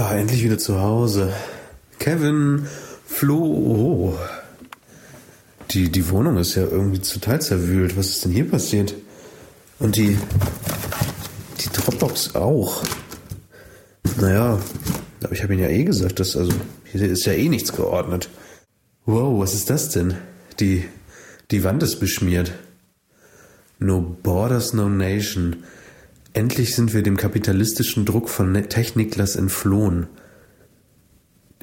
Ah, endlich wieder zu Hause. Kevin, Flo, oh. Die, die Wohnung ist ja irgendwie total zerwühlt. Was ist denn hier passiert? Und die, die Dropbox auch. Naja, aber ich habe Ihnen ja eh gesagt, dass, also, hier ist ja eh nichts geordnet. Wow, was ist das denn? Die, die Wand ist beschmiert. No Borders, no Nation. Endlich sind wir dem kapitalistischen Druck von Ne- Techniklas entflohen.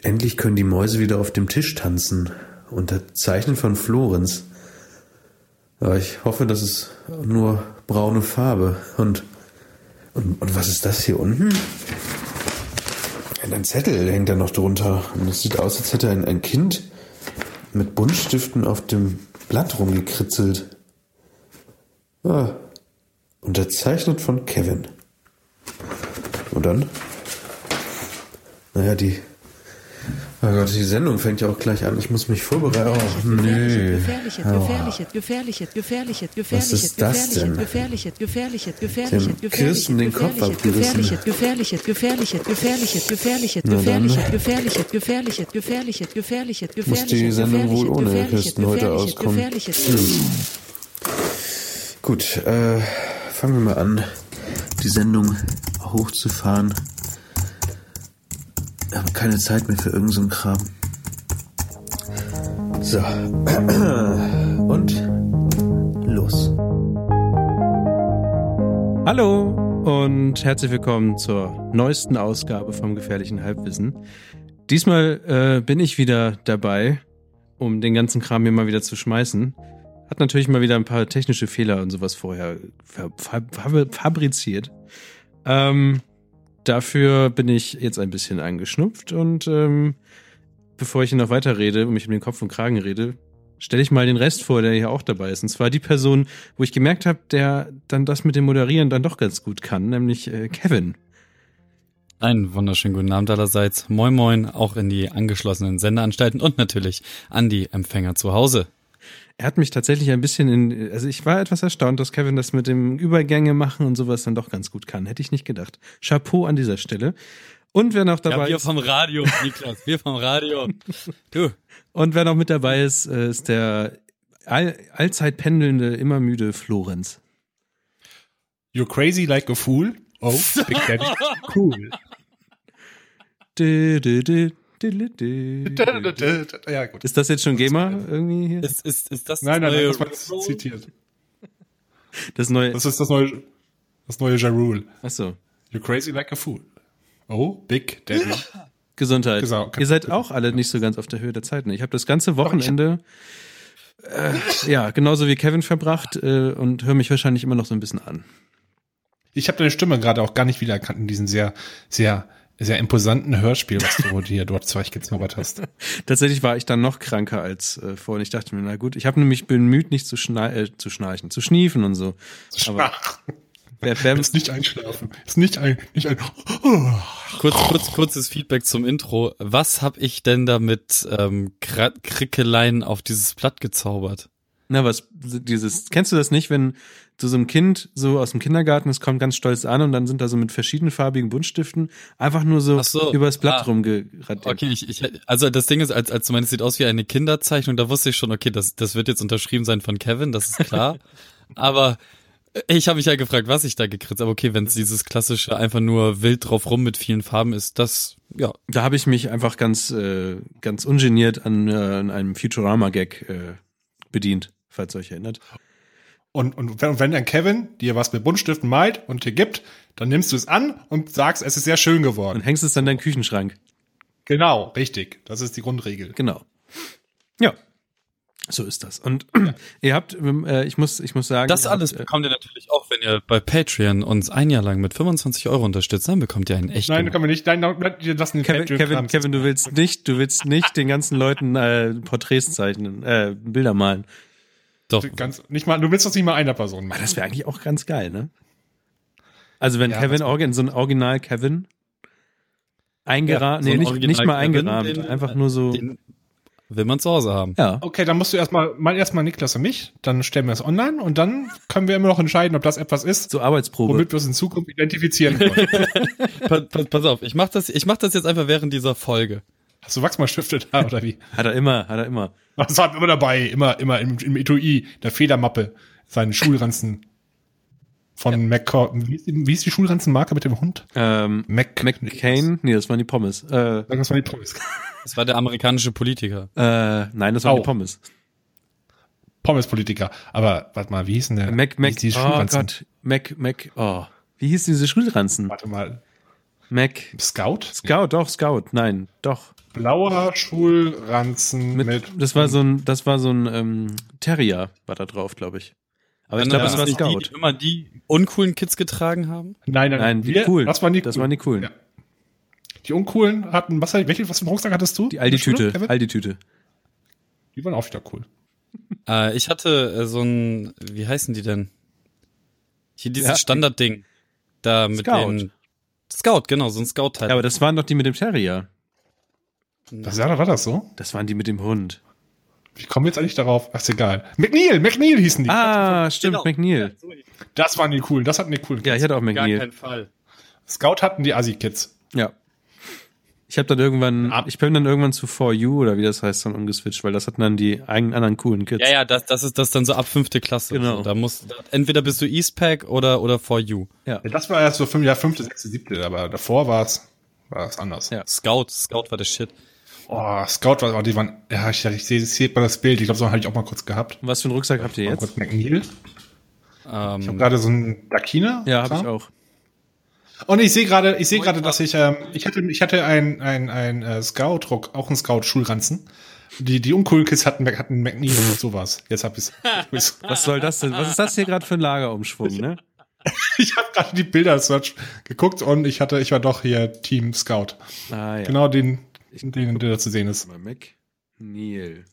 Endlich können die Mäuse wieder auf dem Tisch tanzen. Unterzeichnet von Florenz. Aber ich hoffe, das ist nur braune Farbe. Und, und, und was ist das hier unten? Ein Zettel hängt da noch drunter. Und es sieht aus, als hätte ein, ein Kind mit Buntstiften auf dem Blatt rumgekritzelt. Ah, unterzeichnet von Kevin. Und dann? Naja, die. Oh Gott, die Sendung fängt ja auch gleich an. Ich muss mich vorbereiten. Oh, nö. Gefährliches, Oh. gefährliches, gefährliches, gefährliches, gefährliches, Was ist das denn? gefährliches, gefährliches, Dem gefährliches, Kirsten den Kopf abgerissen. gefährliches, gefährliches, Na dann. gefährliches, gefährliches, gefährliches, gefährliches, gefährliches, gefährliches, Muss die Sendung wohl ohne Kirsten heute auskommen. Gut, äh, fangen wir mal an, die Sendung hochzufahren. Ich habe keine Zeit mehr für irgendeinen so Kram. So. Und los. Hallo und herzlich willkommen zur neuesten Ausgabe vom gefährlichen Halbwissen. Diesmal äh, bin ich wieder dabei, um den ganzen Kram hier mal wieder zu schmeißen. Hat natürlich mal wieder ein paar technische Fehler und sowas vorher fa fa fa fabriziert. Ähm, dafür bin ich jetzt ein bisschen angeschnupft und ähm, bevor ich hier noch weiter rede und mich um den Kopf und Kragen rede, stelle ich mal den Rest vor, der hier auch dabei ist. Und zwar die Person, wo ich gemerkt habe, der dann das mit dem Moderieren dann doch ganz gut kann, nämlich äh, Kevin. Einen wunderschönen guten Abend allerseits. Moin Moin, auch in die angeschlossenen Sendeanstalten und natürlich an die Empfänger zu Hause. Er hat mich tatsächlich ein bisschen in, also ich war etwas erstaunt, dass Kevin das mit dem Übergänge machen und sowas dann doch ganz gut kann. Hätte ich nicht gedacht. Chapeau an dieser Stelle. Und wer noch dabei ja, wir ist, vom Radio, Niklas, wir vom Radio. Du, und wer noch mit dabei ist, äh, ist der all, allzeit pendelnde, immer müde Florenz. You're crazy like a fool. Oh, Big Daddy. Cool. Dü, dü, dü. Ja, gut. Ist das jetzt schon GEMA irgendwie hier? ist, ist, ist das Nein, nein, nein, neue das war zitiert. Das neue. Das ist das neue, das neue Ja Rule. Achso. You're crazy like a fool. Oh, Big Daddy. Gesundheit. Genau. Ihr seid auch alle nicht so ganz auf der Höhe der Zeit. Ich habe das ganze Wochenende äh, ja genauso wie Kevin verbracht äh, und höre mich wahrscheinlich immer noch so ein bisschen an. Ich habe deine Stimme gerade auch gar nicht wiedererkannt in diesem sehr, sehr, sehr imposanten Hörspiel, was du dir dort zurechtgezaubert hast. Tatsächlich war ich dann noch kranker als äh, vorhin. Ich dachte mir, na gut, ich habe nämlich bemüht, nicht zu, schna äh, zu schnarchen, zu schniefen und so. Aber wer, wer, Ist nicht einschlafen. Ist nicht ein, nicht ein. Oh. Kurz, kurz, kurzes Feedback zum Intro. Was hab ich denn da mit ähm, Krickeleien auf dieses Blatt gezaubert? Na was, dieses, kennst du das nicht, wenn du so ein Kind so aus dem Kindergarten, es kommt ganz stolz an und dann sind da so mit verschiedenfarbigen Buntstiften einfach nur so, so, übers Blatt ah. rumgeradiert. Okay, ich, ich, also das Ding ist, als, als du meinst, es sieht aus wie eine Kinderzeichnung, da wusste ich schon, okay, das, das wird jetzt unterschrieben sein von Kevin, das ist klar. Aber ich habe mich ja gefragt, was ich da gekritzt habe. Okay, wenn es dieses klassische einfach nur wild drauf rum mit vielen Farben ist, das, ja. Da habe ich mich einfach ganz, äh, ganz ungeniert an, äh, an einem Futurama-Gag äh, bedient, falls ihr euch erinnert. Und, und wenn, wenn dann Kevin dir was mit Buntstiften malt und dir gibt, dann nimmst du es an und sagst, es ist sehr schön Und geworden. hängst es dann in deinen Küchenschrank. Genau, richtig. Das ist die Grundregel. Genau. Ja. So ist das. Und ihr habt, äh, ich muss, ich muss sagen, Das alles habt, äh, bekommt ihr natürlich auch, wenn ihr bei Patreon uns ein Jahr lang mit 25 Euro unterstützt, dann bekommt ihr einen echten. Nein, kann man nicht. Nein, wir lassen den Kevin, Kevin, Kevin, du willst nicht, du willst nicht den ganzen Leuten äh, Porträts zeichnen, äh, Bilder malen. Doch. Ganz, nicht mal, du willst das nicht mal einer Person Aber machen. das wäre eigentlich auch ganz geil, ne? Also wenn Ja, Kevin Organ, so ein Original Kevin eingerahmt, so nee, nicht, nicht mal Kevin, eingerahmt, den- einfach nur so. Den, will man zu Hause haben. Ja. Okay, dann musst du erstmal, mal erstmal Niklas und mich, dann stellen wir es online und dann können wir immer noch entscheiden, ob das etwas ist, So Arbeitsprobe. womit wir uns in Zukunft identifizieren können. pass, pass, pass auf, ich mach das, ich mach das jetzt einfach während dieser Folge. Hast du Wachsmalstifte da oder wie? Hat er immer, hat er immer. Das hat immer dabei, immer, immer im, im Etui, der Federmappe, seinen Schulranzen von Mac, wie ist, die, wie ist die Schulranzenmarke mit dem Hund? Ähm, Mac, McCain? Nee, das waren die Pommes. Äh, Das war die Pommes. Das war der amerikanische Politiker. äh, nein, das waren Au. die Pommes. Pommes-Politiker. Aber, warte mal, wie hieß denn der? Mac, wie Mac, hieß die oh Schulranzen? Gott. Mac, Mac, oh. Wie hieß diese Schulranzen? Warte mal. Mac, Scout? Scout, doch, Scout, nein, doch. Blauer Schulranzen Mit, mit, das war so ein, das war so ein ähm, Terrier, war da drauf, glaube ich. Aber ich Wenn glaube, das es war Scout. Die, die immer die uncoolen Kids getragen haben. Nein, nein, Nein, die wir- coolen. Das waren die, das coolen. waren die coolen. Ja. Die uncoolen hatten, was, welche, was für einen Rucksack hattest du? Die Aldi-Tüte? Aldi-Tüte. Die waren auch wieder cool. Äh, ich hatte äh, so ein, wie heißen die denn? Hier dieses Ja. Standardding. Da mit Scout. den Scout, genau, so ein Scout-Teil. Ja, aber das waren doch die mit dem Terrier. Das, ja, war das so? Das waren die mit dem Hund. Wie kommen wir jetzt eigentlich darauf? Ach, ist egal. McNeil, McNeil hießen die. Ah, stimmt, Genau. McNeil. Das waren die coolen, das hatten die coolen. Ja, ich hatte auch Gar McNeil. keinen Fall. Scout hatten die Assi-Kids. Ja. Ich habe dann irgendwann, Ab- ich bin dann irgendwann zu For You oder wie das heißt dann umgeswitcht, weil das hatten dann die eigenen anderen coolen Kids. Ja, ja, das, das ist das dann so ab fünfte Klasse. Genau. So, da muss, entweder bist du Eastpack oder, oder For You. Ja, das war erst so fünf, ja, fünfte, sechste, siebte, aber davor war es, war es anders. Ja. Scout, Scout war der Shit. Oh, Scout war, oh, die waren, ja, ich, ich sehe, sehe mal das Bild, ich glaube, so hatte ich auch mal kurz gehabt. Was für einen Rucksack habt ihr jetzt? kurz McNeil. Ich habe Ähm, gerade so ein Dakina. Ja, habe ich auch. Und ich sehe gerade, ich sehe gerade, dass ich, ähm, ich hatte, ich hatte ein, ein, ein äh, Scout-Rock, auch ein Scout-Schulranzen. Die, die uncoolen Kids hatten, hatten McNeil und sowas. Jetzt hab ich's. Was soll das denn? Was ist das hier gerade für ein Lagerumschwung, ne? ich habe gerade die Bilder-Search geguckt und ich hatte, ich war doch hier Team Scout. Ah ja. Genau den, den, der da zu sehen ist. McNeil.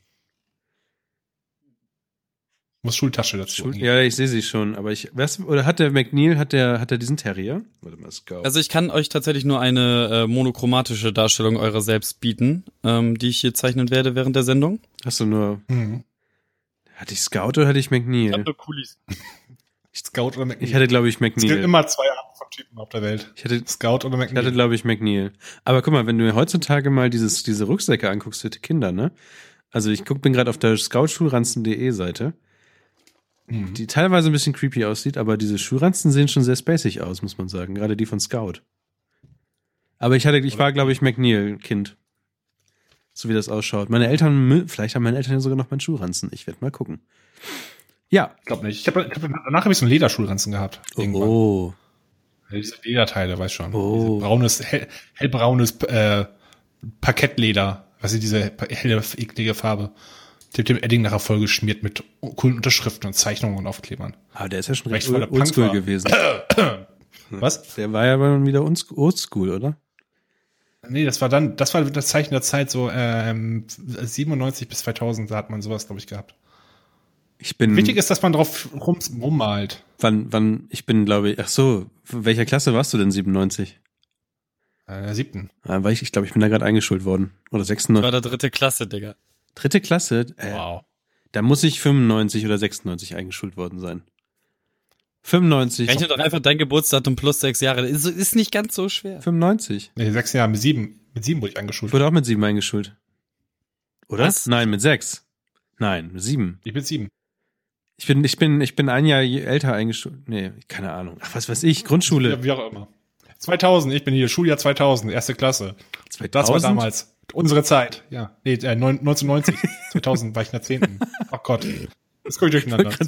Muss Schultasche dazu. Schul ja, ich sehe sie schon, aber ich, was, oder hat der McNeil, hat der, hat der diesen Terrier? Warte mal, Scout. also ich kann euch tatsächlich nur eine äh, monochromatische Darstellung eurer selbst bieten, ähm, die ich hier zeichnen werde während der Sendung. Hast du nur, Mhm. hatte ich Scout oder hatte ich McNeil? Coolies. Scout oder McNeil. Ich hatte, glaube ich, es gibt McNeil. immer zwei Arten von Typen auf der Welt. Ich hatte, Scout oder ich hatte, McNeil. glaube ich, McNeil. Aber guck mal, wenn du mir heutzutage mal dieses, diese Rucksäcke anguckst für die Kinder, ne? Also ich guck, bin gerade auf der scoutschulranzen.de Seite, Mhm. die teilweise ein bisschen creepy aussieht, aber diese Schulranzen sehen schon sehr spacig aus, muss man sagen. Gerade die von Scout. Aber ich hatte, ich war, glaube ich, McNeil-Kind. So wie das ausschaut. Meine Eltern, vielleicht haben meine Eltern ja sogar noch meinen Schulranzen. Ich werde mal gucken. Ja. Ich glaube nicht. Ich hab, ich hab, danach habe ich so einen Lederschulranzen gehabt. Irgendwann. Oh. Ja, Diese Lederteile, weiß schon. Oh. Diese braunes, hell, hellbraunes äh, Parkettleder. Was ist diese helle, eklige Farbe? Die hab dem Edding nachher voll geschmiert mit coolen Unterschriften und Zeichnungen und Aufklebern. Ah, der ist ja schon recht ich oldschool war. gewesen. Was? Der war ja dann wieder uns- oldschool, oder? Nee, das war dann, das war das Zeichen der Zeit, so ähm, 97 bis 2000, da hat man sowas, glaube ich, gehabt. Ich bin. Wichtig ist, dass man drauf rum, rummalt. Wann, wann, ich bin, glaube ich, ach so, welcher Klasse warst du denn 97? Äh, siebten. Ah, war ich, ich glaube, ich bin da gerade eingeschult worden. Oder War 96. der dritte Klasse, Digga. Dritte Klasse? Äh, Wow. Da muss ich 95 oder 96 eingeschult worden sein. 95. Rechne doch einfach dein Geburtsdatum plus sechs Jahre. Ist, ist nicht ganz so schwer. 95. Nee, sechs Jahre mit sieben. Mit sieben wurde ich Ich eingeschult. wurde auch mit sieben eingeschult. Oder? Was? Nein, mit sechs. Nein, mit sieben. Ich bin sieben. Ich bin, ich bin, ich bin ein Jahr älter eingeschult. Nee, keine Ahnung. Ach, was weiß ich, Grundschule. Ja, wie auch immer. 2000, ich bin hier, Schuljahr 2000, erste Klasse. 2000? Das war damals. Unsere Zeit. Ja. Nee, äh, neun- 1990. 2000 war ich in der zehnten. Oh Gott. Das komme ich durcheinander.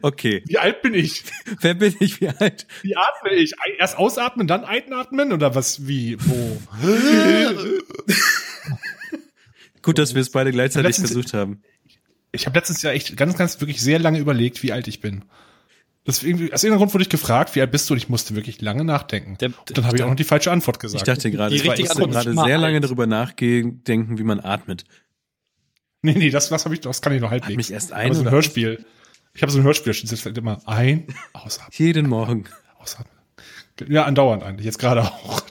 Okay. Wie alt bin ich? Wer bin ich? Wie alt? Wie atme ich? Erst ausatmen, dann einatmen? Oder was, wie, wo? Gut, dass wir es beide gleichzeitig versucht haben. Ich habe letztens ja echt ganz, ganz wirklich sehr lange überlegt, wie alt ich bin. Das irgendwie, aus irgendeinem Grund wurde ich gefragt, wie alt bist du? Und ich musste wirklich lange nachdenken. Der- Und dann habe ich auch noch die falsche Antwort gesagt. Ich dachte gerade, ich musste gerade sehr lange alt. darüber nachdenken, wie man atmet. nee, nee, das, das habe ich, das kann ich noch halbwegs. mich erst Aber ein so ein Hörspiel. Ich habe so ein Hörspiel, das steht immer ein, ausatmen, Jeden Morgen. ausatmen. Ja, andauernd eigentlich, jetzt gerade auch.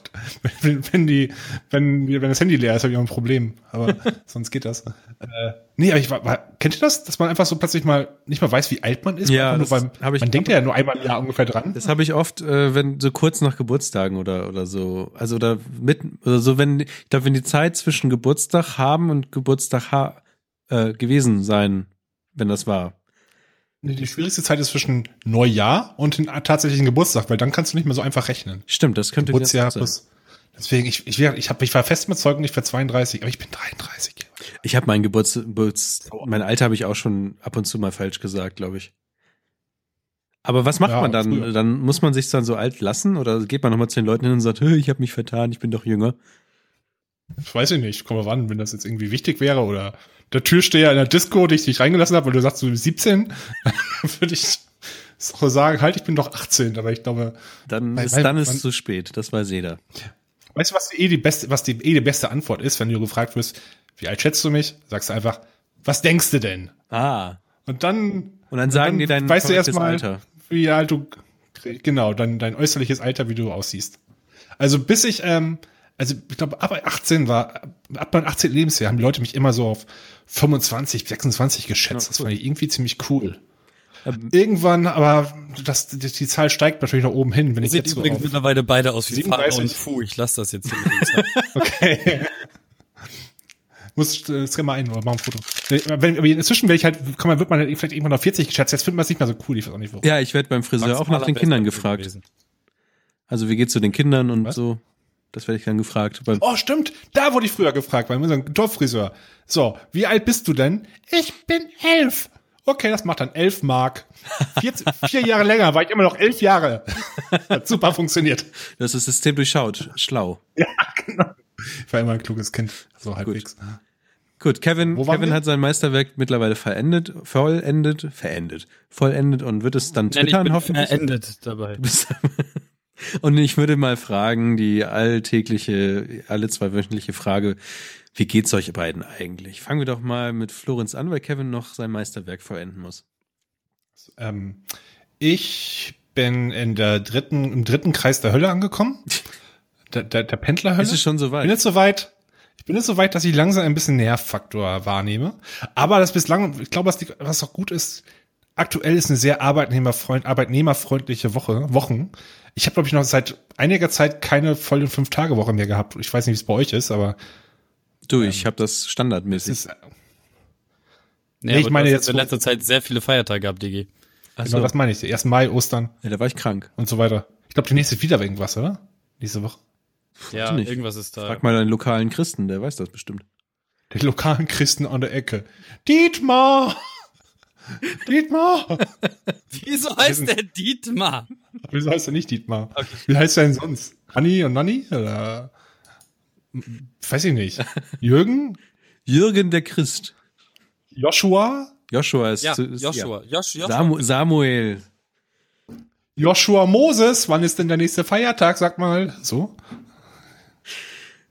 Wenn, wenn die, wenn, wenn das Handy leer ist, habe ich auch ein Problem. Aber sonst geht das. Äh, nee, aber ich war, war, kennt ihr das? Dass man einfach so plötzlich mal nicht mal weiß, wie alt man ist? Ja, weil hab ich- man denkt ja nur einmal im Jahr ungefähr dran. Das habe ich oft, äh, wenn so kurz nach Geburtstagen oder oder so, also oder mit oder so, wenn ich glaube, wenn die Zeit zwischen Geburtstag haben und Geburtstag ha äh, gewesen sein, wenn das war. Die schwierigste Zeit ist zwischen Neujahr und den tatsächlichen Geburtstag, weil dann kannst du nicht mehr so einfach rechnen. Stimmt, das könnte Geburtsjahr gut plus. Deswegen, ich, ich, ich, hab, ich war fest mit Zeugen, ich war 32, aber ich bin 33. Ich habe mein Geburts, Geburts mein Alter habe ich auch schon ab und zu mal falsch gesagt, glaube ich. Aber was macht Ja, man dann? früher. Dann muss man sich dann so alt lassen oder geht man nochmal zu den Leuten hin und sagt, "Hö, ich habe mich vertan, ich bin doch jünger. Ich weiß ich nicht, komm mal ran, wenn das jetzt irgendwie wichtig wäre oder der Türsteher in der Disco, die ich dich reingelassen habe, weil du sagst, du bist 17, würde ich so sagen, halt, ich bin doch 18, aber ich glaube, Dann Weil- ist weil dann ist man- es zu spät. Das weiß jeder. weißt du, was eh die beste, was die, eh die beste Antwort ist, wenn du gefragt wirst, wie alt schätzt du mich? Sagst du einfach, was denkst du denn? Ah. Und dann, Und dann sagen dann die dein weißt du erstmal, Alter. wie alt du, genau, dein, dein äußerliches Alter, wie du aussiehst. Also bis ich, ähm, also ich glaube, ab 18 war, ab meinem 18. Lebensjahr haben die Leute mich immer so auf 25, 26 geschätzt. Das fand ich irgendwie ziemlich cool. Ähm, Irgendwann, aber das, die, die Zahl steigt natürlich nach oben hin, wenn ich Sieht jetzt so übrigens auf, mittlerweile beide aus wie Fahrer 37. und Fu. Ich lasse das jetzt. Okay. Muss, äh, scan mal ein oder mach ein Foto. Nee, Wenn, aber inzwischen werde ich halt, kann man, wird man halt vielleicht irgendwann auf 40 geschätzt. Jetzt findet man es nicht mehr so cool. Ich weiß auch nicht, warum. Ja, ich werde beim Friseur auch nach den Kindern gefragt. Also wie geht's zu den Kindern und Was? so. Das werde ich dann gefragt. Beim Oh, stimmt. Da wurde ich früher gefragt, bei unserem Dorffriseur. So, wie alt bist du denn? Ich bin elf. Okay, das macht dann elf Mark. Vier, vier Jahre länger war ich immer noch elf Jahre. Hat super funktioniert. das ist das System durchschaut. Schlau. Ja, genau. Ich war immer ein kluges Kind. So halbwegs. Gut, Kevin, waren Kevin wir? hat sein Meisterwerk mittlerweile verendet, vollendet, verendet, vollendet und wird es dann Nein, ich twittern bin hoffentlich. verendet dabei. Und ich würde mal fragen, die alltägliche, alle zwei wöchentliche Frage, wie geht's euch beiden eigentlich? Fangen wir doch mal mit Florenz an, weil Kevin noch sein Meisterwerk vollenden muss. Ähm, ich bin in der dritten, im dritten Kreis der Hölle angekommen. Der, der, der Pendlerhölle. Ist es schon bin soweit? jetzt so weit, ich bin jetzt so weit, dass ich langsam ein bisschen Nervfaktor wahrnehme. Aber das bislang, ich glaube, was, die, was auch gut ist, aktuell ist eine sehr arbeitnehmerfreund, arbeitnehmerfreundliche Woche, Wochen. Ich habe, glaube ich, noch seit einiger Zeit keine vollen Fünf-Tage-Woche mehr gehabt. Ich weiß nicht, wie es bei euch ist, aber Du, ich habe das standardmäßig. ist, Nee, ich aber meine jetzt in letzter Zeit sehr viele Feiertage gehabt, Digi. Ach genau so. das meine ich. 1. Mai, Ostern ja, da war ich krank. und so weiter. Ich glaube, demnächst ist wieder irgendwas, oder? Nächste Woche. Ja, nicht. irgendwas ist da. Frag mal einen lokalen Christen, der weiß das bestimmt. Die lokalen Christen an der Ecke. Dietmar! Dietmar! Wieso heißt der Dietmar? Wieso heißt er nicht Dietmar? Wie heißt er denn sonst? Hanni und Nanni? Oder? Weiß ich nicht. Jürgen? Jürgen der Christ. Joshua? Joshua ist, Ja, ist Joshua. Josh, Joshua. Samu Samuel. Joshua Moses? Wann ist denn der nächste Feiertag? Sag mal. So?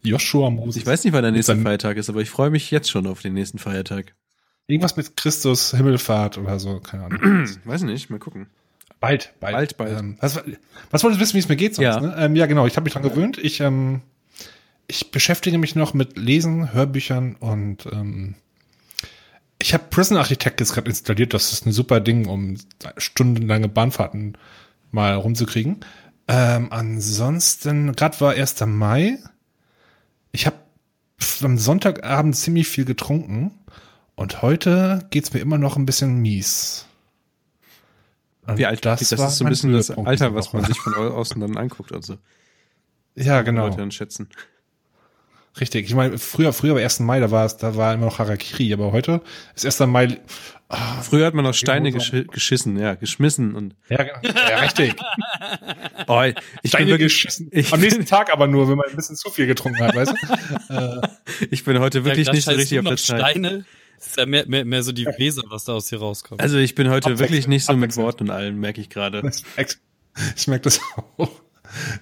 Joshua Moses. Ich weiß nicht, wann der nächste Feiertag ist, aber ich freue mich jetzt schon auf den nächsten Feiertag. Irgendwas mit Christus, Himmelfahrt oder so. Keine Ahnung. Weiß nicht, mal gucken. Bald, bald. Bald, bald. Ähm, was, was wolltest du wissen, wie es mir geht sonst? Ja. Ne? Ähm, ja, genau. Ich habe mich dran gewöhnt. Ich, ähm, ich beschäftige mich noch mit Lesen, Hörbüchern und ähm, ich habe Prison Architect jetzt gerade installiert. Das ist ein super Ding, um stundenlange Bahnfahrten mal rumzukriegen. Ähm, ansonsten, gerade war 1. Mai. Ich habe am Sonntagabend ziemlich viel getrunken und heute geht's mir immer noch ein bisschen mies. Und Wie alt das, das ist so ein bisschen das Alter, was man sich von au- außen dann anguckt und so. Ja, genau. Leute dann schätzen. Richtig. Ich meine, früher, früher war 1. Mai, da war es, da war immer noch Harakiri, aber heute ist 1. Mai. Früher hat man noch Steine gesch geschissen, ja, geschmissen und Ja, genau. ja richtig. oh, ich bin Steine wirklich, geschissen. ich Am bin- nächsten Tag aber nur, wenn man ein bisschen zu viel getrunken hat, weißt du? ich bin heute wirklich Da nicht so richtig auf der Zeit. Steine. Das ist ja mehr, mehr, mehr so die Weser, was da aus dir rauskommt. Also ich bin heute wirklich nicht so mit. Worten und allem, merke ich gerade. Ich merk- Ich merke das auch.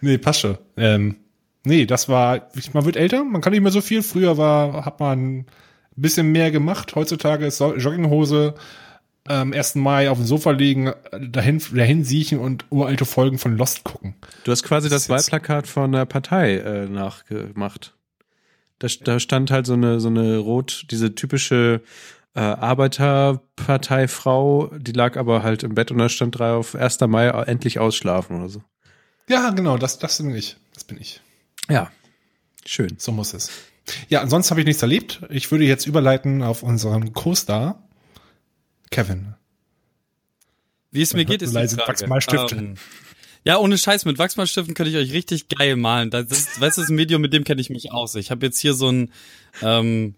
Nee, passt schon. Ähm, nee, das war, man wird älter, man kann nicht mehr so viel. Früher war, hat man ein bisschen mehr gemacht. Heutzutage ist Jogginghose, am 1. Mai auf dem Sofa liegen, dahin, dahin siechen und uralte Folgen von Lost gucken. Du hast quasi das Das Wahlplakat von der Partei äh, nachgemacht. Da, da stand halt so eine, so eine rot, diese typische äh, Arbeiterparteifrau, die lag aber halt im Bett und da stand drauf 1. Mai endlich ausschlafen oder so. Ja, genau, das, das bin ich. Das bin ich. Ja. Schön. So muss es. Ja, ansonsten habe ich nichts erlebt. Ich würde jetzt überleiten auf unseren Co-Star, Kevin. Wie es mir geht, ist die Leise Frage. Wachsmalstifte. Ähm, ja, ohne Scheiß, mit Wachsmalstiften könnte ich euch richtig geil malen. Das ist, weißt du, das ist ein Medium, mit dem kenne ich mich aus. Ich habe jetzt hier so ein, ähm,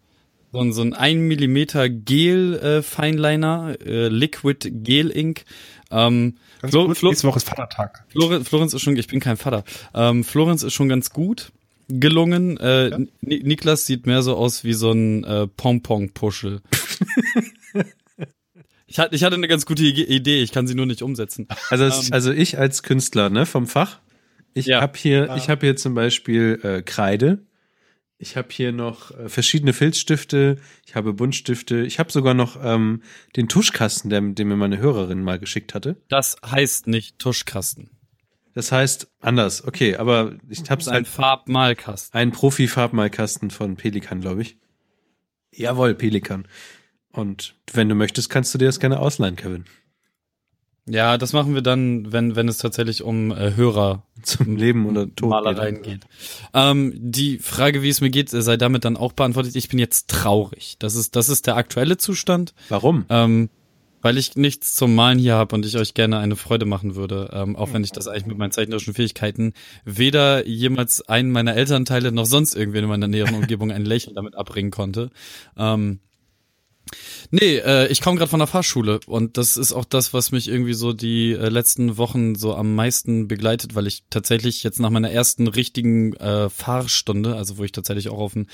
so ein, so ein 1 Millimeter Gel äh, Fineliner, äh, Liquid Gel Ink. Ähm, Ganz Flo, Flo, nächste Woche ist Vatertag. Florenz, Florenz ist schon, ich bin kein Vater. Ähm, Florenz ist schon ganz gut gelungen. Äh, Ja. Ni- Niklas sieht mehr so aus wie so ein äh, Pong-Pong-Puschel. ich, hatte, ich hatte eine ganz gute Idee, ich kann sie nur nicht umsetzen. Also, es, Ähm. also ich als Künstler, ne, vom Fach, ich Ja. hab hier, Ja. ich habe hier zum Beispiel äh, Kreide. Ich habe hier noch äh, verschiedene Filzstifte, ich habe Buntstifte, ich habe sogar noch ähm, den Tuschkasten, den, den mir meine Hörerin mal geschickt hatte. Das heißt nicht Tuschkasten. Das heißt anders, okay, aber ich habe es ein halt Farbmalkasten. ein Profi-Farbmalkasten von Pelikan, glaube ich. Jawohl, Pelikan. Und wenn du möchtest, kannst du dir das gerne ausleihen, Kevin. Ja, das machen wir dann, wenn, wenn es tatsächlich um äh, Hörer Zum Leben oder Tod. Malereien geht. Ähm, die Frage, wie es mir geht, sei damit dann auch beantwortet. Ich bin jetzt traurig. Das ist, das ist der aktuelle Zustand. Warum? Ähm, weil ich nichts zum Malen hier habe und ich euch gerne eine Freude machen würde, ähm, auch wenn ich das eigentlich mit meinen zeichnerischen Fähigkeiten weder jemals einen meiner Elternteile noch sonst irgendwen in meiner näheren Umgebung ein Lächeln damit abbringen konnte. Ähm, nee, äh, ich komme gerade von der Fahrschule und das ist auch das, was mich irgendwie so die äh, letzten Wochen so am meisten begleitet, weil ich tatsächlich jetzt nach meiner ersten richtigen äh, Fahrstunde, also wo ich tatsächlich auch auf dem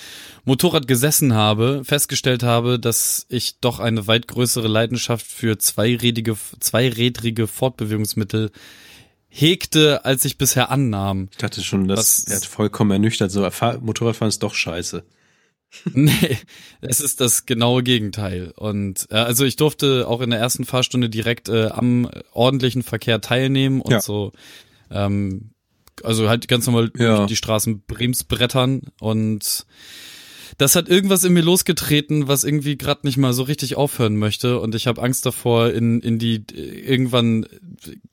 Motorrad gesessen habe, festgestellt habe, dass ich doch eine weit größere Leidenschaft für zweirädige, zweirädrige Fortbewegungsmittel hegte, als ich bisher annahm. Ich dachte schon, dass Was- er hat vollkommen ernüchtert. So, Fahr Motorradfahren ist doch scheiße. Nee, es ist das genaue Gegenteil. Und äh, also ich durfte auch in der ersten Fahrstunde direkt äh, am ordentlichen Verkehr teilnehmen und Ja. so ähm, also halt ganz normal Ja. die Straßen bremsbrettern und das hat irgendwas in mir losgetreten, was irgendwie gerade nicht mal so richtig aufhören möchte und ich habe Angst davor, in, in die irgendwann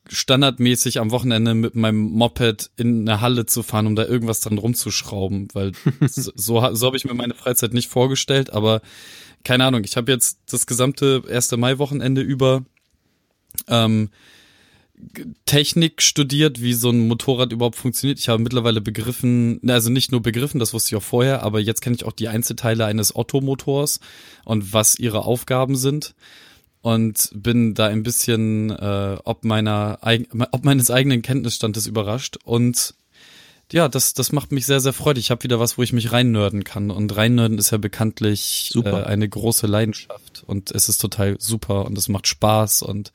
standardmäßig am Wochenende mit meinem Moped in eine Halle zu fahren, um da irgendwas dran rumzuschrauben, weil so, so, so habe ich mir meine Freizeit nicht vorgestellt, aber keine Ahnung, ich habe jetzt das gesamte 1. Mai-Wochenende über ähm, Technik studiert, wie so ein Motorrad überhaupt funktioniert. Ich habe mittlerweile begriffen, also nicht nur begriffen, das wusste ich auch vorher, aber jetzt kenne ich auch die Einzelteile eines Ottomotors und was ihre Aufgaben sind und bin da ein bisschen äh, ob meiner ob meines eigenen Kenntnisstandes überrascht und ja, das das macht mich sehr sehr freudig. Ich habe wieder was, wo ich mich reinnörden kann. Und reinnörden ist ja bekanntlich Super. Äh, eine große Leidenschaft. Und es ist total super. Und es macht Spaß. Und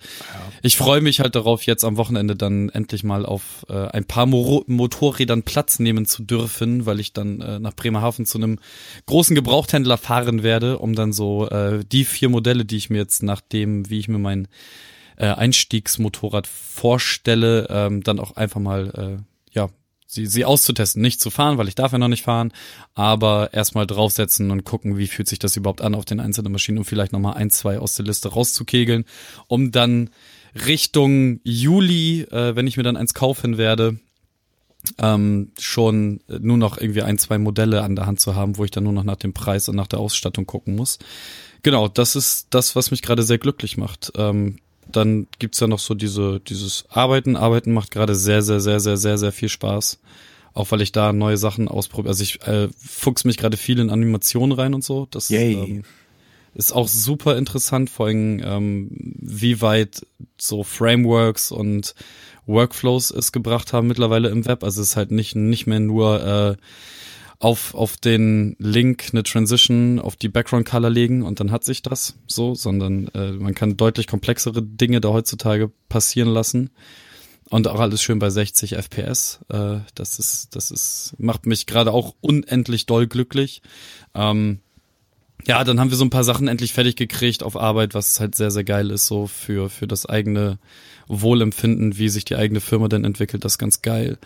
ich freue mich halt darauf, jetzt am Wochenende dann endlich mal auf äh, ein paar Moro Motorrädern Platz nehmen zu dürfen, weil ich dann äh, nach Bremerhaven zu einem großen Gebrauchthändler fahren werde, um dann so äh, die vier Modelle, die ich mir jetzt nach dem, wie ich mir mein äh, Einstiegsmotorrad vorstelle, ähm, dann auch einfach mal äh, ja sie, sie auszutesten, nicht zu fahren, weil ich darf ja noch nicht fahren, aber erstmal draufsetzen und gucken, wie fühlt sich das überhaupt an auf den einzelnen Maschinen und vielleicht nochmal ein, zwei aus der Liste rauszukegeln, um dann Richtung Juli, äh, wenn ich mir dann eins kaufen werde, ähm, schon nur noch irgendwie ein, zwei Modelle an der Hand zu haben, wo ich dann nur noch nach dem Preis und nach der Ausstattung gucken muss. Genau, das ist das, was mich gerade sehr glücklich macht. Ähm, dann gibt's ja noch so diese, dieses Arbeiten. Arbeiten macht gerade sehr, sehr, sehr, sehr, sehr, sehr viel Spaß. Auch weil ich da neue Sachen ausprobiere. Also ich äh, fuchs mich gerade viel in Animationen rein und so. Das ähm, ist auch super interessant, vor allem ähm, wie weit so Frameworks und Workflows es gebracht haben mittlerweile im Web. Also es ist halt nicht, nicht mehr nur äh, auf, auf den Link eine Transition auf die Background Color legen und dann hat sich das so, sondern äh, man kann deutlich komplexere Dinge da heutzutage passieren lassen. Und auch alles schön bei 60 FPS. Äh, das ist, das ist, macht mich gerade auch unendlich doll glücklich. Ähm, ja, dann haben wir so ein paar Sachen endlich fertig gekriegt auf Arbeit, was halt sehr, sehr geil ist, so für, für das eigene Wohlempfinden, wie sich die eigene Firma denn entwickelt, das ist ganz geil.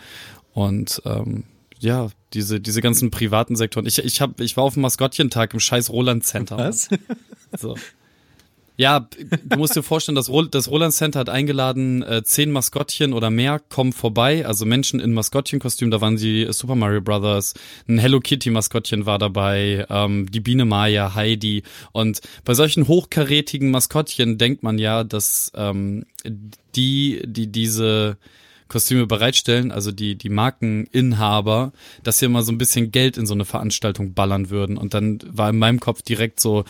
Und ähm, ja, diese, diese ganzen privaten Sektoren. Ich, ich, hab, ich war auf dem Maskottchentag im scheiß Roland Center. Was? So. Ja, du musst dir vorstellen, das, das Roland Center hat eingeladen, äh, zehn Maskottchen oder mehr kommen vorbei, also Menschen in Maskottchenkostüm, da waren die Super Mario Brothers, ein Hello Kitty Maskottchen war dabei, ähm, die Biene Maya, Heidi und bei solchen hochkarätigen Maskottchen denkt man ja, dass ähm, die, die diese Kostüme bereitstellen, also die, die Markeninhaber, dass sie mal so ein bisschen Geld in so eine Veranstaltung ballern würden. Und dann war in meinem Kopf direkt so,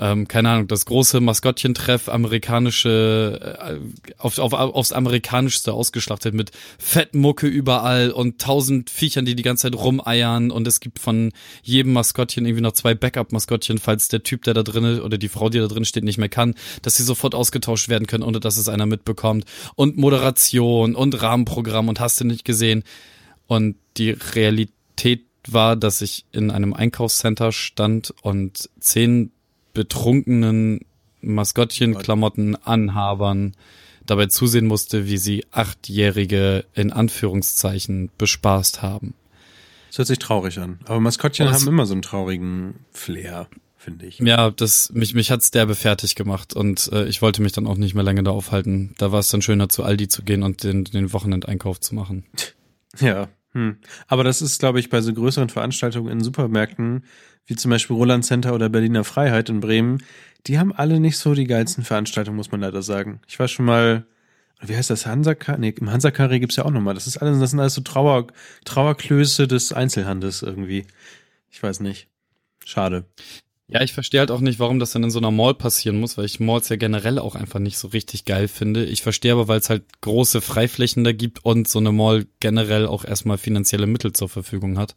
ähm, keine Ahnung, das große Maskottchentreff, amerikanische, äh, auf, auf, aufs amerikanischste ausgeschlachtet mit Fettmucke überall und tausend Viechern, die die ganze Zeit rumeiern und es gibt von jedem Maskottchen irgendwie noch zwei Backup-Maskottchen, falls der Typ, der da drin oder die Frau, die da drin steht, nicht mehr kann, dass sie sofort ausgetauscht werden können, ohne dass es einer mitbekommt. Und Moderation und Rahmenprogramm und hast du nicht gesehen. Und die Realität war, dass ich in einem Einkaufscenter stand und zehn betrunkenen Maskottchenklamotten Anhabern dabei zusehen musste, wie sie Achtjährige in Anführungszeichen bespaßt haben. Das hört sich traurig an. Aber Maskottchen Oh, es- haben immer so einen traurigen Flair, finde ich. Ja, das mich mich hat's derbe fertig gemacht und äh, ich wollte mich dann auch nicht mehr länger da aufhalten. Da war es dann schöner zu Aldi zu gehen und den den Wochenendeinkauf zu machen. Ja. Hm. Aber das ist, glaube ich, bei so größeren Veranstaltungen in Supermärkten, wie zum Beispiel Roland Center oder Berliner Freiheit in Bremen, die haben alle nicht so die geilsten Veranstaltungen, muss man leider sagen. Ich war schon mal, wie heißt das, Hansakar? Nee, im Hansakari gibt's ja auch nochmal. Das ist alles, das sind alles so Trauer, Trauerklöße des Einzelhandels irgendwie. Ich weiß nicht. Schade. Ja, ich verstehe halt auch nicht, warum das dann in so einer Mall passieren muss, weil ich Malls ja generell auch einfach nicht so richtig geil finde. Ich verstehe aber, weil es halt große Freiflächen da gibt und so eine Mall generell auch erstmal finanzielle Mittel zur Verfügung hat.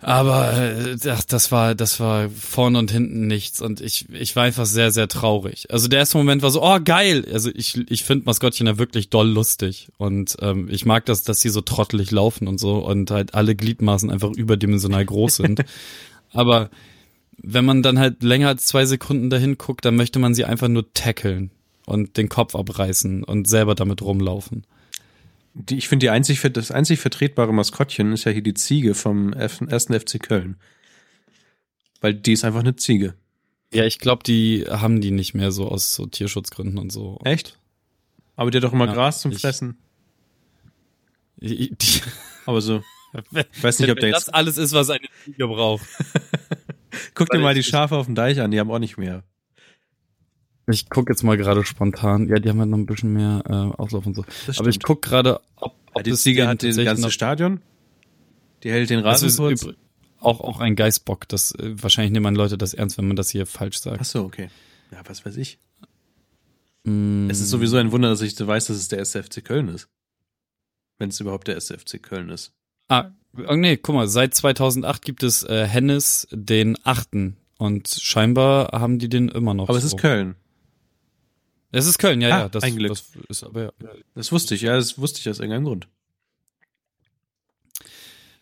Aber äh, das, das war das war vorne und hinten nichts und ich ich war einfach sehr sehr traurig. Also der erste Moment war so oh geil. Also ich ich finde Maskottchen ja wirklich doll lustig und ähm, ich mag das, dass sie so trottelig laufen und so und halt alle Gliedmaßen einfach überdimensional groß sind. Aber wenn man dann halt länger als zwei Sekunden dahin guckt, dann möchte man sie einfach nur tackeln und den Kopf abreißen und selber damit rumlaufen. Die, ich finde, die einzig, das einzig vertretbare Maskottchen ist ja hier die Ziege vom ersten FC Köln. Weil die ist einfach eine Ziege. Ja, ich glaube, die haben die nicht mehr so aus so Tierschutzgründen und so. Echt? Aber die hat doch immer Ja, Gras zum ich- Fressen. Die, die, Aber so. Ich weiß nicht, ob der wenn das jetzt. alles ist, was eine Ziege braucht. Guck dir mal die Schafe auf dem Deich an, die haben auch nicht mehr. Ich guck jetzt mal gerade spontan. Ja, die haben halt noch ein bisschen mehr äh, Auslauf und so. Aber ich guck gerade, ob, Ja, ob die Ziege den hat das ganze Stadion. Die hält den Das ist Rasenputz. übr- auch, auch ein Geißbock. Das, äh, wahrscheinlich nehmen Leute das ernst, wenn man das hier falsch sagt. Ach so, okay. Ja, was weiß ich. Mm, Es ist sowieso ein Wunder, dass ich weiß, dass es der SFC Köln ist. Wenn es überhaupt der SFC Köln ist. Ah, oh nee, guck mal, seit 2008 gibt es äh, Hennes den achten und scheinbar haben die den immer noch. Aber es so. ist Köln. Es ist Köln, ja, Ah, ja. Das, ein Glück. das ist aber ja. Das wusste ich, ja, das wusste ich aus irgendeinem Grund.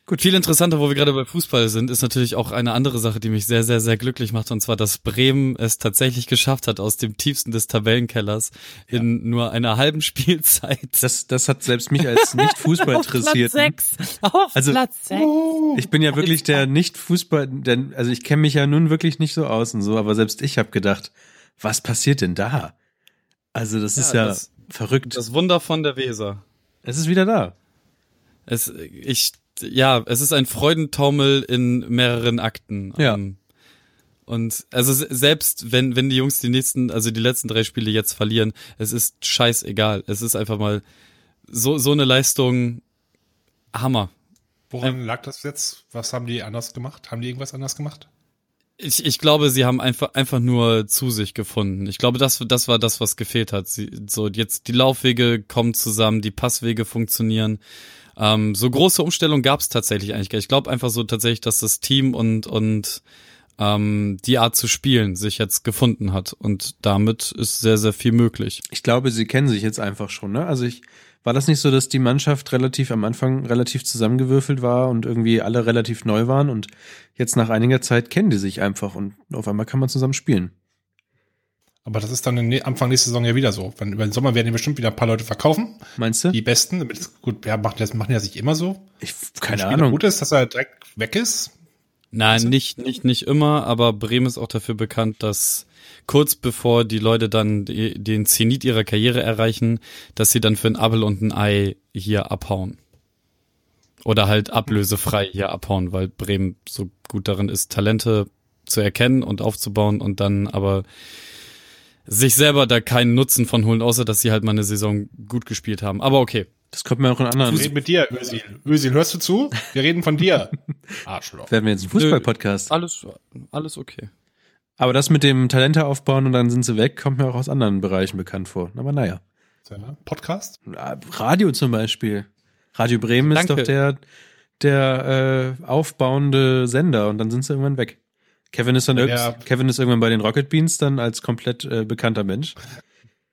Gut, viel interessanter, wo wir gerade bei Fußball sind, ist natürlich auch eine andere Sache, die mich sehr, sehr, sehr glücklich macht, und zwar, dass Bremen es tatsächlich geschafft hat, aus dem tiefsten des Tabellenkellers in nur einer halben Spielzeit. Das, das hat selbst mich als nicht Fußball interessiert. Auf Also- Platz sechs. Ich bin ja wirklich der nicht Fußball, denn also ich kenne mich ja nun wirklich nicht so aus und so, aber selbst ich habe gedacht, was passiert denn da? Also das ist Ja, ja das- verrückt. Das Wunder von der Weser. es ist wieder da. Es, ich, ja, es ist ein Freudentaumel in mehreren Akten. Ja. Ähm, Und also se- selbst wenn wenn die Jungs die nächsten, also die letzten drei Spiele jetzt verlieren, es ist scheißegal. Es ist einfach mal so so eine Leistung Hammer. Woran lag das jetzt? Was haben die anders gemacht? Haben die irgendwas anders gemacht? Ich, ich glaube, sie haben einfach einfach nur zu sich gefunden. Ich glaube, das das war das, was gefehlt hat. Sie, so jetzt die Laufwege kommen zusammen, die Passwege funktionieren. Ähm, so große Umstellung gab es tatsächlich eigentlich gar nicht. Ich glaube einfach so tatsächlich, dass das Team und und ähm, die Art zu spielen sich jetzt gefunden hat. Und damit ist sehr, sehr viel möglich. Ich glaube, sie kennen sich jetzt einfach schon, ne? Also ich, war das nicht so, dass die Mannschaft relativ am Anfang relativ zusammengewürfelt war und irgendwie alle relativ neu waren und jetzt nach einiger Zeit kennen die sich einfach und auf einmal kann man zusammen spielen. Aber das ist dann Anfang nächste Saison ja wieder so. Wenn, über den Sommer werden die bestimmt wieder ein paar Leute verkaufen. Meinst du? Die Besten. Damit es gut, ja, machen das machen ja sich immer so. Ich, keine Ahnung. gut ist, dass er direkt weg ist. Nein, nicht, nicht, nicht immer, aber Bremen ist auch dafür bekannt, dass kurz bevor die Leute dann den Zenit ihrer Karriere erreichen, dass sie dann für ein Abel und ein Ei hier abhauen. Oder halt ablösefrei hier abhauen, weil Bremen so gut darin ist, Talente zu erkennen und aufzubauen und dann aber sich selber da keinen Nutzen von holen, außer dass sie halt mal eine Saison gut gespielt haben. Aber okay. Das kommt mir auch in Wir anderen. reden mit dir, Özil. Özil, hörst du zu? Wir reden von dir. Arschloch. Werden wir jetzt ein Fußball-Podcast. Alles, alles okay. Aber das mit dem Talente aufbauen und dann sind sie weg, kommt mir auch aus anderen Bereichen bekannt vor. Aber naja. Podcast? Radio zum Beispiel. Radio Bremen ist Danke. doch der, der äh, aufbauende Sender und dann sind sie irgendwann weg. Kevin ist dann Ja. Kevin ist irgendwann bei den Rocket Beans dann als komplett äh, bekannter Mensch.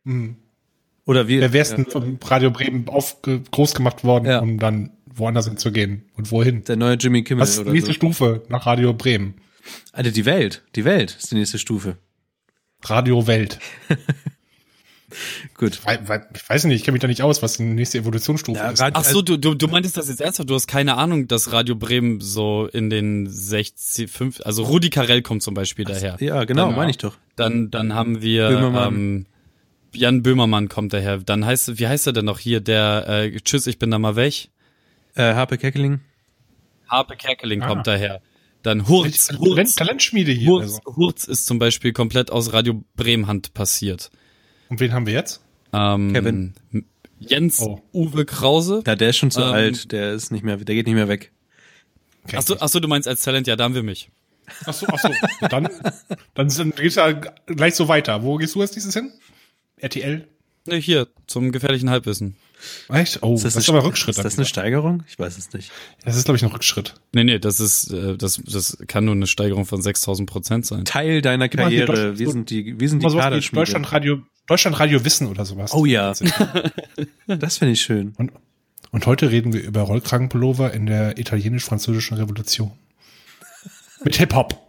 Hm. Oder wie? Wer wär's denn vom Radio Bremen auf, groß gemacht worden, Ja. um dann woanders hinzugehen? Und wohin? Der neue Jimmy Kimmel Was ist die nächste so. Stufe nach Radio Bremen? Alter, die Welt. Die Welt ist die nächste Stufe. Radio Welt. Gut. Ich weiß nicht, ich kenne mich da nicht aus, was die nächste Evolutionsstufe Ja, ist. Ach so, du, du, du meintest das jetzt ernsthaft? Du hast keine Ahnung, dass Radio Bremen so in den 60, 5, also Rudi Carell kommt zum Beispiel daher. Ja, genau, Dann- meine ich doch. Dann, dann haben wir Böhmermann. Ähm, Jan Böhmermann kommt daher. Dann heißt, wie heißt er denn noch hier? Der äh, Tschüss, ich bin da mal weg. Äh, Harpe Keckeling. Harpe Kerkeling Ah. kommt daher. Dann Hurz. Talent, Hurz, Talentschmiede hier. Hurz, Also. Hurz ist zum Beispiel komplett aus Radio Bremen Hand passiert. Und wen haben wir jetzt? Ähm, Kevin. Jens Oh. Uwe Krause. Ja, der ist schon zu Ähm, alt. Der ist nicht mehr, der geht nicht mehr weg. Okay. Ach so, ach so, du meinst als Talent, ja, da haben wir mich. Ach so, ach so. dann, dann sind- geht's ja gleich so weiter. Wo gehst du jetzt dieses hin? RTL? Ne, hier, zum gefährlichen Halbwissen. Echt? Oh, das, ist aber Rückschritt. Ist das eine Steigerung? Ich weiß es nicht. das ist, glaube ich, ein Rückschritt. Nee, nee, das ist, äh, das, das kann nur eine Steigerung von 6000 Prozent sein. Teil deiner Karriere. Deutschland- Wir sind die, wir sind die Kaderschmiede. Deutschlandradio, Deutschlandradio Wissen oder sowas. Oh ja. Das finde ich schön. Und, und heute reden wir über Rollkragenpullover in der italienisch-französischen Revolution. Mit Hip-Hop.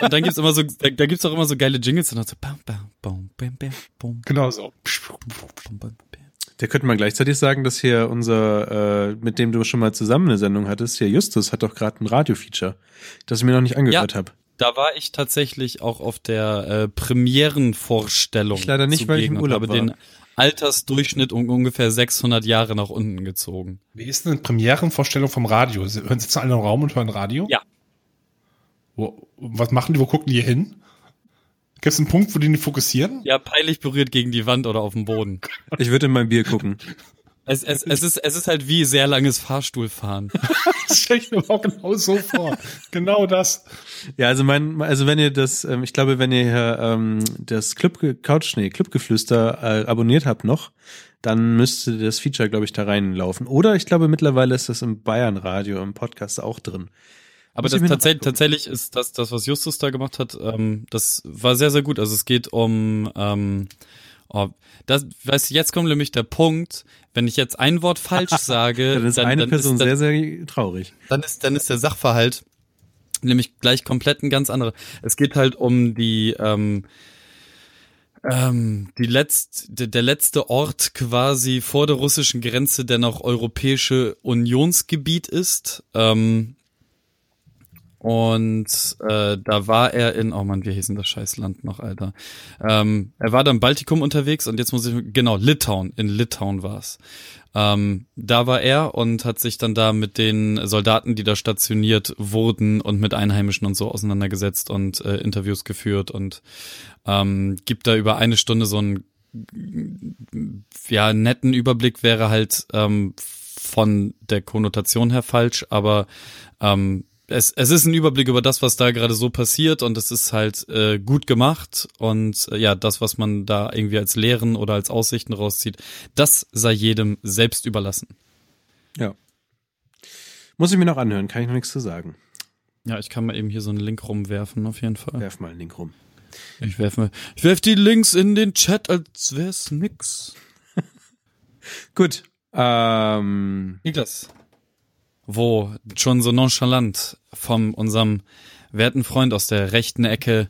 Und dann gibt's immer so, da, da gibt's auch immer so geile Jingles und dann so bam, bam, bam, bam, bam, bam, Genau so. bam, bam, bam. Da könnte man gleichzeitig sagen, dass hier unser, äh, mit dem du schon mal zusammen eine Sendung hattest, hier Justus hat doch gerade ein Radio-Feature, das ich mir noch nicht angehört habe. Da war ich tatsächlich auch auf der äh, Premierenvorstellung. Ich leider nicht, weil ich im Urlaub habe war. den Altersdurchschnitt um ungefähr 600 Jahre nach unten gezogen. Wie ist denn eine Premierenvorstellung vom Radio? Sie- Hören sitzen alle im Raum und hören Radio? Ja. Wo, was machen die? Wo gucken die hin? Gibt es einen Punkt, wo die nicht fokussieren? Ja, peinlich berührt gegen die Wand oder auf dem Boden. Ich würde in mein Bier gucken. Es, es, es, ist, es ist halt wie sehr langes Fahrstuhlfahren. Das stelle ich mir auch genau so vor. genau das. Ja, also mein, also wenn ihr das, ähm, ich glaube, wenn ihr hier, ähm, das Club Couch, nee, Clubgeflüster äh, abonniert habt noch, dann müsste das Feature, glaube ich, da reinlaufen. Oder ich glaube, mittlerweile ist das im Bayern Radio im Podcast auch drin. Aber das tatsächlich, tatsächlich ist das, das, was Justus da gemacht hat, ähm, das war sehr, sehr gut. Also es geht um, ähm, oh, das, weißt du, jetzt kommt nämlich der Punkt, wenn ich jetzt ein Wort falsch sage, Dann ist eine Person ist, dann, sehr, sehr traurig. dann ist, dann ist der Sachverhalt nämlich gleich komplett ein ganz anderer. Es geht halt um die, ähm, ähm, die letzt, der, der letzte Ort quasi vor der russischen Grenze, der noch europäische Unionsgebiet ist. Ähm, und äh, da war er in, oh man, wie hieß denn das Scheißland noch, Alter? Ähm, er war da im Baltikum unterwegs und jetzt muss ich, genau, Litauen, in Litauen war's. Ähm, da war er und hat sich dann da mit den Soldaten, die da stationiert wurden und mit Einheimischen und so auseinandergesetzt und äh, Interviews geführt und ähm, gibt da über eine Stunde so einen ja netten Überblick wäre halt ähm, von der Konnotation her falsch, aber ähm, es, es ist ein Überblick über das, was da gerade so passiert und es ist halt äh, gut gemacht und äh, ja, das, was man da irgendwie als Lehren oder als Aussichten rauszieht, das sei jedem selbst überlassen. Ja. Muss ich mir noch anhören, kann ich noch nichts zu sagen. Ja, ich kann mal eben hier so einen Link rumwerfen, auf jeden Fall. Werf mal einen Link rum. Ich werf mal, ich werf die Links in den Chat, als wär's nix. Gut. Ähm, Niklas. Wo schon so nonchalant von unserem werten Freund aus der rechten Ecke.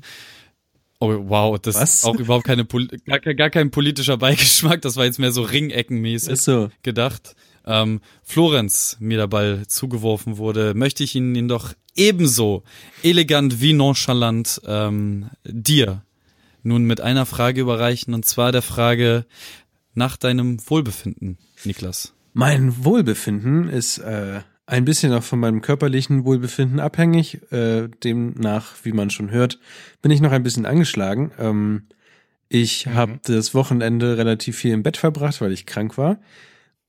Oh, wow, das Was? ist auch überhaupt keine, gar, kein- gar kein politischer Beigeschmack. Das war jetzt mehr so Ringeckenmäßig ist so. gedacht. Ähm, Florenz mir der Ball zugeworfen wurde, möchte ich ihn, ihn doch ebenso elegant wie nonchalant ähm, dir nun mit einer Frage überreichen und zwar der Frage nach deinem Wohlbefinden, Niklas. Mein Wohlbefinden ist äh, ein bisschen auch von meinem körperlichen Wohlbefinden abhängig. Äh, demnach, wie man schon hört, bin ich noch ein bisschen angeschlagen. Ähm, ich habe das Wochenende relativ viel im Bett verbracht, weil ich krank war.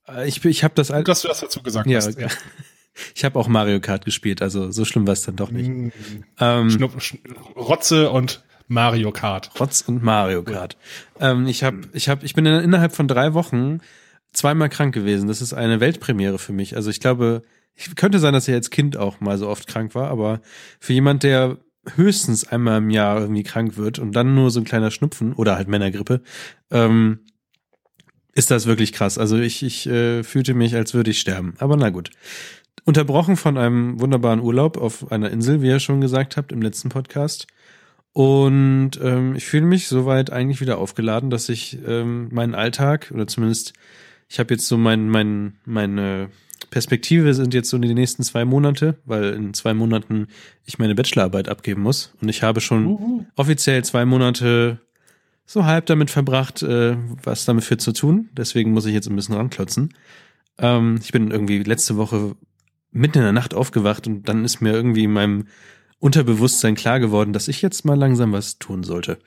Äh, Ich, ich habe das Gut, dass du das dazu gesagt ja, hast. ich habe auch Mario Kart gespielt, also so schlimm war es dann doch nicht. Mm, Ähm, Schnupp, Rotze und Mario Kart. Rotz und Mario Kart. Ähm, ich habe, ich habe, ich bin in, innerhalb von drei Wochen zweimal krank gewesen. Das ist eine Weltpremiere für mich. Also ich glaube, ich könnte sein, dass ich als Kind auch mal so oft krank war, aber für jemand, der höchstens einmal im Jahr irgendwie krank wird und dann nur so ein kleiner Schnupfen oder halt Männergrippe, ähm, ist das wirklich krass. Also ich, ich äh, fühlte mich, als würde ich sterben. Aber na gut. Unterbrochen von einem wunderbaren Urlaub auf einer Insel, wie ihr schon gesagt habt im letzten Podcast. Und ähm, ich fühle mich soweit eigentlich wieder aufgeladen, dass ich ähm, meinen Alltag oder zumindest ich habe jetzt so mein, mein, meine Perspektive sind jetzt so die nächsten zwei Monate, weil in zwei Monaten ich meine Bachelorarbeit abgeben muss. Und ich habe schon offiziell zwei Monate so halb damit verbracht, äh, was damit für zu tun. Deswegen muss ich jetzt ein bisschen ranklotzen. Ähm, ich bin irgendwie letzte Woche mitten in der Nacht aufgewacht und dann ist mir irgendwie in meinem Unterbewusstsein klar geworden, dass ich jetzt mal langsam was tun sollte.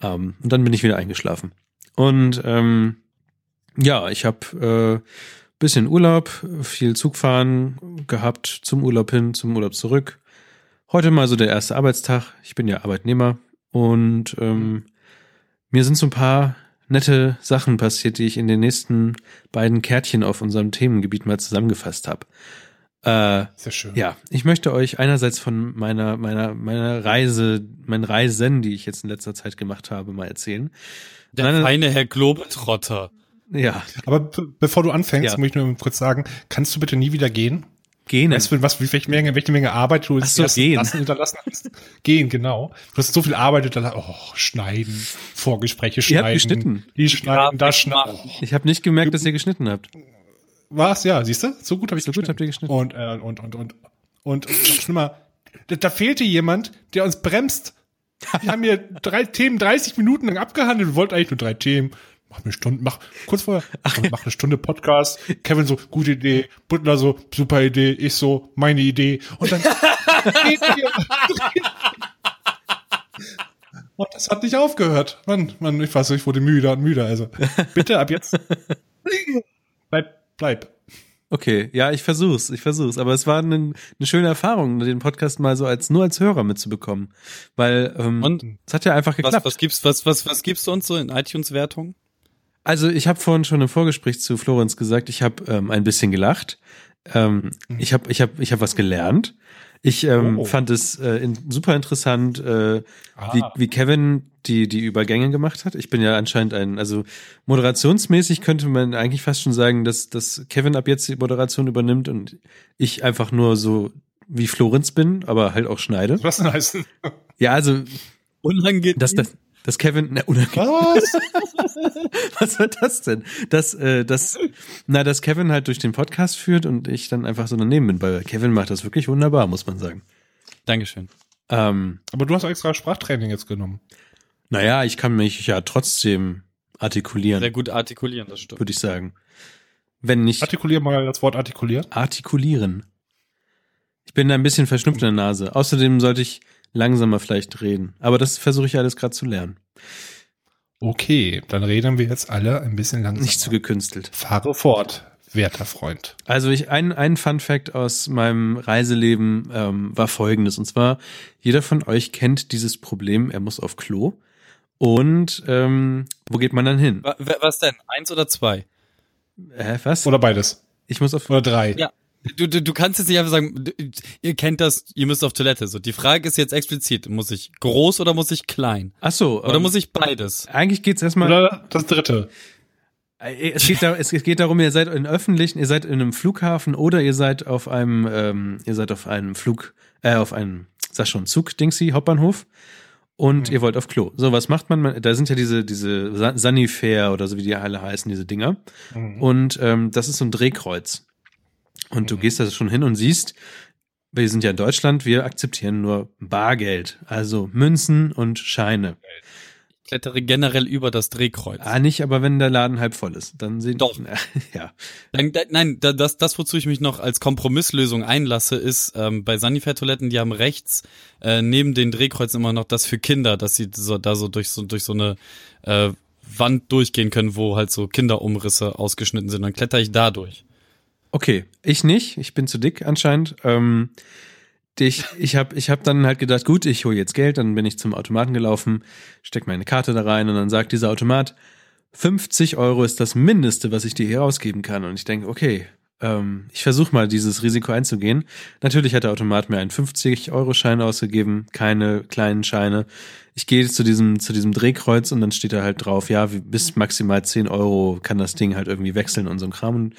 Ähm, und dann bin ich wieder eingeschlafen. Und ähm, ja, ich habe äh, bisschen Urlaub, viel Zugfahren gehabt, zum Urlaub hin, zum Urlaub zurück. Heute mal so der erste Arbeitstag. Ich bin ja Arbeitnehmer und ähm, mir sind so ein paar nette Sachen passiert, die ich in den nächsten beiden Kärtchen auf unserem Themengebiet mal zusammengefasst habe. Äh, Sehr schön. ja, ich möchte euch einerseits von meiner, meiner, meiner Reise, meinen Reisen, die ich jetzt in letzter Zeit gemacht habe, mal erzählen. Der Nein, feine Herr Globetrotter. Ja, Aber be bevor du anfängst, Ja. muss ich nur kurz sagen, kannst du bitte nie wieder gehen? gehen. Weißt du, was, wie, welche Menge, welche Menge Arbeit du so, gehen. lassen, hinterlassen hast? Gehen, genau. Du hast so viel Arbeit hinterlassen. Oh, schneiden, Vorgespräche Ihr habt schneiden. geschnitten. Die schneiden, da schneiden. Ich habe nicht gemerkt, dass ihr geschnitten habt. Was? Ja, siehst du? So gut habe ich So gut habt ihr geschnitten. Und, äh, und, und, und, und, noch schlimmer, da, da fehlte jemand, der uns bremst. Wir haben hier drei Themen 30 Minuten lang abgehandelt. Wir wollten eigentlich nur drei Themen. Mach eine Stunde, mach, kurz vorher, mach eine Stunde Podcast. Kevin so, gute Idee. Butler so, super Idee. Ich so, meine Idee. Und dann, und das hat nicht aufgehört. Mann, Mann, ich weiß, ich wurde müder und müder. Also, bitte ab jetzt. Bleib, bleib. Okay, ja, ich versuch's, ich versuch's. Aber es war eine, eine schöne Erfahrung, den Podcast mal so als nur als Hörer mitzubekommen, weil ähm, Und es hat ja einfach was, geklappt. was gibst, was, was, was gibst du uns so in iTunes-Wertung? Also ich habe vorhin schon im Vorgespräch zu Florenz gesagt, ich habe ähm, ein bisschen gelacht. Ähm, ich habe ich hab, ich hab was gelernt. Ich ähm, Oh. fand es äh, in, super interessant, äh, Ah. wie, wie Kevin die, die Übergänge gemacht hat. Ich bin ja anscheinend ein, also moderationsmäßig könnte man eigentlich fast schon sagen, dass, dass Kevin ab jetzt die Moderation übernimmt und ich einfach nur so wie Florenz bin, aber halt auch schneide. Was denn heißen? Ja, also Unangenehm. dass, dass, dass Kevin, na. Was? Was war das denn? Dass, äh, dass, na, dass Kevin halt durch den Podcast führt und ich dann einfach so daneben bin, weil Kevin macht das wirklich wunderbar, muss man sagen. Dankeschön. Ähm, Aber du hast extra Sprachtraining jetzt genommen. naja, ich kann mich ja trotzdem artikulieren, Sehr gut artikulieren, das stimmt. würde ich sagen. Wenn nicht Artikulier mal das Wort artikulieren. artikulieren. Ich bin ein bisschen verschnupft in der Nase. Außerdem sollte ich langsamer vielleicht reden. Aber das versuche ich alles gerade zu lernen. Okay, dann reden wir jetzt alle ein bisschen langsam. Nicht zu gekünstelt. Fahre fort, werter Freund. Also ich ein, ein Fun Fact aus meinem Reiseleben ähm, war folgendes. Und zwar, jeder von euch kennt dieses Problem, er muss auf Klo. Und ähm, wo geht man dann hin? Wa- wa- Was denn? Eins oder zwei? Hä, was? Oder beides. Ich muss auf Oder drei. Ja. Du, du, du kannst jetzt nicht einfach sagen, du- ihr kennt das, ihr müsst auf Toilette. So, die Frage ist jetzt explizit, muss ich groß oder muss ich klein? Ach so. Oder ähm, muss ich beides? Eigentlich geht's erstmal. Oder das dritte. Äh, Es geht, da, es geht darum, ihr seid in öffentlichen, ihr seid in einem Flughafen oder ihr seid auf einem, ähm, ihr seid auf einem Flug, äh, auf einem, sag schon, Zug, Dingsy, Hauptbahnhof und ihr wollt auf Klo. So, was macht man? Da sind ja diese, diese Sa- Sanifair oder so wie die alle heißen, diese Dinger. Und ähm, das ist so ein Drehkreuz. Und du gehst da schon hin und siehst, wir sind ja in Deutschland, wir akzeptieren nur Bargeld, also Münzen und Scheine. Ich klettere generell über das Drehkreuz. Ah, nicht, aber wenn der Laden halb voll ist, dann sehen Doch. ja. Nein, nein, da- das, das, wozu ich mich noch als Kompromisslösung einlasse, ist ähm, bei Sanifair-Toiletten, die haben rechts äh, neben den Drehkreuzen immer noch das für Kinder, dass sie so, da so durch so durch so eine äh, Wand durchgehen können, wo halt so Kinderumrisse ausgeschnitten sind. Dann kletter ich da durch. Okay, ich nicht. Ich bin zu dick anscheinend. Ähm, ich ich habe ich hab dann halt gedacht, gut, ich hole jetzt Geld. Dann bin ich zum Automaten gelaufen, steck meine Karte da rein und dann sagt dieser Automat, 50 Euro ist das Mindeste, was ich dir hier ausgeben kann. Und ich denke, okay, ähm, ich versuche mal dieses Risiko einzugehen. Natürlich hat der Automat mir einen 50-Euro-Schein ausgegeben, keine kleinen Scheine. Ich gehe zu diesem, zu diesem Drehkreuz und dann steht da halt drauf, ja, bis maximal 10 Euro kann das Ding halt irgendwie wechseln und so ein Kram. Und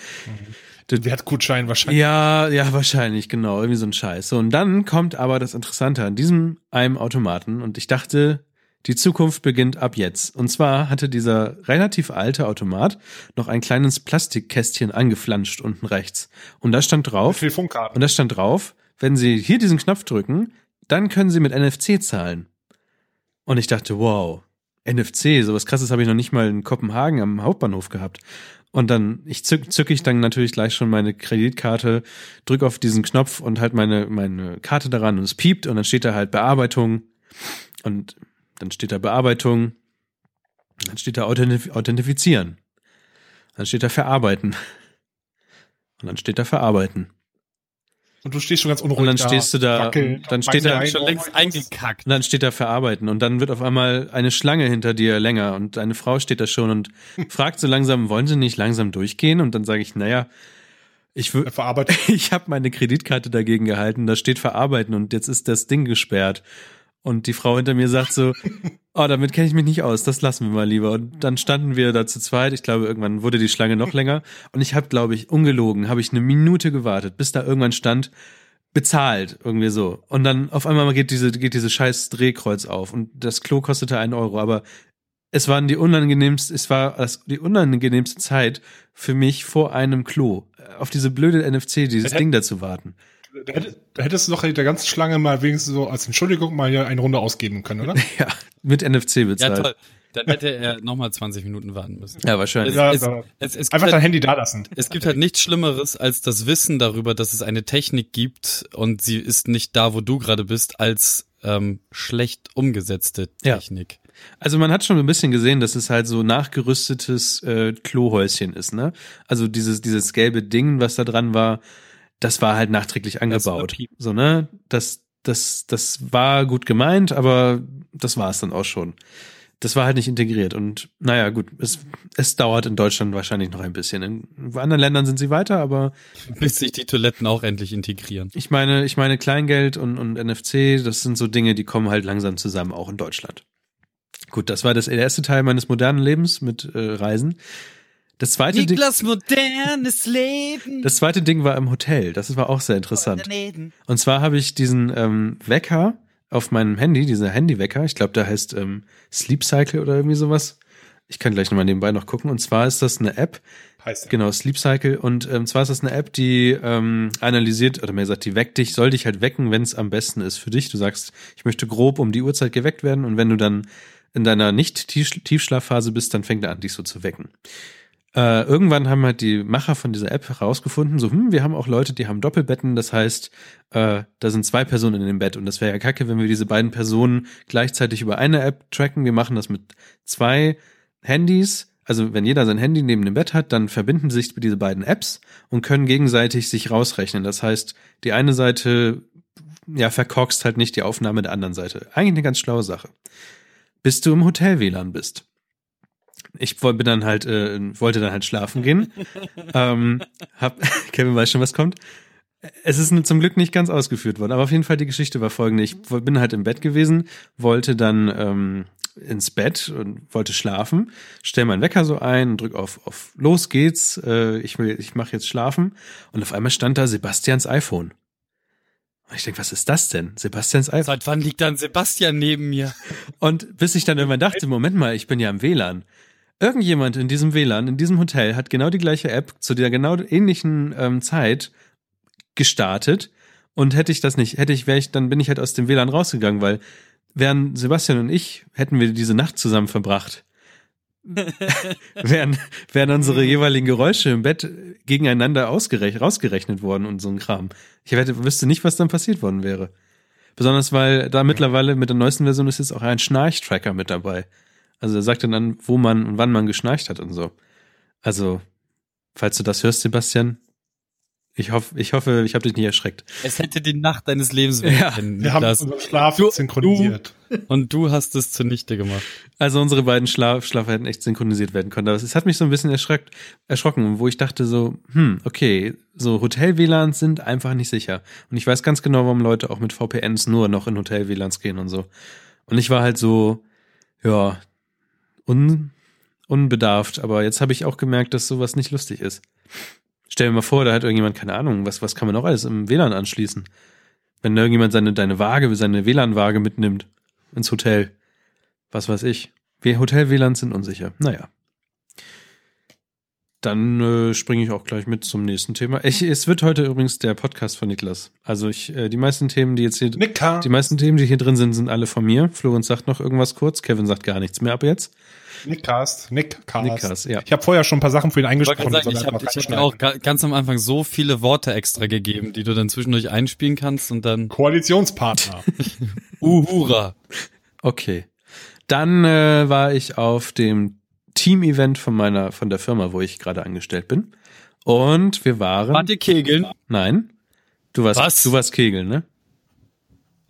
Der hat Gutschein wahrscheinlich. ja, ja, wahrscheinlich, genau, irgendwie so ein Scheiß. So, und dann kommt aber das Interessante an diesem einem Automaten und ich dachte, die Zukunft beginnt ab jetzt. Und zwar hatte dieser relativ alte Automat noch ein kleines Plastikkästchen angeflanscht unten rechts. Und da stand drauf, Telefonkarten. und da stand drauf, wenn Sie hier diesen Knopf drücken, dann können Sie mit NFC zahlen. Und ich dachte, wow, NFC, sowas krasses habe ich noch nicht mal in Kopenhagen am Hauptbahnhof gehabt. Und dann, ich zück, zücke ich dann natürlich gleich schon meine Kreditkarte, drück auf diesen Knopf und halt meine, meine Karte daran und es piept und dann steht da halt Bearbeitung. Und dann steht da Bearbeitung, dann steht da Authentif Authentifizieren, dann steht da Verarbeiten. Und dann steht da Verarbeiten. Und du stehst schon ganz unruhig Und dann da. stehst du da, wackelt, dann steht da Schon längst eingekackt. Und dann steht da verarbeiten und dann wird auf einmal eine Schlange hinter dir länger und eine Frau steht da schon und fragt so langsam, wollen Sie nicht langsam durchgehen? Und dann sage ich, naja, ich würde, ich habe meine Kreditkarte dagegen gehalten, da steht verarbeiten und jetzt ist das Ding gesperrt. Und die Frau hinter mir sagt so, oh, damit kenne ich mich nicht aus, das lassen wir mal lieber. Und dann standen wir da zu zweit, ich glaube, irgendwann wurde die Schlange noch länger und ich habe, glaube ich, ungelogen, habe ich eine Minute gewartet, bis da irgendwann stand, bezahlt, irgendwie so. Und dann auf einmal geht diese, geht diese scheiß Drehkreuz auf und das Klo kostete einen Euro, aber es waren die unangenehmste, es war das, die unangenehmste Zeit für mich vor einem Klo, auf diese blöde NFC, dieses Ding da zu warten. Da, hätte, da hättest du doch der ganzen Schlange mal wenigstens so als Entschuldigung mal hier eine Runde ausgeben können, oder? Ja, mit NFC Ja, bezahlt. toll. Dann hätte er nochmal 20 Minuten warten müssen. Ja, wahrscheinlich. Es, Ja, es, es, Einfach dein halt, Handy da lassen. es gibt halt nichts Schlimmeres als das Wissen darüber, dass es eine Technik gibt und sie ist nicht da, wo du gerade bist, als ähm, schlecht umgesetzte Ja. Technik. Also man hat schon ein bisschen gesehen, dass es halt so nachgerüstetes äh, Klohäuschen ist, ne? Also dieses dieses gelbe Ding, was da dran war, das war halt nachträglich angebaut. So, ne? Das das das war gut gemeint, aber das war es dann auch schon. Das war halt nicht integriert und naja, gut, es, es dauert in Deutschland wahrscheinlich noch ein bisschen. In anderen Ländern sind sie weiter, aber Bis sich die Toiletten auch endlich integrieren. ich meine, ich meine Kleingeld und, und NFC, das sind so Dinge, die kommen halt langsam zusammen, auch in Deutschland. Gut, das war das der erste Teil meines modernen Lebens mit äh, Reisen. Das zweite, Ding, Niklas modernes Leben. das zweite Ding war im Hotel. Das war auch sehr interessant. Und zwar habe ich diesen ähm, Wecker auf meinem Handy, dieser Handywecker. Ich glaube, der heißt ähm, Sleep Cycle oder irgendwie sowas. Ich kann gleich nochmal nebenbei noch gucken. Und zwar ist das eine App, Heißt Genau, Sleep Cycle. Und ähm, zwar ist das eine App, die ähm, analysiert, oder mehr gesagt, die weckt dich, soll dich halt wecken, wenn es am besten ist für dich. Du sagst, ich möchte grob um die Uhrzeit geweckt werden und wenn du dann in deiner Nicht-Tiefschlafphase bist, dann fängt er an, dich so zu wecken. Äh, irgendwann haben halt die Macher von dieser App herausgefunden, so, hm, wir haben auch Leute, die haben Doppelbetten, das heißt, äh, da sind zwei Personen in dem Bett und das wäre ja kacke, wenn wir diese beiden Personen gleichzeitig über eine App tracken. Wir machen das mit zwei Handys, also wenn jeder sein Handy neben dem Bett hat, dann verbinden sich diese beiden Apps und können gegenseitig sich rausrechnen. Das heißt, die eine Seite ja verkorkst halt nicht die Aufnahme der anderen Seite. Eigentlich eine ganz schlaue Sache. Bis du im Hotel WLAN bist. Ich bin dann halt, äh, wollte dann halt schlafen gehen. ähm, hab, Kevin weiß schon, was kommt. Es ist zum Glück nicht ganz ausgeführt worden, aber auf jeden Fall die Geschichte war folgende. Ich bin halt im Bett gewesen, wollte dann ähm, ins Bett und wollte schlafen, stell meinen Wecker so ein und drück auf, auf Los geht's, äh, ich will, ich mache jetzt schlafen und auf einmal stand da Sebastians iPhone. Und ich denk, was ist das denn? Sebastians iPhone. Seit wann liegt dann Sebastian neben mir? Und bis ich dann irgendwann dachte, Moment mal, ich bin ja im WLAN. Irgendjemand in diesem WLAN, in diesem Hotel, hat genau die gleiche App zu der genau ähnlichen ähm, Zeit gestartet. Und hätte ich das nicht, hätte ich, wäre ich, dann bin ich halt aus dem WLAN rausgegangen, weil wären Sebastian und ich, hätten wir diese Nacht zusammen verbracht, wären, wären unsere jeweiligen Geräusche im Bett gegeneinander ausgerechnet, rausgerechnet worden und so ein Kram. Ich hätte, wüsste nicht, was dann passiert worden wäre. Besonders weil da mittlerweile mit der neuesten Version ist jetzt auch ein Schnarchtracker mit dabei. Also er sagt dann an, wo man und wann man geschnarcht hat und so. Also, falls du das hörst, Sebastian, ich hoffe, ich hoffe, ich habe dich nicht erschreckt. Es hätte die Nacht deines Lebens werden Ja, können, Wir haben unseren Schlaf Du- synchronisiert. Und du hast es zunichte gemacht. Also unsere beiden Schlaf Schlafe hätten echt synchronisiert werden können. Aber es hat mich so ein bisschen erschreckt, erschrocken, wo ich dachte so, hm, okay, so Hotel-WLANs sind einfach nicht sicher. Und ich weiß ganz genau, warum Leute auch mit VPNs nur noch in Hotel-WLANs gehen und so. Und ich war halt so, ja, un, unbedarft. Aber jetzt habe ich auch gemerkt, dass sowas nicht lustig ist. Stell dir mal vor, da hat irgendjemand, keine Ahnung, was, was kann man noch alles im WLAN anschließen? Wenn da irgendjemand seine, deine Waage, seine WLAN-Waage mitnimmt ins Hotel. Was weiß ich. Hotel-WLANs sind unsicher. Naja. Dann äh, springe ich auch gleich mit zum nächsten Thema. Ich, es wird heute übrigens der Podcast von Niklas. Also ich, äh, die meisten Themen, die jetzt hier, Nicker. die meisten Themen, die hier drin sind, sind alle von mir. Florenz sagt noch irgendwas kurz. Kevin sagt gar nichts mehr ab jetzt. Nickcast. Nickcast. Nickcast, ja. Ich habe vorher schon ein paar Sachen für ihn eingesprochen. sagen, ich habe hab dir reinschneiden. auch ga, ganz am Anfang so viele Worte extra gegeben, die du dann zwischendurch einspielen kannst und dann Koalitionspartner. Uhura. Okay. Dann äh, war ich auf dem Team-Event von meiner, von der Firma, wo ich gerade angestellt bin. Und wir waren. Wart ihr Kegeln? Nein. Du warst, Was? du warst Kegeln, ne?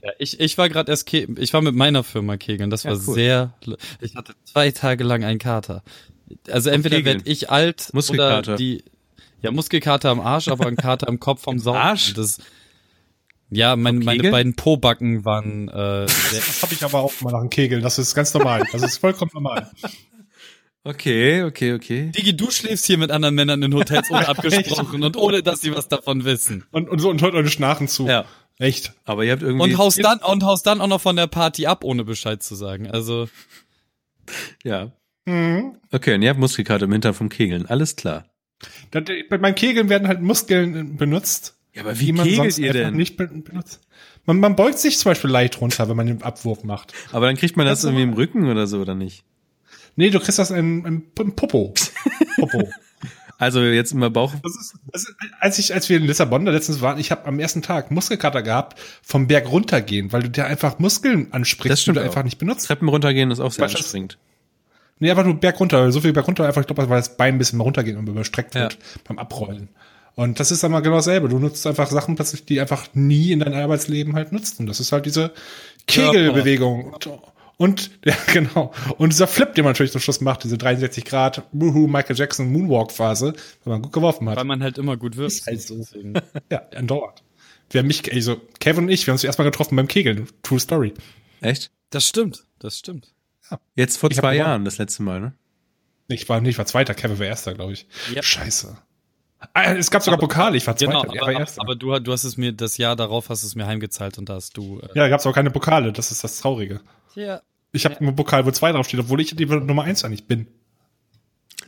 Ja, ich, ich war gerade erst Ke ich war mit meiner Firma kegeln. Das Ja, war cool. sehr. Ich hatte zwei Tage lang einen Kater. Also entweder Kegeln. werd ich alt Muskelkater. oder die. Ja, Muskelkater am Arsch, aber ein Kater am Kopf vom Saufen. Arsch? Das, ja, mein, meine beiden Pobacken waren äh, sehr, Das habe ich aber auch mal nach dem Kegeln. Das ist ganz normal. Das ist vollkommen normal. Okay, okay, okay. Digi, du schläfst hier mit anderen Männern in Hotels unabgesprochen und ohne, dass sie was davon wissen. Und, und so und hört eure Schnarchen zu. Ja. Echt. Aber ihr habt irgendwie. Und haust dann, und haust dann auch noch von der Party ab, ohne Bescheid zu sagen. Also, Ja. Mhm. Okay, und ihr habt Muskelkater im Hintern vom Kegeln. Alles klar. Das, bei meinem Kegeln werden halt Muskeln äh, benutzt, Ja, aber die man sonst einfach nicht be benutzt. Man, man beugt sich zum Beispiel leicht runter, wenn man den Abwurf macht. Aber dann kriegt man das, Das irgendwie im. Rücken oder so, oder nicht? Nee, du kriegst das im, im, im Popo. Popo. Also jetzt immer Bauch. Ist, ist, als ich, als wir in Lissabon da letztens waren, ich habe am ersten Tag Muskelkater gehabt vom Berg runtergehen, weil du dir einfach Muskeln ansprichst, Das stimmt die du auch. einfach nicht benutzt. Treppen runtergehen ist auch sehr Beispiel- anstrengend. Nee, einfach nur Berg runter, so viel Berg runter, einfach, ich glaube, weil das Bein ein bisschen runtergeht und überstreckt Ja. wird beim Abrollen. Und das ist einmal genau dasselbe. Du nutzt einfach Sachen plötzlich, die einfach nie in deinem Arbeitsleben halt nutzt. Und das ist halt diese Kegelbewegung. Und, und, ja, genau. Und dieser Flip, den man natürlich zum Schluss macht, diese 63 Grad, Woohoo, Michael Jackson Moonwalk-Phase, wenn man gut geworfen hat. weil man halt immer gut wirft. halt so. Ja, andauert. Wir haben mich, also Kevin und ich, wir haben uns erstmal getroffen beim Kegeln. True Story. Echt? Das stimmt, das stimmt. Jetzt vor Ich zwei gewonnen. Jahren, das letzte Mal, ne? Ich war, nee, ich war Zweiter, Kevin war Erster, glaube ich. Ja. Scheiße. Ah, es gab sogar Pokale, ich war Zweiter, Genau, er aber, war aber, aber du, du hast es mir, das Jahr darauf hast du es mir heimgezahlt und da hast du. Äh, ja, da gab's auch keine Pokale, das ist das Traurige. ja. Ich habe einen Pokal, wo zwei draufsteht, obwohl ich die Nummer eins eigentlich bin.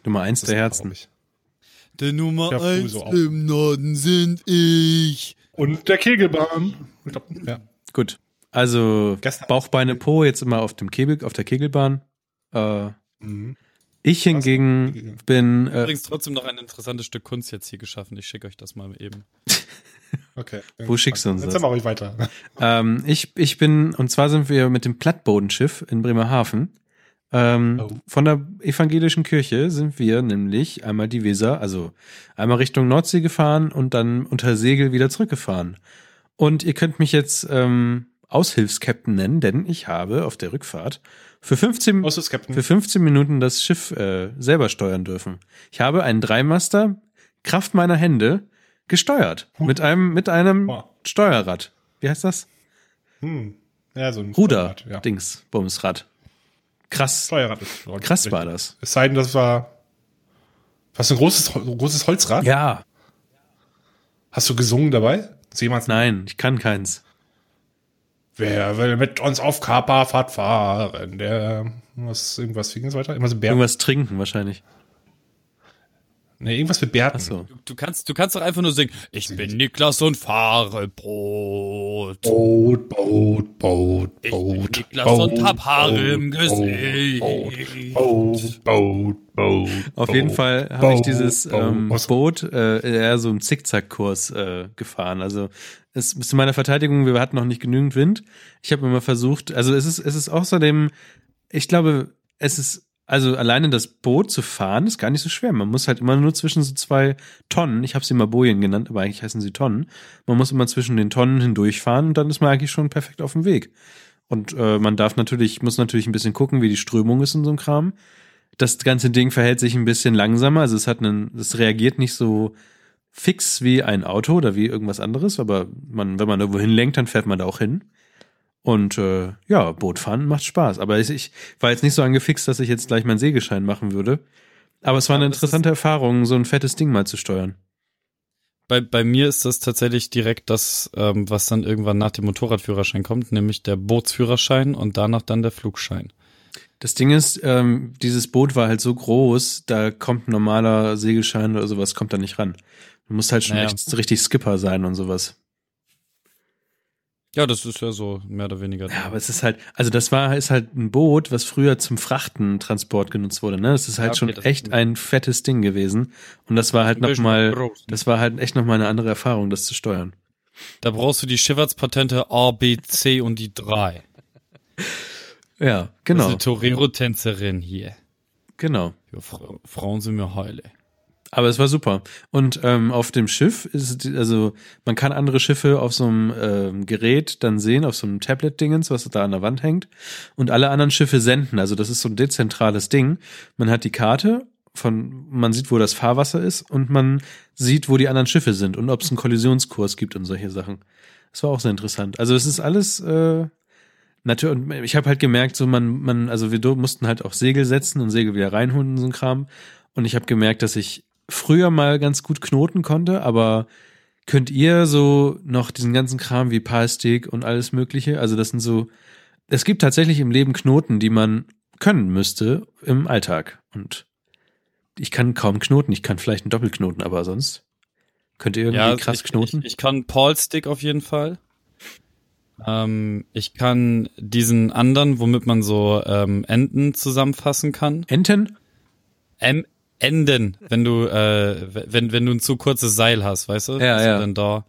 Nummer eins Das der Herzen. Der Nummer Ja, früh eins so im Norden sind ich. Und der Kegelbahn. Ich glaub, ja. Gut. Also Gestern- Bauch, Beine, Po jetzt immer auf dem Kegel, auf der Kegelbahn. Äh, Mhm. Ich hingegen bin äh, Übrigens trotzdem noch ein interessantes Stück Kunst jetzt hier geschaffen. Ich schicke euch das mal eben. Okay. Wo schickst du uns Jetzt das? mache ich weiter. Ähm, ich, ich bin, und zwar sind wir mit dem Plattbodenschiff in Bremerhaven. Ähm, Oh. Von der evangelischen Kirche sind wir nämlich einmal die Weser, also einmal Richtung Nordsee gefahren und dann unter Segel wieder zurückgefahren. Und ihr könnt mich jetzt ähm, Aushilfskapitän nennen, denn ich habe auf der Rückfahrt für 15, Was ist Captain? für 15 Minuten das Schiff äh, selber steuern dürfen. Ich habe einen Dreimaster, Kraft meiner Hände, gesteuert. Mit einem, mit einem Wow. Steuerrad. Wie heißt das? Hm. Ja, so ein Ruder. Ja. Dings. Bumsrad. Krass. Steuerrad ist Krass war das. Es sei denn, das war. Was ein großes, großes Holzrad? Ja. Hast du gesungen dabei? Seemanns Nein, ich kann keins. Wer will mit uns auf Kaperfahrt fahren? Der was irgendwas wie ging's weiter? Irgendwas mit Bär. Irgendwas trinken wahrscheinlich. Nee, irgendwas mit Bärten. Ach so. Du kannst, du kannst doch einfach nur singen, ich bin Niklas und fahre Brot. Boot, Boot, Boot, Ich Boot. bin Niklas Boot, und hab Haare im Boot, Gesicht. Boot, Boot, Boot. Auf jeden Fall habe ich dieses Boot. ähm, Boot äh, eher so im Zickzackkurs äh, gefahren. Also es ist zu meiner Verteidigung, wir hatten noch nicht genügend Wind. Ich habe immer versucht, also es ist, es ist außerdem, ich glaube, es ist, also alleine das Boot zu fahren, ist gar nicht so schwer. Man muss halt immer nur zwischen so zwei Tonnen, ich habe sie immer Bojen genannt, aber eigentlich heißen sie Tonnen. Man muss immer zwischen den Tonnen hindurchfahren und dann ist man eigentlich schon perfekt auf dem Weg. Und äh, man darf natürlich, muss natürlich ein bisschen gucken, wie die Strömung ist in so einem Kram das ganze Ding verhält sich ein bisschen langsamer. Also es hat einen, es reagiert nicht so fix wie ein Auto oder wie irgendwas anderes, aber man, wenn man irgendwo hinlenkt, dann fährt man da auch hin. Und äh, ja, Bootfahren macht Spaß. Aber ich, ich war jetzt nicht so angefixt, dass ich jetzt gleich meinen Segelschein machen würde. Aber es war eine interessante Erfahrung, so ein fettes Ding mal zu steuern. Bei, bei mir ist das tatsächlich direkt das, ähm, was dann irgendwann nach dem Motorradführerschein kommt, nämlich der Bootsführerschein und danach dann der Flugschein. Das Ding ist, ähm, dieses Boot war halt so groß, da kommt ein normaler Segelschein oder sowas, kommt da nicht ran. Du musst halt schon Naja. echt richtig Skipper sein und sowas. Ja, das ist ja so mehr oder weniger. Ja, aber es ist halt, also das war, ist halt ein Boot, was früher zum Frachtentransport genutzt wurde, ne? Das ist halt Ja, okay, schon das echt ein fettes Ding gewesen. Und das war halt bisschen nochmal, groß, das war halt echt nochmal eine andere Erfahrung, das zu steuern. Da brauchst du die Schifffahrtspatente A, B, C und die 3. Ja, Das genau, ist eine Torero-Tänzerin hier. genau. Ja, Fra Frauen sind mir heile. Aber es war super. Und ähm, auf dem Schiff ist, also man kann andere Schiffe auf so einem ähm, Gerät dann sehen, auf so einem Tablet-Dingens, was da an der Wand hängt. Und alle anderen Schiffe senden. Also das ist so ein dezentrales Ding. Man hat die Karte von, man sieht, wo das Fahrwasser ist und man sieht, wo die anderen Schiffe sind und ob es einen Kollisionskurs gibt und solche Sachen. Das war auch sehr interessant. Also es ist alles äh, natürlich. Ich habe halt gemerkt, so man, man, also wir mussten halt auch Segel setzen und Segel wieder reinholen und so ein Kram. Und ich habe gemerkt, dass ich früher mal ganz gut knoten konnte, aber könnt ihr so noch diesen ganzen Kram wie Palstick und alles Mögliche? Also das sind so, es gibt tatsächlich im Leben Knoten, die man können müsste im Alltag. Und ich kann kaum knoten. Ich kann vielleicht einen Doppelknoten, aber sonst könnt ihr irgendwie krass ich, knoten? Ich, ich kann Paul Stick auf jeden Fall. Ähm, ich kann diesen anderen, womit man so ähm, Enden zusammenfassen kann. Enten? Enden, wenn du äh, wenn wenn du ein zu kurzes Seil hast, weißt du? Ja, du ja. Dann da.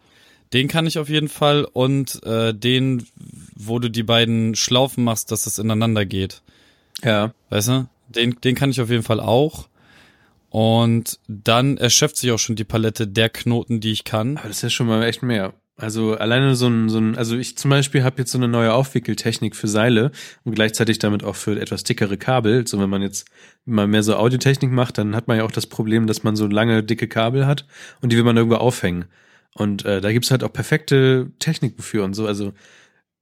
Den kann ich auf jeden Fall und äh, den, wo du die beiden Schlaufen machst, dass es ineinander geht. Ja. Weißt du? Den, den kann ich auf jeden Fall auch. Und dann erschöpft sich auch schon die Palette der Knoten, die ich kann. Aber das ist ja schon mal echt mehr. Also alleine so ein, so ein, also ich zum Beispiel habe jetzt so eine neue Aufwickeltechnik für Seile und gleichzeitig damit auch für etwas dickere Kabel. So wenn man jetzt mal mehr so Audiotechnik macht, dann hat man ja auch das Problem, dass man so lange dicke Kabel hat und die will man irgendwo aufhängen. Und äh, da gibt's halt auch perfekte Techniken für und so. Also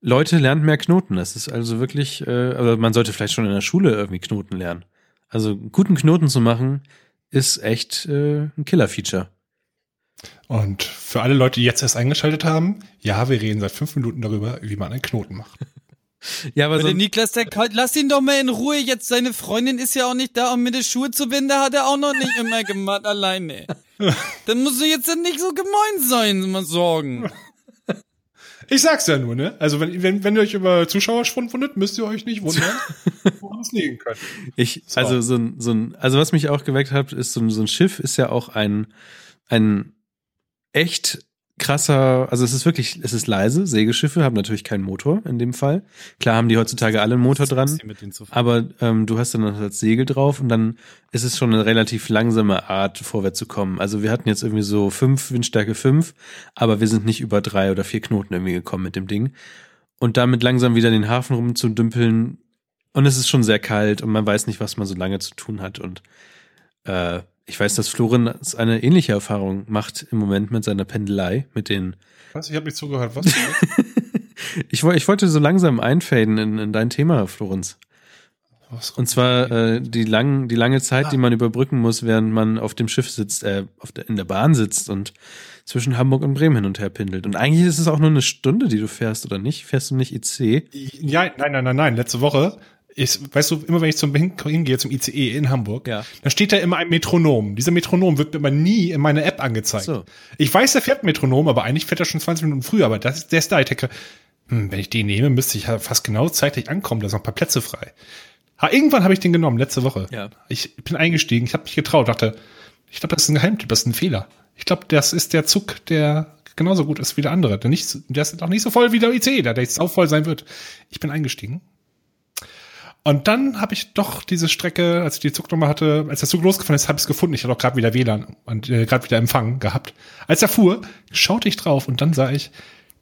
Leute lernt mehr Knoten. Das ist also wirklich, äh, aber man sollte vielleicht schon in der Schule irgendwie Knoten lernen. Also guten Knoten zu machen, ist echt äh, ein Killer-Feature. Und für alle Leute, die jetzt erst eingeschaltet haben, ja, wir reden seit fünf Minuten darüber, wie man einen Knoten macht. Ja, aber so, der Niklas, der lass ihn doch mal in Ruhe. Jetzt seine Freundin ist ja auch nicht da, um mir die Schuhe zu binden. Hat er auch noch nicht immer gemacht alleine. Dann musst du jetzt nicht so gemein sein, mal sorgen. Ich sag's ja nur, ne? Also wenn, wenn, wenn ihr euch über Zuschauerschwund wundert, müsst ihr euch nicht wundern, woran es liegen könnte. Ich, So. also so ein, so ein, also was mich auch geweckt hat, ist so ein, so ein Schiff ist ja auch ein, ein echt krasser, also es ist wirklich, es ist leise. Segelschiffe haben natürlich keinen Motor in dem Fall. Klar haben die heutzutage alle einen Motor dran, aber ähm, du hast dann noch das Segel drauf und dann ist es schon eine relativ langsame Art, vorwärts zu kommen. Also wir hatten jetzt irgendwie so fünf, Windstärke fünf, aber wir sind nicht über drei oder vier Knoten irgendwie gekommen mit dem Ding. Und damit langsam wieder in den Hafen rumzudümpeln. Und es ist schon sehr kalt und man weiß nicht, was man so lange zu tun hat. Und äh, Ich weiß, dass Florenz eine ähnliche Erfahrung macht im Moment mit seiner Pendelei, mit den. Was? Ich habe nicht zugehört. Was? Ich, ich wollte so langsam einfaden in, in dein Thema, Florenz. Was? Und zwar äh, die, lang, die lange Zeit, die man überbrücken muss, während man auf dem Schiff sitzt, äh, auf der, in der Bahn sitzt und zwischen Hamburg und Bremen hin und her pendelt. Und eigentlich ist es auch nur eine Stunde, die du fährst, oder nicht? Fährst du nicht IC? Ja, nein, nein, nein, nein. Letzte Woche ist, weißt du, immer wenn ich zum hin- hingehe zum ICE in Hamburg, Ja. da steht da immer ein Metronom. Dieser Metronom wird mir aber nie in meiner App angezeigt. So. Ich weiß, der fährt Metronom, aber eigentlich fährt er schon 20 Minuten früher. Aber das, der ist da. Ich denke, hm, wenn ich den nehme, müsste ich ja fast genau zeitlich ankommen. Da sind noch ein paar Plätze frei. Ha, irgendwann habe ich den genommen, letzte Woche. Ja. Ich bin eingestiegen, ich habe mich getraut, dachte, ich glaube, das ist ein Geheimtipp, das ist ein Fehler. Ich glaube, das ist der Zug, der genauso gut ist wie der andere. Der, nicht, der ist auch nicht so voll wie der ICE, der, der jetzt auch voll sein wird. Ich bin eingestiegen. Und dann habe ich doch diese Strecke, als ich die Zugnummer hatte, als der Zug losgefahren ist, habe ich es gefunden. Ich hatte auch gerade wieder WLAN und äh, gerade wieder Empfang gehabt. Als er fuhr, schaute ich drauf und dann sah ich,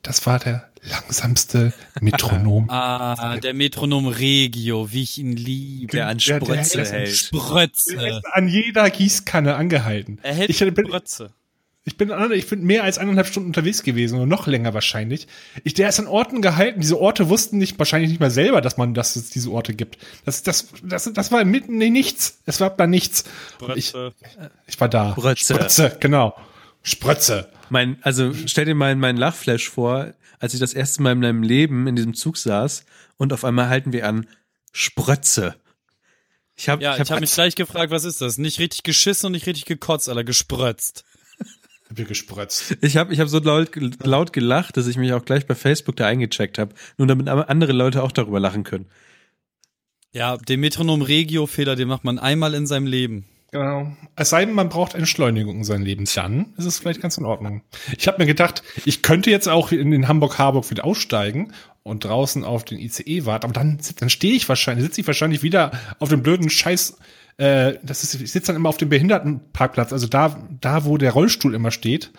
das war der langsamste Metronom. Ah, der Metronom Regio, wie ich ihn liebe. Der an Der- der Sprötze hält-. Der Sprötze. ist an jeder Gießkanne angehalten. Er hält ich, Sprötze. Ich, bin, ich bin mehr als eineinhalb Stunden unterwegs gewesen und noch länger wahrscheinlich. Ich, der ist an Orten gehalten. Diese Orte wussten nicht, wahrscheinlich nicht mal selber, dass man, dass es diese Orte gibt. Das, das, das, das war mitten in nichts. Es war da nichts. Und Ich, Sprötze. ich war da. Sprötze. Sprötze, genau. Sprötze. Mein, also stell dir mal meinen Lachflash vor, als ich das erste Mal in meinem Leben in diesem Zug saß und auf einmal halten wir an Sprötze. Ich habe Ja, ich ich hab, habe mich gleich gefragt, was ist das? Nicht richtig geschissen und nicht richtig gekotzt, Alter, gesprötzt. Hab ich gesprötzt. ich hab, ich hab so laut, laut gelacht, dass ich mich auch gleich bei Facebook da eingecheckt habe, nur damit andere Leute auch darüber lachen können. Ja, den Metronom Regio Fehler, den macht man einmal in seinem Leben. Genau. Es sei denn, man braucht Entschleunigung in seinem Leben. Dann ist es vielleicht ganz in Ordnung. Ich habe mir gedacht, ich könnte jetzt auch in den Hamburg-Harburg wieder aussteigen und draußen auf den ICE warten, aber dann, dann stehe ich wahrscheinlich, sitze ich wahrscheinlich wieder auf dem blöden Scheiß, äh, das ist, ich sitze dann immer auf dem Behindertenparkplatz, also da, da, wo der Rollstuhl immer steht,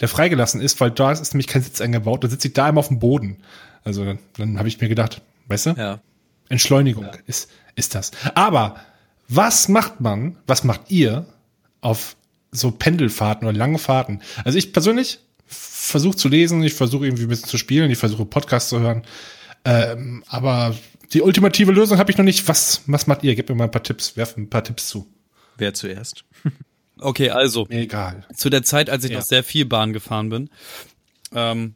der freigelassen ist, weil da ist nämlich kein Sitz eingebaut, dann sitze ich da immer auf dem Boden. Also dann, dann habe ich mir gedacht, weißt du? Ja. Entschleunigung ist, ist das. Aber was macht man, was macht ihr auf so Pendelfahrten oder lange Fahrten? Also ich persönlich versuche zu lesen, ich versuche irgendwie ein bisschen zu spielen, ich versuche Podcasts zu hören. Ähm, aber die ultimative Lösung habe ich noch nicht. Was, was macht ihr? Gebt mir mal ein paar Tipps, werft ein paar Tipps zu. Wer zuerst? Okay, also, egal. zu der Zeit, als ich Ja. noch sehr viel Bahn gefahren bin, ähm,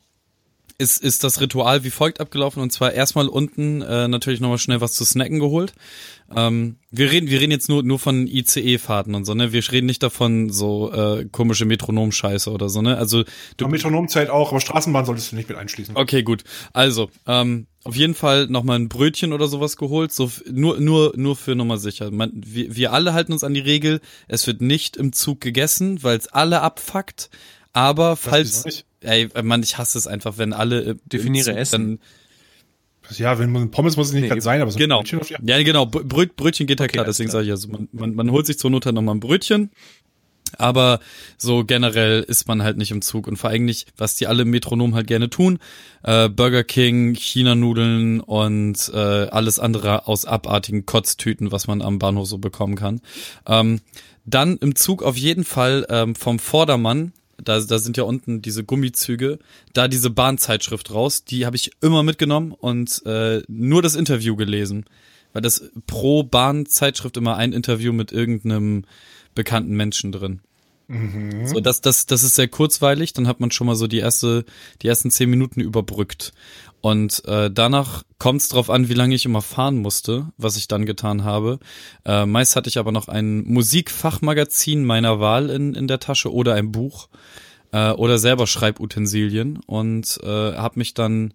ist, ist das Ritual wie folgt abgelaufen. Und zwar erstmal unten äh, natürlich nochmal schnell was zu snacken geholt. Ähm, wir reden, wir reden jetzt nur, nur von ICE-Fahrten und so, ne? Wir reden nicht davon so äh, komische Metronom-Scheiße oder so, ne? Also du, Du Metronom zählt auch, aber Straßenbahn solltest du nicht mit einschließen. Okay, gut. Also, ähm, auf jeden Fall nochmal ein Brötchen oder sowas geholt, so nur nur nur für Nummer sicher. Man, wir, wir alle halten uns an die Regel, es wird nicht im Zug gegessen, weil es alle abfuckt. Aber falls, nicht? ey, Mann, ich hasse es einfach, wenn alle im Definiere Zug Essen. Ja, wenn man Pommes muss es nicht Nee, ganz sein, aber so ein Genau. Brötchen auf die- Ja, genau. Brö Brötchen geht ja klar, alles deswegen klar. sage ich also, man, man, man holt sich zur Not halt nochmal ein Brötchen. Aber so generell ist man halt nicht im Zug. Und vor allem nicht, was die alle im Metronom halt gerne tun, äh, Burger King, China-Nudeln und äh, alles andere aus abartigen Kotztüten, was man am Bahnhof so bekommen kann. Ähm, dann im Zug auf jeden Fall ähm, vom Vordermann, da, da sind ja unten diese Gummizüge, da diese Bahnzeitschrift raus, die habe ich immer mitgenommen und äh, nur das Interview gelesen. Weil das pro Bahnzeitschrift immer ein Interview mit irgendeinem bekannten Menschen drin. So, das, das, das ist sehr kurzweilig, dann hat man schon mal so die erste, die ersten zehn Minuten überbrückt. Und äh, danach kommt es drauf an, wie lange ich immer fahren musste, was ich dann getan habe. Äh, meist hatte ich aber noch ein Musikfachmagazin meiner Wahl in, in der Tasche oder ein Buch äh, oder selber Schreibutensilien und äh, habe mich dann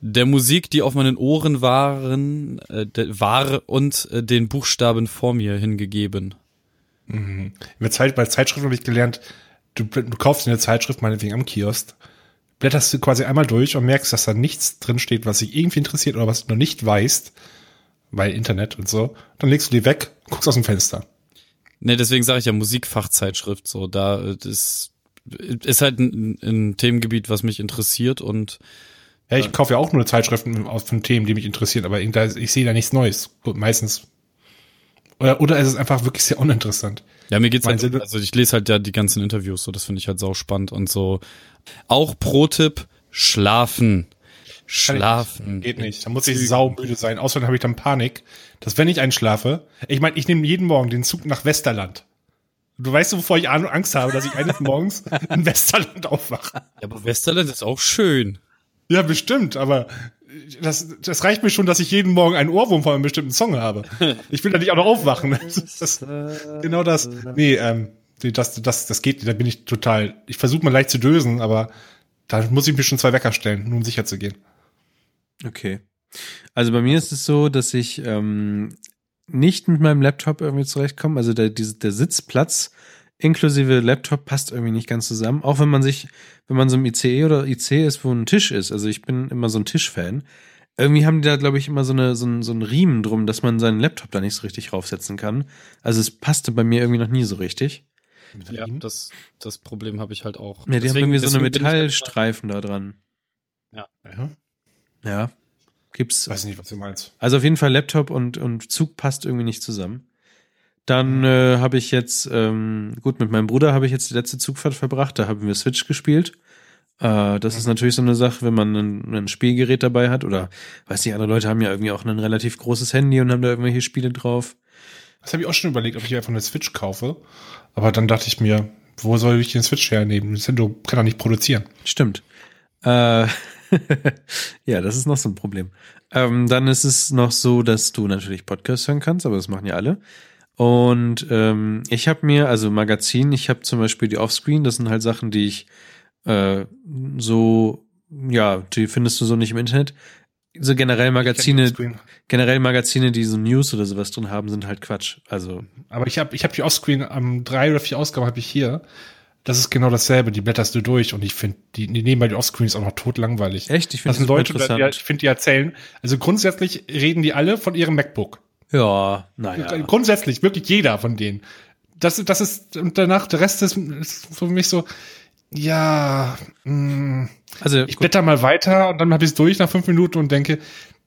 der Musik, die auf meinen Ohren waren, äh, war und äh, den Buchstaben vor mir hingegeben. In der Zeit, bei Zeitschriften habe ich gelernt, du, du kaufst eine Zeitschrift meinetwegen am Kiosk, blätterst du quasi einmal durch und merkst, dass da nichts drin steht, was dich irgendwie interessiert oder was du noch nicht weißt, weil Internet und so. Dann legst du die weg, guckst aus dem Fenster. Ne, deswegen sage ich ja Musikfachzeitschrift. So, da das ist halt ein, ein Themengebiet, was mich interessiert und Ja, ich kaufe ja auch nur Zeitschriften aus- von Themen, die mich interessieren, aber ich sehe da nichts Neues. Gut, meistens. Oder, oder ist es einfach wirklich sehr uninteressant? Ja, mir geht's halt, also ich lese halt ja die ganzen Interviews, so das finde ich halt sau spannend und so. Auch Pro-Tipp, schlafen. Schlafen. Geht nicht. Da muss ich saumüde sein. Außerdem habe ich dann Panik, dass wenn ich einschlafe, ich meine, ich nehme jeden Morgen den Zug nach Westerland. Du weißt, wovor ich An- Angst habe, dass ich eines Morgens in Westerland aufwache. Ja, aber Westerland ist auch schön. Ja, bestimmt, aber das, das reicht mir schon, dass ich jeden Morgen einen Ohrwurm von einem bestimmten Song habe. Ich will da nicht auch noch aufwachen. Das, das, genau das. Nee, ähm, nee, das, das, das geht nicht. Da bin ich total. Ich versuche mal leicht zu dösen, aber da muss ich mir schon zwei Wecker stellen, nur um sicher zu gehen. Okay. Also bei mir ist es so, dass ich ähm, nicht mit meinem Laptop irgendwie zurechtkomme. Also der, der Sitzplatz inklusive Laptop passt irgendwie nicht ganz zusammen. Auch wenn man sich, wenn man so im ICE oder IC ist, wo ein Tisch ist. Also ich bin immer so ein Tischfan. Irgendwie haben die da, glaube ich, immer so, eine, so, ein, so einen Riemen drum, dass man seinen Laptop da nicht so richtig raufsetzen kann. Also es passte bei mir irgendwie noch nie so richtig. Ja, das, das Problem habe ich halt auch. Ja, die haben irgendwie so eine deswegen halt- Metallstreifen da dran. Ja. Ja. Gibt's. Weiß nicht, was du meinst. Also auf jeden Fall Laptop und, und Zug passt irgendwie nicht zusammen. Dann äh, habe ich jetzt, ähm, gut, mit meinem Bruder habe ich jetzt die letzte Zugfahrt verbracht, da haben wir Switch gespielt. Äh, das ist natürlich so eine Sache, wenn man ein, ein Spielgerät dabei hat oder, weiß nicht, andere Leute haben ja irgendwie auch ein relativ großes Handy und haben da irgendwelche Spiele drauf. Das habe ich auch schon überlegt, ob ich einfach eine Switch kaufe. Aber dann dachte ich mir, wo soll ich den Switch hernehmen? Nintendo kann doch nicht produzieren. Stimmt. Äh, ja, das ist noch so ein Problem. Ähm, dann ist es noch so, dass du natürlich Podcasts hören kannst, aber das machen ja alle. Und ähm, ich habe mir, also Magazin, ich habe zum Beispiel die Offscreen, das sind halt Sachen, die ich äh, so, ja, die findest du so nicht im Internet. So generell Magazine, generell Magazine, die so News oder sowas drin haben, sind halt Quatsch. Also, Aber ich habe ich hab die Offscreen am drei oder vier Ausgaben habe ich hier. Das ist genau dasselbe. Die blätterst du durch und ich finde, die, die nebenbei die Offscreens auch noch tot langweilig. echt, ich Das finde sind das Leute, interessant. die, ich finde, die erzählen. Also grundsätzlich reden die alle von ihrem MacBook. Ja, naja. Grundsätzlich, wirklich jeder von denen. Das, das ist, und danach, der Rest ist, ist für mich so, ja, mh, Also, ich blätter mal weiter und dann habe ich es durch nach fünf Minuten und denke,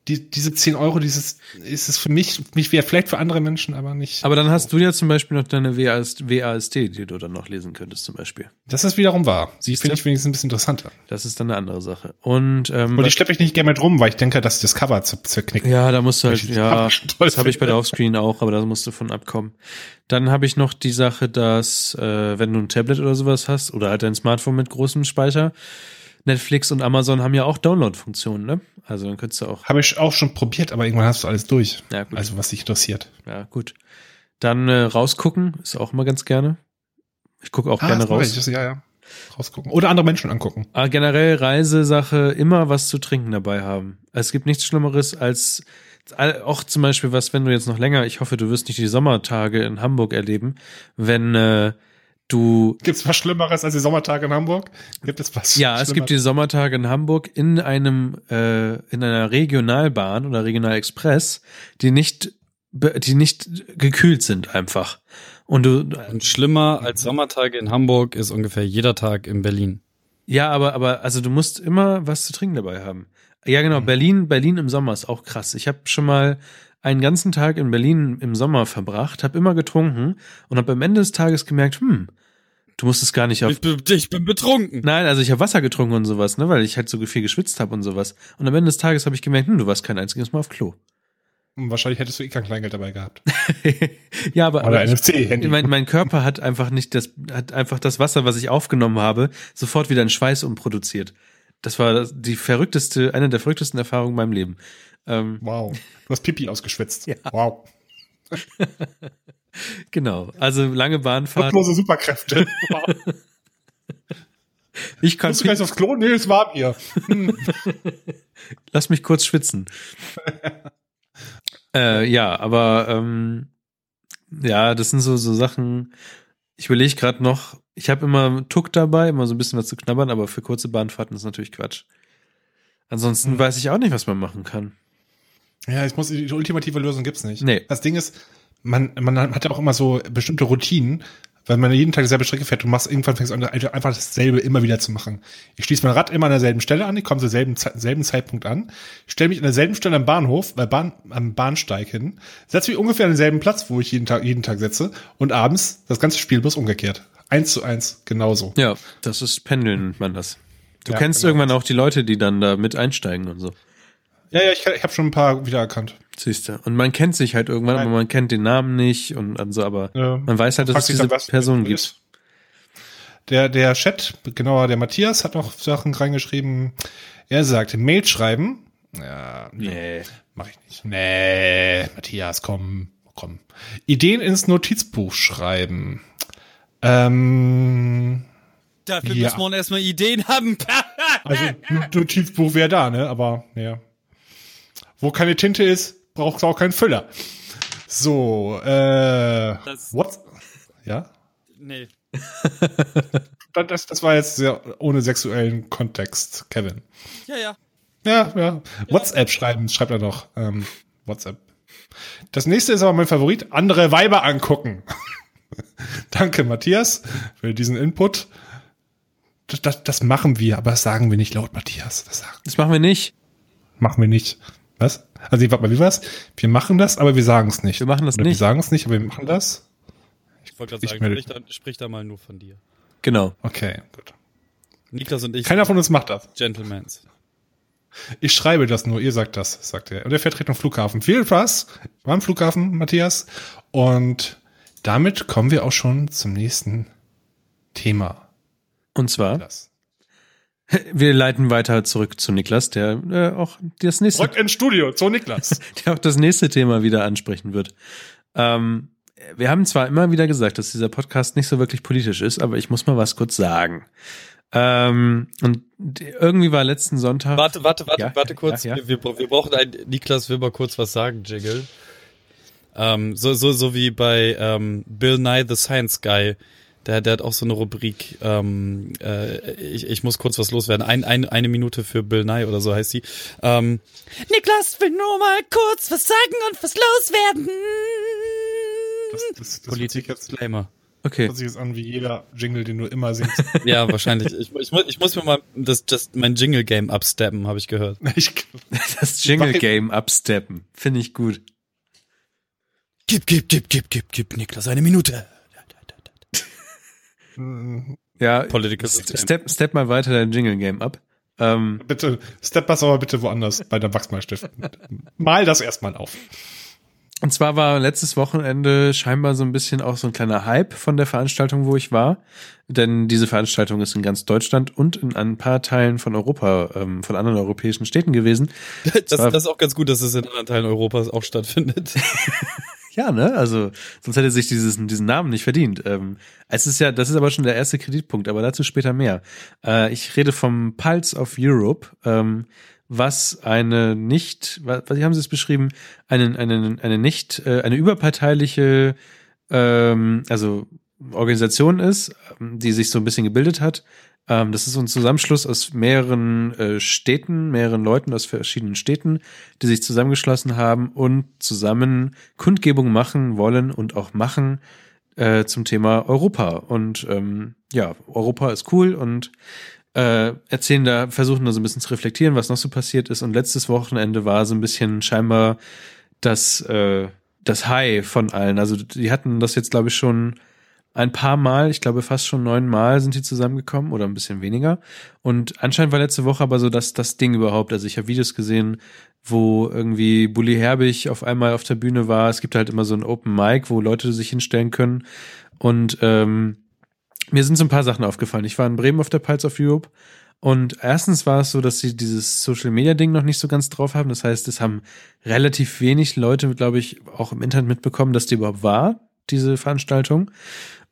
die, diese 10 Euro, dieses, ist es für mich, mich wäre vielleicht für andere Menschen, aber nicht. Aber dann hast du ja zum Beispiel noch deine WAS WASD, die du dann noch lesen könntest, zum Beispiel. das ist wiederum wahr. Siehst Finde ich wenigstens ein bisschen interessanter. Das ist dann eine andere Sache. Und, ähm, Und die schleppe ich nicht gerne mit rum, weil ich denke, dass das Cover zu, zerknickt. ja, da musst du halt, ja, das habe ich bei der Offscreen auch, aber da musst du von abkommen. Dann habe ich noch die Sache, dass, äh, wenn du ein Tablet oder sowas hast, oder halt ein Smartphone mit großem Speicher, Netflix und Amazon haben ja auch Download-Funktionen, ne? Also dann könntest du auch, Habe ich auch schon probiert, aber irgendwann hast du alles durch. Ja, gut. Also was dich interessiert. ja, gut. Dann äh, rausgucken, ist auch immer ganz gerne. Ich gucke auch gerne das mache raus. Ich, ja, ja. Rausgucken. Oder andere Menschen angucken. Aber generell Reisesache immer was zu trinken dabei haben. Es gibt nichts Schlimmeres als auch zum Beispiel was, wenn du jetzt noch länger, ich hoffe, du wirst nicht die Sommertage in Hamburg erleben, wenn äh, du Gibt es was Schlimmeres als die Sommertage in Hamburg? Gibt es was? ja, es gibt die? Sommertage in Hamburg in einem äh, in einer Regionalbahn oder Regionalexpress, die nicht die nicht gekühlt sind einfach. Und du Und schlimmer als Sommertage in Hamburg ist ungefähr jeder Tag in Berlin. Ja, aber, aber, also du musst immer was zu trinken dabei haben. Ja, genau, Berlin, Berlin im Sommer ist auch krass. Ich habe schon mal einen ganzen Tag in Berlin im Sommer verbracht, habe immer getrunken und habe am Ende des Tages gemerkt, hm, du musst es gar nicht auf. Ich bin, ich bin betrunken. Nein, also ich habe Wasser getrunken und sowas, ne, weil ich halt so viel geschwitzt habe und sowas. Und am Ende des Tages habe ich gemerkt, hm, du warst kein einziges Mal auf Klo. Wahrscheinlich hättest du eh kein Kleingeld dabei gehabt. ja, aber, Oder aber NFC-Handy. mein, mein Körper hat einfach nicht das, hat einfach das Wasser, was ich aufgenommen habe, sofort wieder in Schweiß umproduziert. Das war die verrückteste, eine der verrücktesten Erfahrungen in meinem Leben. Ähm, Wow. Du hast Pipi ausgeschwitzt. Ja. Wow. genau. Also lange Bahnfahrt. Gottlose Superkräfte. Wow. Ich kann, Musst du gleich aufs Klo? Nee, es warm hier. lass mich kurz schwitzen. äh, ja, aber ähm, ja, das sind so so Sachen. Ich überlege gerade noch. Ich habe immer Tuck dabei, immer so ein bisschen was zu knabbern, aber für kurze Bahnfahrten ist natürlich Quatsch. Ansonsten Hm. weiß ich auch nicht, was man machen kann. Ja, ich muss, die ultimative Lösung gibt's nicht. Nee. Das Ding ist, man, man hat ja auch immer so bestimmte Routinen, Weil man jeden Tag dieselbe Strecke fährt, du machst irgendwann fängst du an, einfach dasselbe immer wieder zu machen. Ich schließe mein Rad immer an derselben Stelle an, ich komme zur selben, selben Zeitpunkt an, stelle mich an derselben Stelle am Bahnhof, bei Bahn, am Bahnsteig hin, setze mich ungefähr an denselben Platz, wo ich jeden Tag, jeden Tag setze, und abends das ganze Spiel bloß umgekehrt. Eins zu eins, genauso. Ja, das ist Pendeln, nennt man das. Du Ja, kennst genau. irgendwann auch die Leute, die dann da mit einsteigen und so. Ja, ja, ich, ich habe schon ein paar wiedererkannt. Siehst du. Und man kennt sich halt irgendwann, Nein. aber man kennt den Namen nicht und, und so, aber Ja. man weiß halt, dass es diese Person gibt. ist. Der, der Chat, genauer der Matthias, hat noch Sachen reingeschrieben. Er sagt, Mail schreiben. Ja, Nee. mach ich nicht. Nee, Matthias, komm, komm. Ideen ins Notizbuch schreiben. Ähm, Dafür Ja. muss man erstmal Ideen haben. also Notizbuch wäre da, ne? Aber ja. Wo keine Tinte ist, braucht es auch keinen Füller. So, äh, Das- what? Ja? nee. Das, das, das war jetzt sehr ohne sexuellen Kontext, Kevin. Ja, ja. Ja, ja. WhatsApp schreiben, schreibt er noch. Ähm, WhatsApp. Das nächste ist aber mein Favorit, andere Weiber angucken. Danke, Matthias, für diesen Input. Das, das, das machen wir, aber das sagen wir nicht laut, Matthias. Das sagen, Das machen wir nicht. machen wir nicht. Was? Also, warte mal, wie war's? Wir machen das, aber wir sagen es nicht. Wir machen das Oder nicht. Wir sagen es nicht, aber wir machen das. Ich wollte gerade sagen, sprich da, sprich da mal nur von dir. Genau. Okay, gut. Niklas und ich, Keiner von uns macht das. Gentlemans. Ich schreibe das nur, ihr sagt das, sagt er. Und er fährt Richtung Flughafen. Viel Spaß beim Flughafen, Matthias. Und damit kommen wir auch schon zum nächsten Thema. Und zwar, Das. wir leiten weiter zurück zu Niklas, der äh, auch das nächste, Zurück ins Studio, zu Niklas. der auch das nächste Thema wieder ansprechen wird. Ähm, wir haben zwar immer wieder gesagt, dass dieser Podcast nicht so wirklich politisch ist, aber ich muss mal was kurz sagen. Ähm, und irgendwie war letzten Sonntag. Warte, warte, warte, Ja, warte kurz. ja, ja. Wir, wir, wir brauchen ein, Niklas will mal kurz was sagen, Jiggle. Ähm, so, so, so wie bei ähm, Bill Nye the Science Guy. Der, der hat auch so eine Rubrik, ähm, äh, ich, ich muss kurz was loswerden. Ein, ein, eine Minute für Bill Nye oder so heißt sie. Ähm, Niklas will nur mal kurz was sagen und was loswerden. Das, das, das hört sich jetzt, Disclaimer. Okay. hört sich jetzt an wie jeder Jingle, den du immer singst. Ja, wahrscheinlich. Ich, ich, muss, ich muss mir mal das, das, mein Jingle-Game absteppen, habe ich gehört. Ich, Das Jingle Game absteppen. Finde ich gut. Gib, gib, gib, gib, gib, gib, Niklas, eine Minute. Ja, Political step, step mal weiter dein Jingle Game ab. Ähm, bitte, step das aber bitte woanders bei der Wachsmalstift. Mal das erstmal auf. Und zwar war letztes Wochenende scheinbar so ein bisschen auch so ein kleiner Hype von der Veranstaltung, wo ich war. Denn diese Veranstaltung ist in ganz Deutschland und in ein paar Teilen von Europa, ähm, von anderen europäischen Städten gewesen. Das, das ist auch ganz gut, dass es in anderen Teilen Europas auch stattfindet. Ja, ne? Also, sonst hätte sich dieses, diesen Namen nicht verdient. Ähm, es ist ja, das ist aber schon der erste Kreditpunkt, aber dazu später mehr. Äh, ich rede vom Pulse of Europe, ähm, was eine nicht, was, wie haben Sie es beschrieben? Eine, eine, eine nicht, äh, eine überparteiliche, ähm, also Organisation ist, ähm, die sich so ein bisschen gebildet hat. Ähm, das ist so ein Zusammenschluss aus mehreren äh, Städten, mehreren Leuten aus verschiedenen Städten, die sich zusammengeschlossen haben und zusammen Kundgebung machen wollen und auch machen äh, zum Thema Europa. Und ähm, ja, Europa ist cool und äh, erzählen da, versuchen da so ein bisschen zu reflektieren, was noch so passiert ist. Und letztes Wochenende war so ein bisschen scheinbar das, äh, das High von allen. Also die hatten das jetzt, glaube ich, schon ein paar Mal, ich glaube fast schon neun Mal sind die zusammengekommen oder ein bisschen weniger. Und anscheinend war letzte Woche aber so das, das Ding überhaupt. Also ich habe Videos gesehen, wo irgendwie Bully Herbig auf einmal auf der Bühne war. Es gibt halt immer so ein Open Mic, wo Leute sich hinstellen können. Und ähm, mir sind so ein paar Sachen aufgefallen. Ich war in Bremen auf der Pulse of Europe und erstens war es so, dass sie dieses Social Media Ding noch nicht so ganz drauf haben. Das heißt, es haben relativ wenig Leute, glaube ich, auch im Internet mitbekommen, dass die überhaupt war, diese Veranstaltung.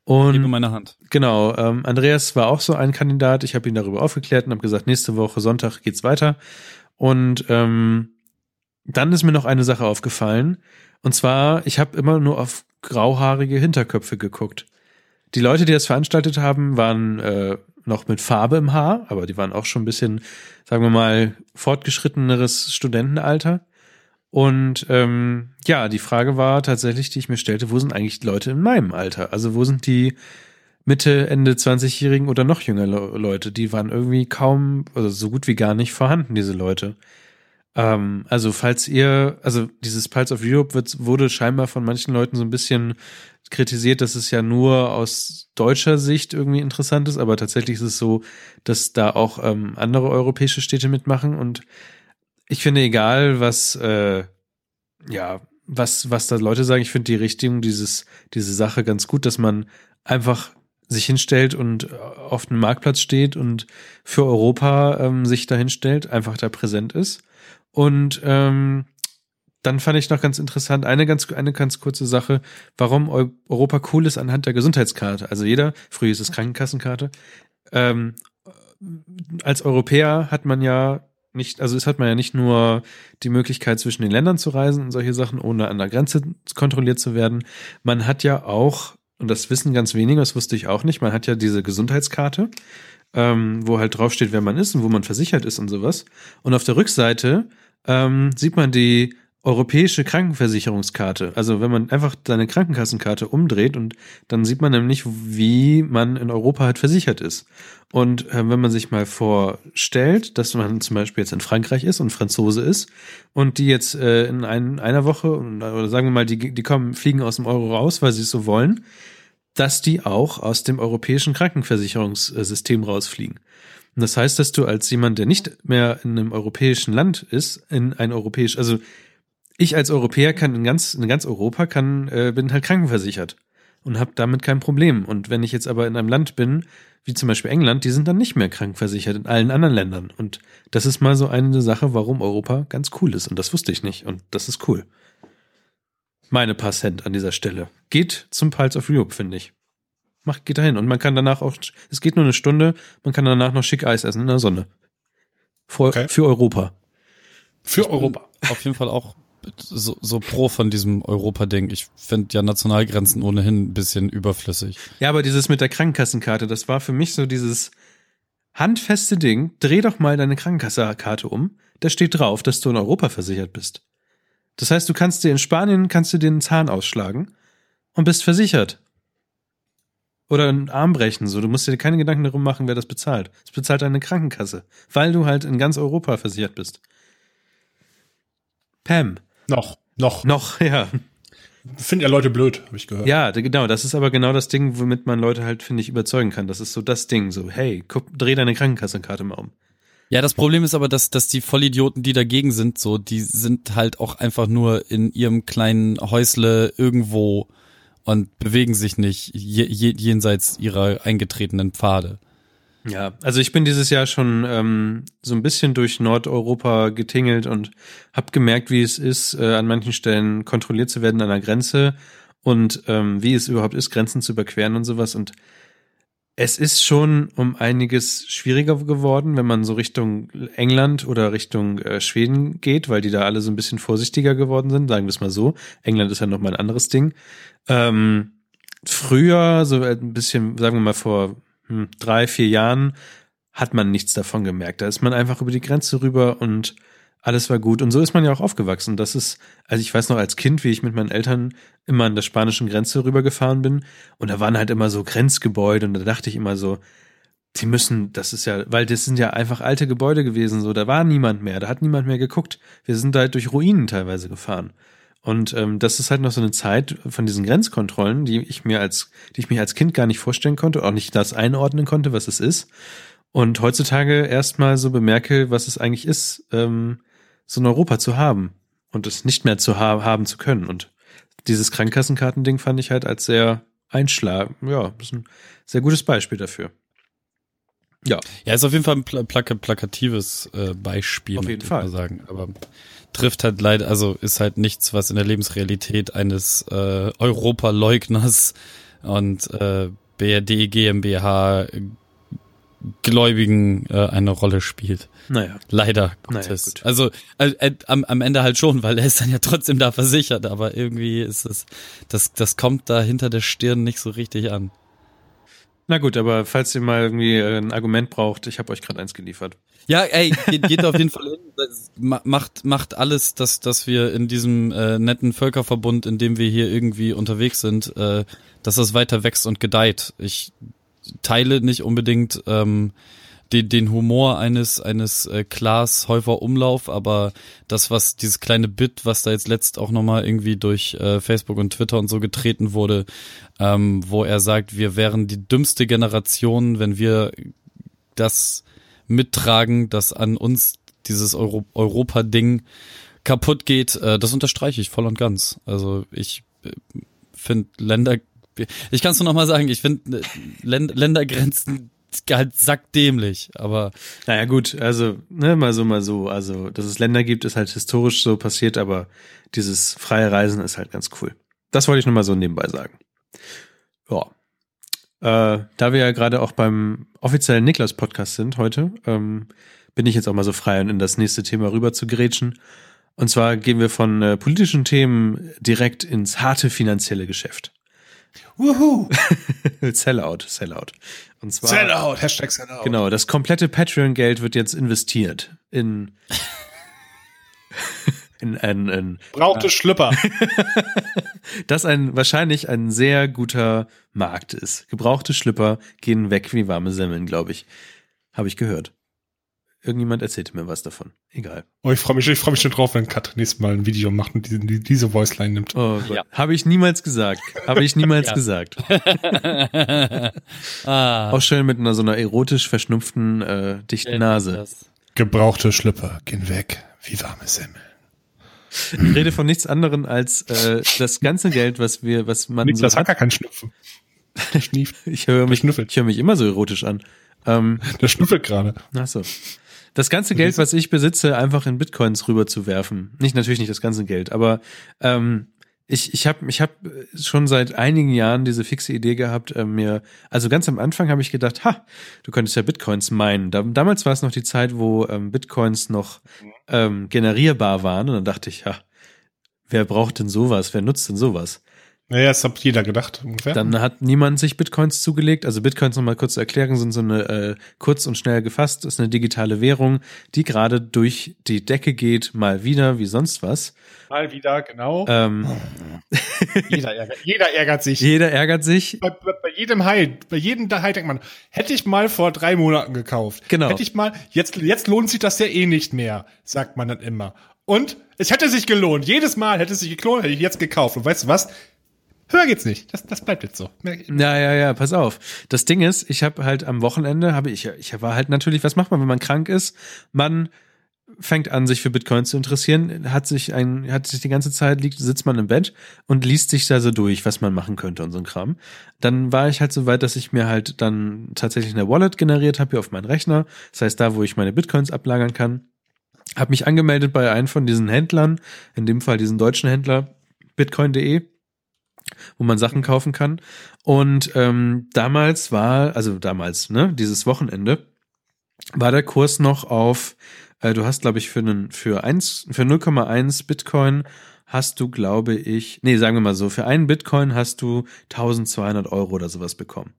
Und mir meine Hand. Genau, ähm, Andreas war auch so ein Kandidat. Ich habe ihn darüber aufgeklärt und habe gesagt, nächste Woche Sonntag geht's weiter. Und ähm, dann ist mir noch eine Sache aufgefallen. Und zwar, ich habe immer nur auf grauhaarige Hinterköpfe geguckt. Die Leute, die das veranstaltet haben, waren äh, noch mit Farbe im Haar, aber die waren auch schon ein bisschen, sagen wir mal, fortgeschritteneres Studentenalter. Und ähm, ja, die Frage war tatsächlich, die ich mir stellte, wo sind eigentlich die Leute in meinem Alter? Also wo sind die Mitte, Ende 20-Jährigen oder noch jünger Le Leute? Die waren irgendwie kaum, also so gut wie gar nicht vorhanden, diese Leute. Ähm, also falls ihr, also dieses Pulse of Europe wird, wurde scheinbar von manchen Leuten so ein bisschen kritisiert, dass es ja nur aus deutscher Sicht irgendwie interessant ist, aber tatsächlich ist es so, dass da auch ähm, andere europäische Städte mitmachen und ich finde, egal was, äh, ja, was, was da Leute sagen, ich finde die Richtung dieses, diese Sache ganz gut, dass man einfach sich hinstellt und auf einem Marktplatz steht und für Europa ähm, sich da hinstellt, einfach da präsent ist. Und ähm, dann fand ich noch ganz interessant, eine ganz, eine ganz kurze Sache, warum Eu Europa cool ist anhand der Gesundheitskarte. Also jeder, früher ist es Krankenkassenkarte, ähm, als Europäer hat man ja nicht, also es hat man ja nicht nur die Möglichkeit zwischen den Ländern zu reisen und solche Sachen, ohne an der Grenze kontrolliert zu werden. Man hat ja auch, und das wissen ganz wenige, das wusste ich auch nicht, man hat ja diese Gesundheitskarte, ähm, wo halt draufsteht, wer man ist und wo man versichert ist und sowas. Und auf der Rückseite ähm, sieht man die europäische Krankenversicherungskarte. Also wenn man einfach seine Krankenkassenkarte umdreht und dann sieht man nämlich, wie man in Europa halt versichert ist. Und äh, wenn man sich mal vorstellt, dass man zum Beispiel jetzt in Frankreich ist und Franzose ist und die jetzt äh, in ein, einer Woche oder sagen wir mal, die, die kommen, fliegen aus dem Euro raus, weil sie es so wollen, dass die auch aus dem europäischen Krankenversicherungssystem rausfliegen. Und das heißt, dass du als jemand, der nicht mehr in einem europäischen Land ist, in ein europäisch, also ich als Europäer kann in ganz, in ganz Europa kann, äh, bin halt krankenversichert und habe damit kein Problem. Und wenn ich jetzt aber in einem Land bin, wie zum Beispiel England, die sind dann nicht mehr krankenversichert in allen anderen Ländern. Und das ist mal so eine Sache, warum Europa ganz cool ist. Und das wusste ich nicht. Und das ist cool. Meine paar Cent an dieser Stelle. Geht zum Pulse of Europe, finde ich. Macht, geht dahin. Und man kann danach auch, es geht nur eine Stunde, man kann danach noch schick Eis essen in der Sonne. Vor, Okay. Für Europa. Für Europa. Auf jeden Fall auch so, so pro von diesem Europa-Ding. Ich finde ja Nationalgrenzen ohnehin ein bisschen überflüssig. Ja, aber dieses mit der Krankenkassenkarte, das war für mich so dieses handfeste Ding. Dreh doch mal deine Krankenkassenkarte um. Da steht drauf, dass du in Europa versichert bist. Das heißt, du kannst dir in Spanien kannst du einen Zahn ausschlagen und bist versichert. Oder einen Arm brechen, so. Du musst dir keine Gedanken darum machen, wer das bezahlt. Das bezahlt deine Krankenkasse, weil du halt in ganz Europa versichert bist. Pam. Noch, noch. Noch, ja. Finden ja Leute blöd, habe ich gehört. Ja, genau, das ist aber genau das Ding, womit man Leute halt, finde ich, überzeugen kann. Das ist so das Ding, so, hey, guck, dreh deine Krankenkassenkarte mal um. Ja, das Problem ist aber, dass, dass die Vollidioten, die dagegen sind, so, die sind halt auch einfach nur in ihrem kleinen Häusle irgendwo und bewegen sich nicht je, je, jenseits ihrer eingetretenen Pfade. Ja, also ich bin dieses Jahr schon ähm, so ein bisschen durch Nordeuropa getingelt und habe gemerkt, wie es ist, äh, an manchen Stellen kontrolliert zu werden an der Grenze und ähm, wie es überhaupt ist, Grenzen zu überqueren und sowas. Und es ist schon um einiges schwieriger geworden, wenn man so Richtung England oder Richtung äh, Schweden geht, weil die da alle so ein bisschen vorsichtiger geworden sind, sagen wir es mal so. England ist ja noch mal ein anderes Ding. Ähm, früher, so ein bisschen, sagen wir mal vor hm, drei, vier Jahren, hat man nichts davon gemerkt. Da ist man einfach über die Grenze rüber und alles war gut. Und so ist man ja auch aufgewachsen. Das ist, also ich weiß noch als Kind, wie ich mit meinen Eltern immer an der spanischen Grenze rübergefahren bin. Und da waren halt immer so Grenzgebäude und da dachte ich immer so, die müssen, das ist ja, weil das sind ja einfach alte Gebäude gewesen, so, da war niemand mehr, da hat niemand mehr geguckt. Wir sind da halt durch Ruinen teilweise gefahren. Und ähm, das ist halt noch so eine Zeit von diesen Grenzkontrollen, die ich mir als, die ich mir als Kind gar nicht vorstellen konnte, auch nicht das einordnen konnte, was es ist. Und heutzutage erstmal so bemerke, was es eigentlich ist, ähm, so ein Europa zu haben und es nicht mehr zu ha haben zu können. Und dieses Krankenkassenkartending fand ich halt als sehr Einschlag, ja, ist ein sehr gutes Beispiel dafür. Ja, Ja, ist auf jeden Fall ein pla plaka plakatives äh, Beispiel, Auf jeden ich Fall. mal sagen. Aber trifft halt leider, also ist halt nichts, was in der Lebensrealität eines äh, Europaleugners und äh, BRD GmbH Gläubigen äh, eine Rolle spielt. naja. Leider Naja, Gottes. gut. also äh, äh, am, am Ende halt schon, weil er ist dann ja trotzdem da versichert, aber irgendwie ist es, das, das kommt da hinter der Stirn nicht so richtig an. Na gut, aber falls ihr mal irgendwie äh, ein Argument braucht, ich habe euch gerade eins geliefert. Ja, ey, geht, geht auf jeden Fall hin. Das Macht, macht alles, dass, dass wir in diesem äh, netten Völkerverbund, in dem wir hier irgendwie unterwegs sind, äh, dass das weiter wächst und gedeiht. Ich teile nicht unbedingt ähm, den, den Humor eines eines äh, Klaas Häufer Umlauf, aber das was dieses kleine Bit, was da jetzt letzt auch nochmal irgendwie durch äh, Facebook und Twitter und so getreten wurde, ähm, wo er sagt, wir wären die dümmste Generation, wenn wir das mittragen, dass an uns dieses Euro Europa-Ding kaputt geht, äh, das unterstreiche ich voll und ganz. Also ich äh, finde Länder, ich kann es nur noch mal sagen, ich finde äh, Länd Ländergrenzen halt sackdämlich, aber Naja gut, also ne, mal so, mal so. Also, dass es Länder gibt, ist halt historisch so passiert, aber dieses freie Reisen ist halt ganz cool. Das wollte ich nur mal so nebenbei sagen. Ja. Äh, da wir ja gerade auch beim offiziellen Niklas-Podcast sind heute, ähm, bin ich jetzt auch mal so frei, in das nächste Thema rüber zu grätschen. Und zwar gehen wir von äh, politischen Themen direkt ins harte finanzielle Geschäft. Wuhu! Sellout, Sellout. Und zwar Sellout, Hashtag Sellout. Genau, das komplette Patreon-Geld wird jetzt investiert in, in, in, in Brauchte Schlüpper. das ein wahrscheinlich ein sehr guter Markt ist. Gebrauchte Schlüpper gehen weg wie warme Semmeln, glaube ich. Habe ich gehört. Irgendjemand erzählte mir was davon. Egal. Oh, ich freue mich, ich freue mich schon drauf, wenn Kat nächstes Mal ein Video macht und diese, diese Voiceline nimmt. Oh Gott. Ja. Habe ich niemals gesagt. Habe ich niemals gesagt. ah, Auch schön mit einer so einer erotisch verschnupften, äh, dichten Nase. Das. Gebrauchte Schlüpper gehen weg wie warme Semmel. Ich rede von nichts anderem als äh, das ganze Geld, was wir, was man Niklas so hat gar keinen Schnupfen. Der schnieft. Ich höre mich, schnüffelt. ich höre mich immer so erotisch an. Ähm, Der schnüffelt gerade. ach so. Das ganze Geld, was ich besitze, einfach in Bitcoins rüberzuwerfen. Nicht natürlich nicht das ganze Geld, aber ähm, ich ich habe ich hab schon seit einigen Jahren diese fixe Idee gehabt, äh, mir also ganz am Anfang habe ich gedacht, ha, du könntest ja Bitcoins meinen. Da, damals war es noch die Zeit, wo ähm, Bitcoins noch ähm, generierbar waren und dann dachte ich, ha, wer braucht denn sowas? Wer nutzt denn sowas? Naja, das hat jeder gedacht, ungefähr. Dann hat niemand sich Bitcoins zugelegt. Also Bitcoins nochmal kurz zu erklären, sind so eine äh, kurz und schnell gefasst, ist eine digitale Währung, die gerade durch die Decke geht, mal wieder wie sonst was. Mal wieder, genau. Ähm, jeder, ärgert, jeder ärgert sich. jeder ärgert sich. bei, bei, bei jedem High, bei jedem High denkt man, hätte ich mal vor drei Monaten gekauft. Genau. Hätte ich mal, jetzt, jetzt lohnt sich das ja eh nicht mehr, sagt man dann immer. Und es hätte sich gelohnt. Jedes Mal hätte es sich gelohnt, hätte ich jetzt gekauft. Und weißt du was? Höher geht's nicht. Das, das bleibt jetzt so. Ja, ja, ja, pass auf. Das Ding ist, ich habe halt am Wochenende, habe ich, ich war halt natürlich, was macht man, wenn man krank ist? Man fängt an, sich für Bitcoin zu interessieren, hat sich ein, hat sich die ganze Zeit, liegt, sitzt man im Bett und liest sich da so durch, was man machen könnte und so ein Kram. Dann war ich halt so weit, dass ich mir halt dann tatsächlich eine Wallet generiert habe hier auf meinen Rechner. Das heißt, da, wo ich meine Bitcoins ablagern kann. Habe mich angemeldet bei einem von diesen Händlern, in dem Fall diesen deutschen Händler, bitcoin.de wo man Sachen kaufen kann. Und ähm, damals war, also damals, ne, dieses Wochenende, war der Kurs noch auf, äh, du hast, glaube ich, für einen, für eins, für 0,1 Bitcoin hast du, glaube ich, nee, sagen wir mal so, für einen Bitcoin hast du 1200 Euro oder sowas bekommen.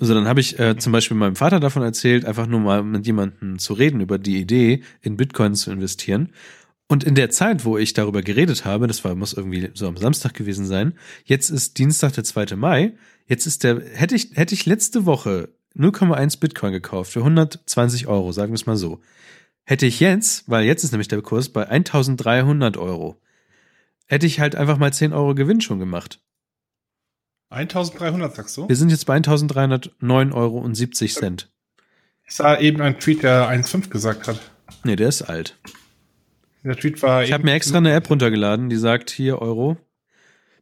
Also dann habe ich äh, zum Beispiel meinem Vater davon erzählt, einfach nur mal mit jemandem zu reden über die Idee, in Bitcoin zu investieren. Und in der Zeit, wo ich darüber geredet habe, das war, muss irgendwie so am Samstag gewesen sein, jetzt ist Dienstag, der 2. Mai, jetzt ist der, hätte ich, hätte ich letzte Woche 0,1 Bitcoin gekauft für 120 Euro, sagen wir es mal so. Hätte ich jetzt, weil jetzt ist nämlich der Kurs bei 1300 Euro, hätte ich halt einfach mal 10 Euro Gewinn schon gemacht. 1300 sagst du? Wir sind jetzt bei 1309 Euro und 70 Cent. Ich sah eben einen Tweet, der 1,5 gesagt hat. Nee, der ist alt. Der Tweet war Ich habe mir extra eine App runtergeladen, die sagt hier Euro.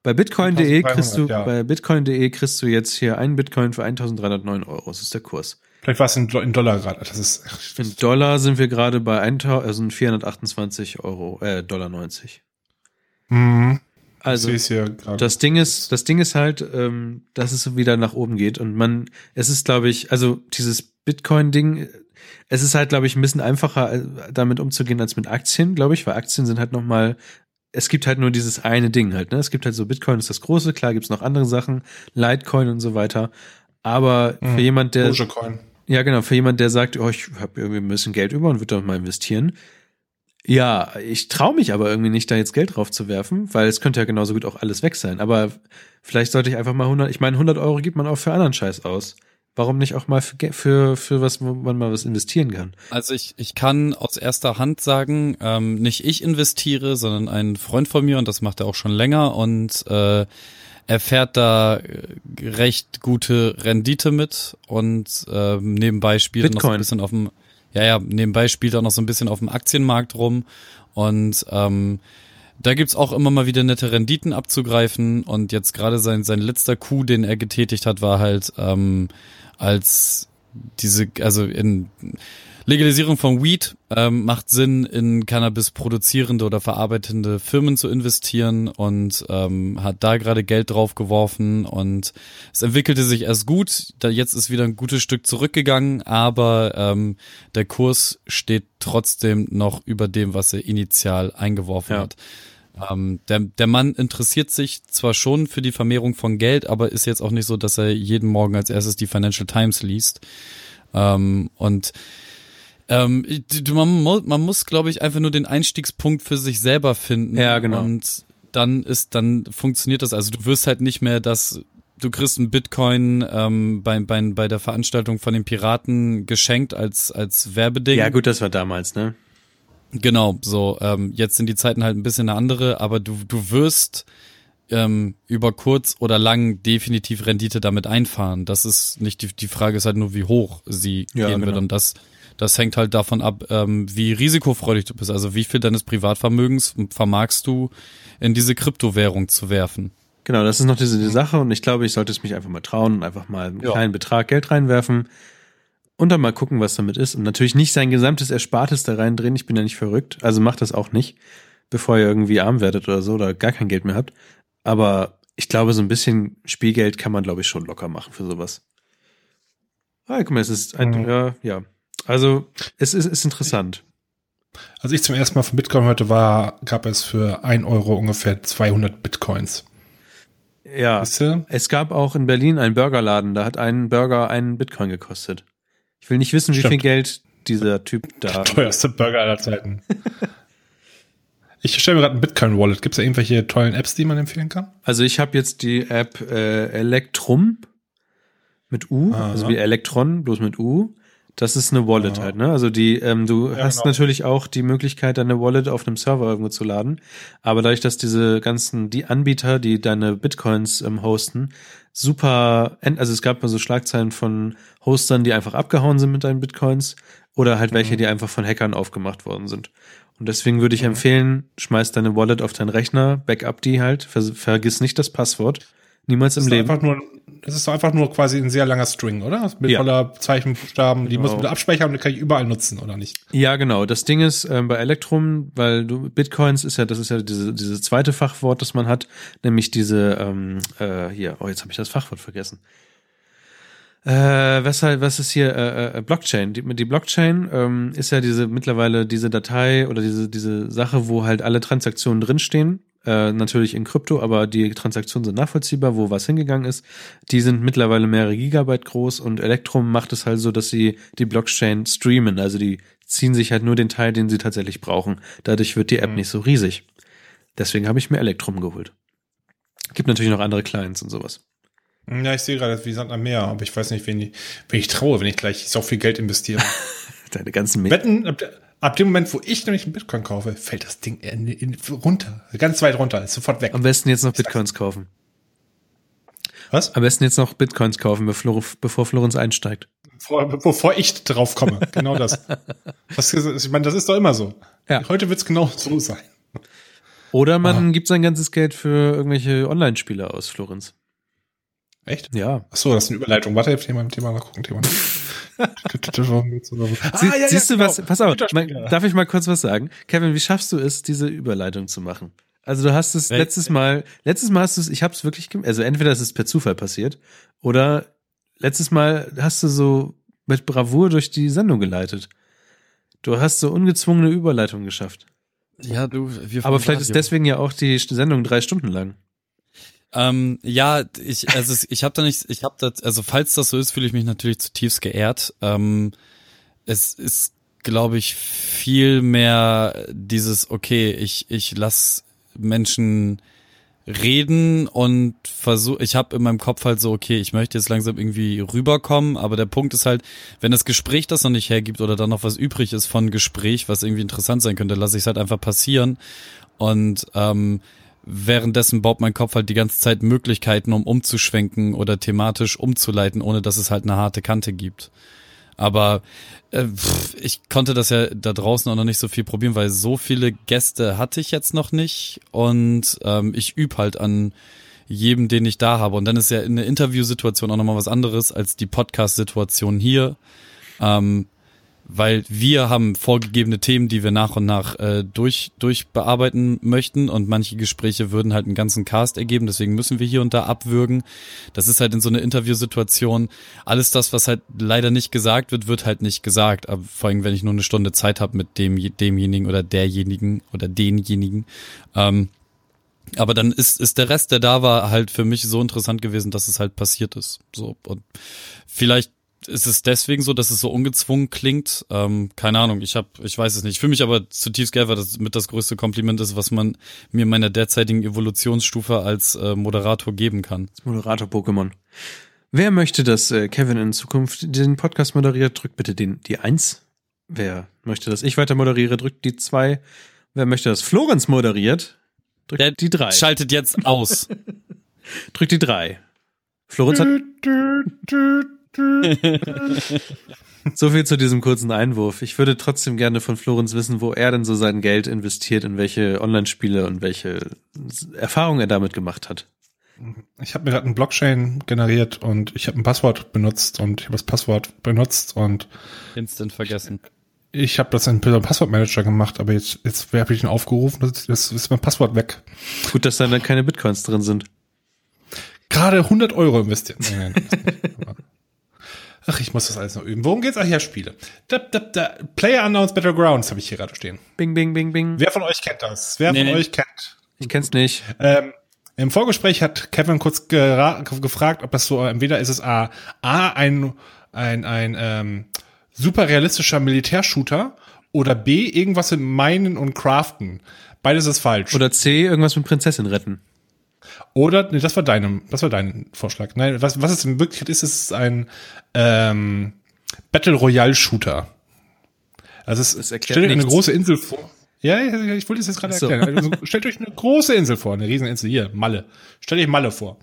Bei bitcoin.de kriegst du, 1300, ja. bei bitcoin.de kriegst du jetzt hier einen Bitcoin für 1309 Euro. Das ist der Kurs. Vielleicht war es in, Do- in Dollar gerade. Das ist, In Dollar sind wir gerade bei 1000 also 428 Euro, äh, Dollar 90. Mhm. Also, das Ding ist, das Ding ist halt, ähm, dass es wieder nach oben geht und man, es ist, glaube ich, also dieses Bitcoin-Ding, es ist halt, glaube ich, ein bisschen einfacher, äh, damit umzugehen als mit Aktien, glaube ich, weil Aktien sind halt noch mal, es gibt halt nur dieses eine Ding halt, ne? Es gibt halt so Bitcoin ist das große, klar gibt's noch andere Sachen, Litecoin und so weiter. Aber für jemand, der Dogecoin. ja, genau. Für jemand, der sagt, oh, ich habe irgendwie ein bisschen Geld über und würde doch mal investieren. Ja, ich traue mich aber irgendwie nicht, da jetzt Geld drauf zu werfen, weil es könnte ja genauso gut auch alles weg sein. Aber vielleicht sollte ich einfach mal 100, ich meine, 100 Euro gibt man auch für anderen Scheiß aus. Warum nicht auch mal für, für, für was, wo man mal was investieren kann? Also ich, ich kann aus erster Hand sagen, ähm, nicht ich investiere, sondern ein Freund von mir und das macht er auch schon länger und äh, er fährt da äh, recht gute Rendite mit und ähm, nebenbei spielt er noch so Bitcoin. ein bisschen auf dem, ja ja, nebenbei spielt er noch so ein bisschen auf dem Aktienmarkt rum und ähm, da gibt's auch immer mal wieder nette Renditen abzugreifen. Und jetzt gerade sein, sein letzter Coup, den er getätigt hat, war halt ähm, als diese, also in Legalisierung von Weed ähm, macht Sinn, in Cannabis produzierende oder verarbeitende Firmen zu investieren und ähm, hat da gerade Geld drauf geworfen und es entwickelte sich erst gut. Da jetzt ist wieder ein gutes Stück zurückgegangen, aber ähm, der Kurs steht trotzdem noch über dem, was er initial eingeworfen Ja. hat. Ähm, der, der Mann interessiert sich zwar schon für die Vermehrung von Geld, aber ist jetzt auch nicht so, dass er jeden Morgen als erstes die Financial Times liest. Ähm, und ähm, man, man muss, glaube ich, einfach nur den Einstiegspunkt für sich selber finden. Ja, genau. Und dann ist, dann funktioniert das. Also du wirst halt nicht mehr das, du kriegst einen Bitcoin ähm, bei, bei, bei der Veranstaltung von den Piraten geschenkt als, als Werbeding. Ja, gut, das war damals, ne? Genau, so, ähm, jetzt sind die Zeiten halt ein bisschen eine andere, aber du, du wirst ähm, über kurz oder lang definitiv Rendite damit einfahren. Das ist nicht die, die Frage ist halt nur, wie hoch sie Ja, gehen wird. genau. Und das, das hängt halt davon ab, ähm, wie risikofreudig du bist. Also wie viel deines Privatvermögens vermagst du in diese Kryptowährung zu werfen. Genau, das ist noch diese die Sache und ich glaube, ich sollte es mich einfach mal trauen und einfach mal einen Ja. kleinen Betrag Geld reinwerfen und dann mal gucken, was damit ist. Und natürlich nicht sein gesamtes Erspartes da reindrehen. Ich bin ja nicht verrückt. Also macht das auch nicht, bevor ihr irgendwie arm werdet oder so oder gar kein Geld mehr habt. Aber ich glaube, so ein bisschen Spielgeld kann man, glaube ich, schon locker machen für sowas. Ah, guck mal, es ist ein, Mhm. ja, ja. Also, es ist, ist interessant. Als ich zum ersten Mal von Bitcoin hörte, war, gab es für ein Euro ungefähr 200 Bitcoins. Ja. Weißt du? Es gab auch in Berlin einen Burgerladen, da hat ein Burger einen Bitcoin gekostet. Ich will nicht wissen, wie Stimmt. viel Geld dieser Typ da. Teuerste Burger aller Zeiten. ich stelle mir gerade ein Bitcoin-Wallet. Gibt es da irgendwelche tollen Apps, die man empfehlen kann? Also ich habe jetzt die App äh, Electrum mit U, Aha. also wie Elektron, bloß mit U. Das ist eine Wallet Ah. halt, ne? Also die, ähm, du Ja, hast genau. natürlich auch die Möglichkeit, deine Wallet auf einem Server irgendwo zu laden. Aber dadurch, dass diese ganzen, die Anbieter, die deine Bitcoins ähm, hosten, super, also es gab mal so Schlagzeilen von Hostern, die einfach abgehauen sind mit deinen Bitcoins oder halt welche, Mhm. die einfach von Hackern aufgemacht worden sind. Und deswegen würde ich empfehlen, schmeiß deine Wallet auf deinen Rechner, backup die halt, ver vergiss nicht das Passwort. Niemals im Leben. einfach nur, das ist doch einfach nur quasi ein sehr langer String, oder? Mit Ja. voller Zeichenbuchstaben. Die Genau. muss man abspeichern und die kann ich überall nutzen, oder nicht? Ja, genau. Das Ding ist ähm, bei Elektrum, weil du Bitcoins ist ja, das ist ja diese, diese zweite Fachwort, das man hat, nämlich diese ähm, äh, hier. Oh, jetzt habe ich das Fachwort vergessen. Äh, was halt, was ist hier äh, äh, Blockchain? Die, die Blockchain ähm, ist ja diese mittlerweile diese Datei oder diese diese Sache, wo halt alle Transaktionen drinstehen. Äh, natürlich in Krypto, aber die Transaktionen sind nachvollziehbar, wo was hingegangen ist. Die sind mittlerweile mehrere Gigabyte groß und Electrum macht es halt so, dass sie die Blockchain streamen. Also die ziehen sich halt nur den Teil, den sie tatsächlich brauchen. Dadurch wird die App nicht so riesig. Deswegen habe ich mir Electrum geholt. Gibt natürlich noch andere Clients und sowas. Ja, ich sehe gerade, wie Sand am Meer, aber ich weiß nicht, wen ich, wen ich traue, wenn ich gleich so viel Geld investiere. Deine ganzen Wetten, ab, dem Moment, wo ich nämlich einen Bitcoin kaufe, fällt das Ding in, in, runter. Ganz weit runter, ist sofort weg. Am besten jetzt noch Bitcoins kaufen. Was? Am besten jetzt noch Bitcoins kaufen, bevor, bevor Florenz einsteigt. Bevor, bevor ich drauf komme. Genau das. das ist, ich meine, das ist doch immer so. Ja. Heute wird's genau so sein. Oder man gibt sein ganzes Geld für irgendwelche Online-Spiele aus, Florenz. Echt? Ja. Ach so, das ist eine Überleitung. Warte, Thema, Thema mal gucken, Thema. ah, Sie, siehst du genau. was? Pass auf, mein, darf ich mal kurz was sagen? Kevin, wie schaffst du es, diese Überleitung zu machen? Also du hast es Wel- letztes Mal, letztes Mal hast du es, ich habe es wirklich, also entweder ist es per Zufall passiert oder letztes Mal hast du so mit Bravour durch die Sendung geleitet. Du hast so ungezwungene Überleitung geschafft. Ja, du, wir Aber vielleicht ist Radio. deswegen ja auch die Sendung drei Stunden lang. Ähm, ja, ich, also ich habe da nicht, ich habe da, also falls das so ist, fühle ich mich natürlich zutiefst geehrt. Ähm, es ist, glaube ich, viel mehr dieses, okay, ich, ich lass Menschen reden und versuche, ich habe in meinem Kopf halt so, okay, ich möchte jetzt langsam irgendwie rüberkommen, aber der Punkt ist halt, wenn das Gespräch das noch nicht hergibt oder dann noch was übrig ist von Gespräch, was irgendwie interessant sein könnte, lasse ich es halt einfach passieren und ähm, währenddessen baut mein Kopf halt die ganze Zeit Möglichkeiten, um umzuschwenken oder thematisch umzuleiten, ohne dass es halt eine harte Kante gibt. Aber äh, pff, ich konnte das ja da draußen auch noch nicht so viel probieren, weil so viele Gäste hatte ich jetzt noch nicht und ähm, ich üb halt an jedem, den ich da habe. Und dann ist ja eine Interviewsituation auch nochmal was anderes als die Podcast-Situation hier. Ähm, weil wir haben vorgegebene Themen, die wir nach und nach äh, durch, durch bearbeiten möchten und manche Gespräche würden halt einen ganzen Cast ergeben, deswegen müssen wir hier und da abwürgen. Das ist halt in so einer Interviewsituation, alles das, was halt leider nicht gesagt wird, wird halt nicht gesagt, aber vor allem, wenn ich nur eine Stunde Zeit habe mit dem, demjenigen oder derjenigen oder denjenigen. Ähm, aber dann ist, ist der Rest, der da war, halt für mich so interessant gewesen, dass es halt passiert ist. So, und vielleicht ist es deswegen so, dass es so ungezwungen klingt. Ähm, keine Ahnung, ich habe, ich weiß es nicht. Ich fühle mich aber zutiefst geil, weil das mit das größte Kompliment ist, was man mir in meiner derzeitigen Evolutionsstufe als äh, Moderator geben kann. Moderator-Pokémon. Wer möchte, dass äh, Kevin in Zukunft den Podcast moderiert, drückt bitte den, die Eins. Wer möchte, dass ich weiter moderiere, drückt die Zwei. Wer möchte, dass Florenz moderiert, drückt Der die Drei. Schaltet jetzt aus. drückt die Drei. Florenz hat so viel zu diesem kurzen Einwurf. Ich würde trotzdem gerne von Florenz wissen, wo er denn so sein Geld investiert, in welche Online-Spiele und welche Erfahrungen er damit gemacht hat. Ich habe mir gerade einen Blockchain generiert und ich habe ein Passwort benutzt und ich habe das Passwort benutzt und Instant vergessen. ich habe das in einem Passwortmanager gemacht, aber jetzt, jetzt habe ich ihn aufgerufen, jetzt jetzt ist mein Passwort weg. Gut, dass da dann keine Bitcoins drin sind. Gerade 100 Euro investiert. Nein, nein, das Ach, ich muss das alles noch üben. Worum geht's? Ach ja, Spiele. Da, da, da. Player Unknowns Battlegrounds habe ich hier gerade stehen. Bing, bing, bing, bing. Wer von euch kennt das? Wer Nee. von euch kennt? Ich kenn's nicht. Ähm, Im Vorgespräch hat Kevin kurz gefragt, ob das so, entweder ist es A, A ein, ein, ein ähm, super realistischer Militärshooter oder B, irgendwas mit Meinen und Craften. Beides ist falsch. Oder C, irgendwas mit Prinzessin retten. Oder, nee, das war deinem, das war dein Vorschlag. Nein, was, was es in Wirklichkeit ist, ist ein ähm, Battle Royale Shooter. Also es Das stellt euch eine große Insel vor. Ja, ich wollte es jetzt gerade so. erklären. Also, stellt euch eine große Insel vor, eine Rieseninsel. Hier, Malle. Stellt euch Malle vor.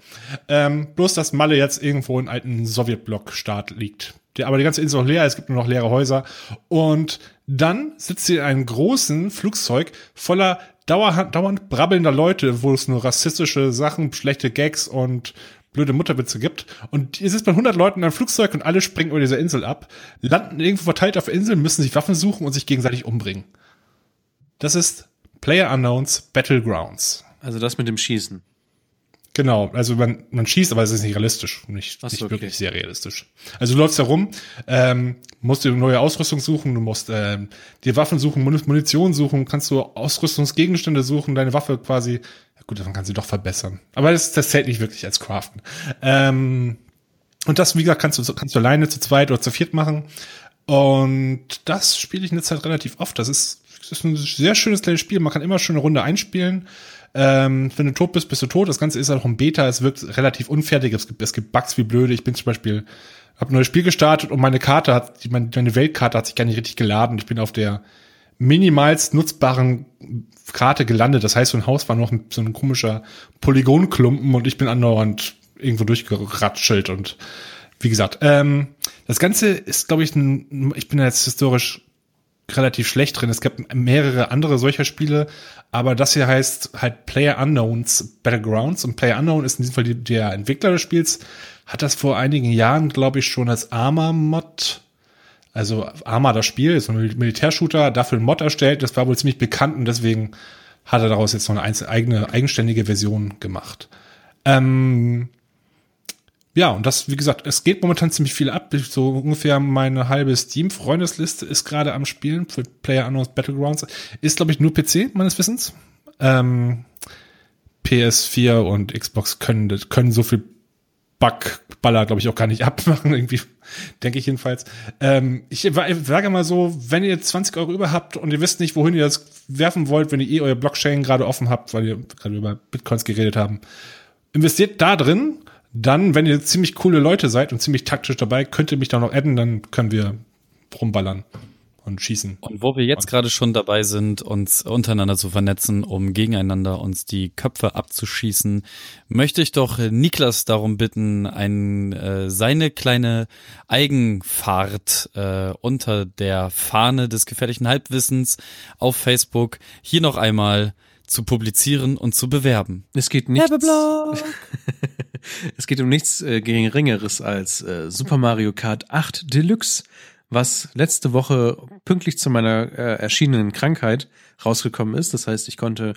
Ähm, bloß, dass Malle jetzt irgendwo in alten Sowjetblock-Staat liegt. Der, aber die ganze Insel ist noch leer, es gibt nur noch leere Häuser. Und dann sitzt ihr in einem großen Flugzeug voller dauerhaft, dauernd brabbelnder Leute, wo es nur rassistische Sachen, schlechte Gags und blöde Mutterwitze gibt. Und ihr sitzt bei 100 Leuten in einem Flugzeug und alle springen über diese Insel ab, landen irgendwo verteilt auf der Insel, müssen sich Waffen suchen und sich gegenseitig umbringen. Das ist Player Unknowns Battlegrounds. Also das mit dem Schießen. Genau, also man, man schießt, aber es ist nicht realistisch, nicht, so, nicht okay. wirklich sehr realistisch. Also du läufst herum, ähm, musst dir neue Ausrüstung suchen, du musst ähm, dir Waffen suchen, Mun- Munition suchen, kannst du Ausrüstungsgegenstände suchen, deine Waffe quasi, ja gut, dann kannst du doch verbessern. Aber das, das zählt nicht wirklich als Craften. Ähm, und das, wie gesagt, kannst du, kannst du alleine zu zweit oder zu viert machen. Und das spiele ich in der Zeit relativ oft. Das ist, das ist ein sehr schönes kleines Spiel. Man kann immer schön eine Runde einspielen. Ähm, wenn du tot bist, bist du tot. Das Ganze ist halt auch ein Beta. Es wirkt relativ unfertig. Es gibt, es gibt Bugs wie blöde. Ich bin zum Beispiel, habe ein neues Spiel gestartet und meine Karte hat, meine, Weltkarte hat sich gar nicht richtig geladen. Ich bin auf der minimalst nutzbaren Karte gelandet. Das heißt, so ein Haus war noch so ein komischer Polygonklumpen und ich bin andauernd irgendwo durchgeratschelt und wie gesagt, ähm, das Ganze ist, glaube ich, ein, ich bin jetzt historisch relativ schlecht drin. Es gibt mehrere andere solcher Spiele, aber das hier heißt halt Player Unknowns Battlegrounds und Player Unknown ist in diesem Fall die, der Entwickler des Spiels, hat das vor einigen Jahren, glaube ich, schon als Arma-Mod, also Arma das Spiel, ist ein Mil- Militärshooter, dafür ein Mod erstellt, das war wohl ziemlich bekannt und deswegen hat er daraus jetzt noch eine eigene, eigenständige Version gemacht. Ähm, ja, und das, wie gesagt, es geht momentan ziemlich viel ab. So ungefähr meine halbe Steam-Freundesliste ist gerade am Spielen für Player Unknowns Battlegrounds. Ist, glaube ich, nur PC, meines Wissens. Ähm, PS4 und Xbox können, können so viel Bugballer, glaube ich, auch gar nicht abmachen, irgendwie, denke ich jedenfalls. Ähm, ich sage mal so, wenn ihr 20 Euro über habt und ihr wisst nicht, wohin ihr das werfen wollt, wenn ihr eh euer Blockchain gerade offen habt, weil ihr gerade über Bitcoins geredet haben, investiert da drin. Dann, wenn ihr ziemlich coole Leute seid und ziemlich taktisch dabei, könnt ihr mich da noch adden, dann können wir rumballern und schießen. Und wo wir jetzt gerade schon dabei sind, uns untereinander zu vernetzen, um gegeneinander uns die Köpfe abzuschießen, möchte ich doch Niklas darum bitten, ein, äh, seine kleine Eigenfahrt äh, unter der Fahne des gefährlichen Halbwissens auf Facebook hier noch einmal zu publizieren und zu bewerben. Es geht nicht. es geht um nichts äh, geringeres als äh, Super Mario Kart 8 Deluxe, was letzte Woche pünktlich zu meiner äh, erschienenen Krankheit rausgekommen ist. Das heißt, ich konnte,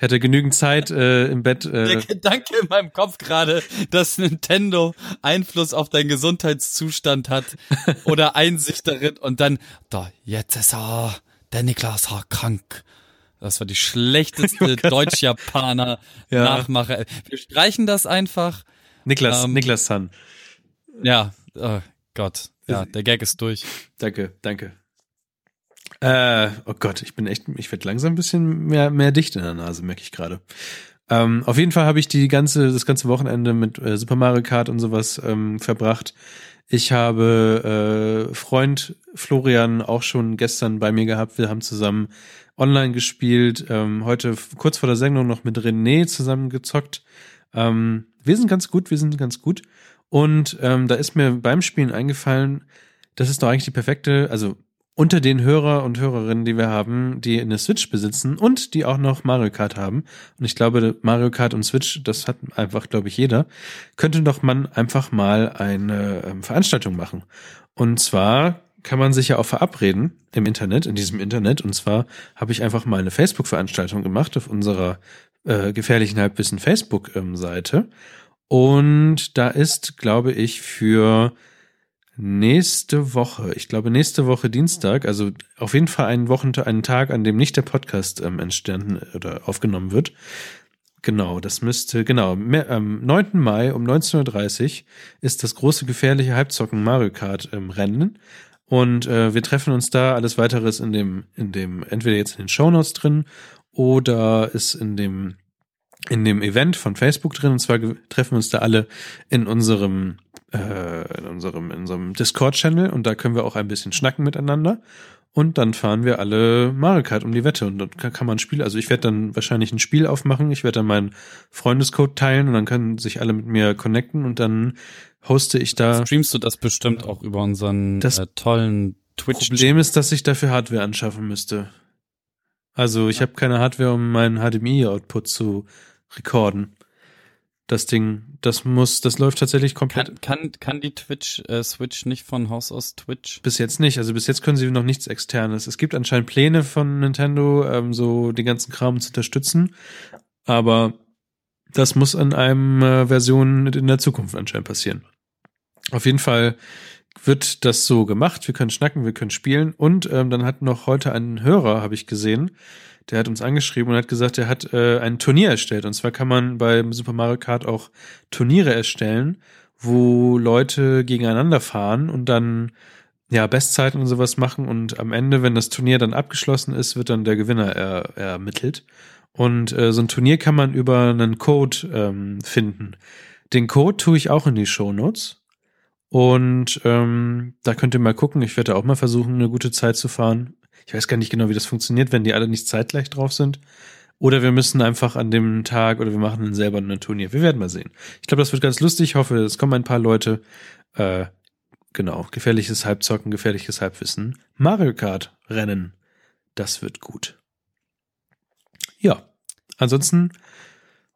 hätte genügend Zeit äh, im Bett. Der Äh, Gedanke in meinem Kopf gerade, dass Nintendo Einfluss auf deinen Gesundheitszustand hat oder Einsicht darin und dann, da, jetzt ist er, der Niklas krank. Das war die schlechteste Deutsch-Japaner Ja. Wir streichen das einfach. Niklas, Ähm, Niklas San. Ja, oh Gott. Ja, der Gag ist durch. Danke, danke. Äh, oh Gott, ich bin echt, ich werde langsam ein bisschen mehr, mehr dicht in der Nase, merke ich gerade. Ähm, auf jeden Fall habe ich die ganze, das ganze Wochenende mit äh, Super Mario Kart und sowas ähm, verbracht. Ich habe äh, Freund Florian auch schon gestern bei mir gehabt. Wir haben zusammen online gespielt. Ähm, heute kurz vor der Sendung noch mit René zusammen gezockt. Ähm, wir sind ganz gut, wir sind ganz gut. Und ähm, da ist mir beim Spielen eingefallen, das ist doch eigentlich die perfekte, also unter den Hörer und Hörerinnen, die wir haben, die eine Switch besitzen und die auch noch Mario Kart haben. Und ich glaube, Mario Kart und Switch, das hat einfach, glaube ich, jeder, könnte doch man einfach mal eine ähm, Veranstaltung machen. Und zwar kann man sich ja auch verabreden im Internet, in diesem Internet. Und zwar habe ich einfach mal eine Facebook-Veranstaltung gemacht auf unserer äh, gefährlichen Halbwissen Facebook-Seite. Und da ist, glaube ich, für nächste Woche, ich glaube nächste Woche Dienstag, also auf jeden Fall einen Wochentag, einen Tag, an dem nicht der Podcast ähm, entstanden oder aufgenommen wird. Genau, das müsste, genau, mehr, am 9. Mai um 19.30 Uhr ist das große gefährliche Halbzocken Mario Kart ähm, Rennen. Und äh, wir treffen uns da, alles weiteres in dem, in dem, entweder jetzt in den Shownotes drin oder ist in dem, in dem Event von Facebook drin. Und zwar treffen wir uns da alle in unserem, äh, in unserem, in unserem Discord-Channel und da können wir auch ein bisschen schnacken miteinander. Und dann fahren wir alle Mario Kart um die Wette und dann kann, kann man Spiel, also ich werde dann wahrscheinlich ein Spiel aufmachen, ich werde dann meinen Freundescode teilen und dann können sich alle mit mir connecten und dann hoste ich da. Streamst du das bestimmt auch über unseren Das äh, tollen Twitch? Problem ist, dass ich dafür Hardware anschaffen müsste. Also ich habe keine Hardware, um meinen HDMI-Output zu recorden. Das Ding, das muss, das läuft tatsächlich komplett. Kann, kann, kann die Twitch äh, Switch nicht von Haus aus Twitch? Bis jetzt nicht. Also bis jetzt können sie noch nichts externes. Es gibt anscheinend Pläne von Nintendo, ähm, so den ganzen Kram zu unterstützen. Aber das muss an einem äh, Version in der Zukunft anscheinend passieren. Auf jeden Fall wird das so gemacht. Wir können schnacken, wir können spielen. Und ähm, dann hat noch heute ein Hörer, habe ich gesehen, der hat uns angeschrieben und hat gesagt, er hat äh, ein Turnier erstellt. Und zwar kann man beim Super Mario Kart auch Turniere erstellen, wo Leute gegeneinander fahren und dann ja Bestzeiten und sowas machen. Und am Ende, wenn das Turnier dann abgeschlossen ist, wird dann der Gewinner er, ermittelt. Und äh, so ein Turnier kann man über einen Code ähm, finden. Den Code tue ich auch in die Show Notes. Und ähm, da könnt ihr mal gucken. Ich werde auch mal versuchen, eine gute Zeit zu fahren. Ich weiß gar nicht genau, wie das funktioniert, wenn die alle nicht zeitgleich drauf sind. Oder wir müssen einfach an dem Tag oder wir machen dann selber ein Turnier. Wir werden mal sehen. Ich glaube, das wird ganz lustig. Ich hoffe, es kommen ein paar Leute. Äh, genau, gefährliches Halbzocken, gefährliches Halbwissen. Mario Kart Rennen. Das wird gut. Ja, ansonsten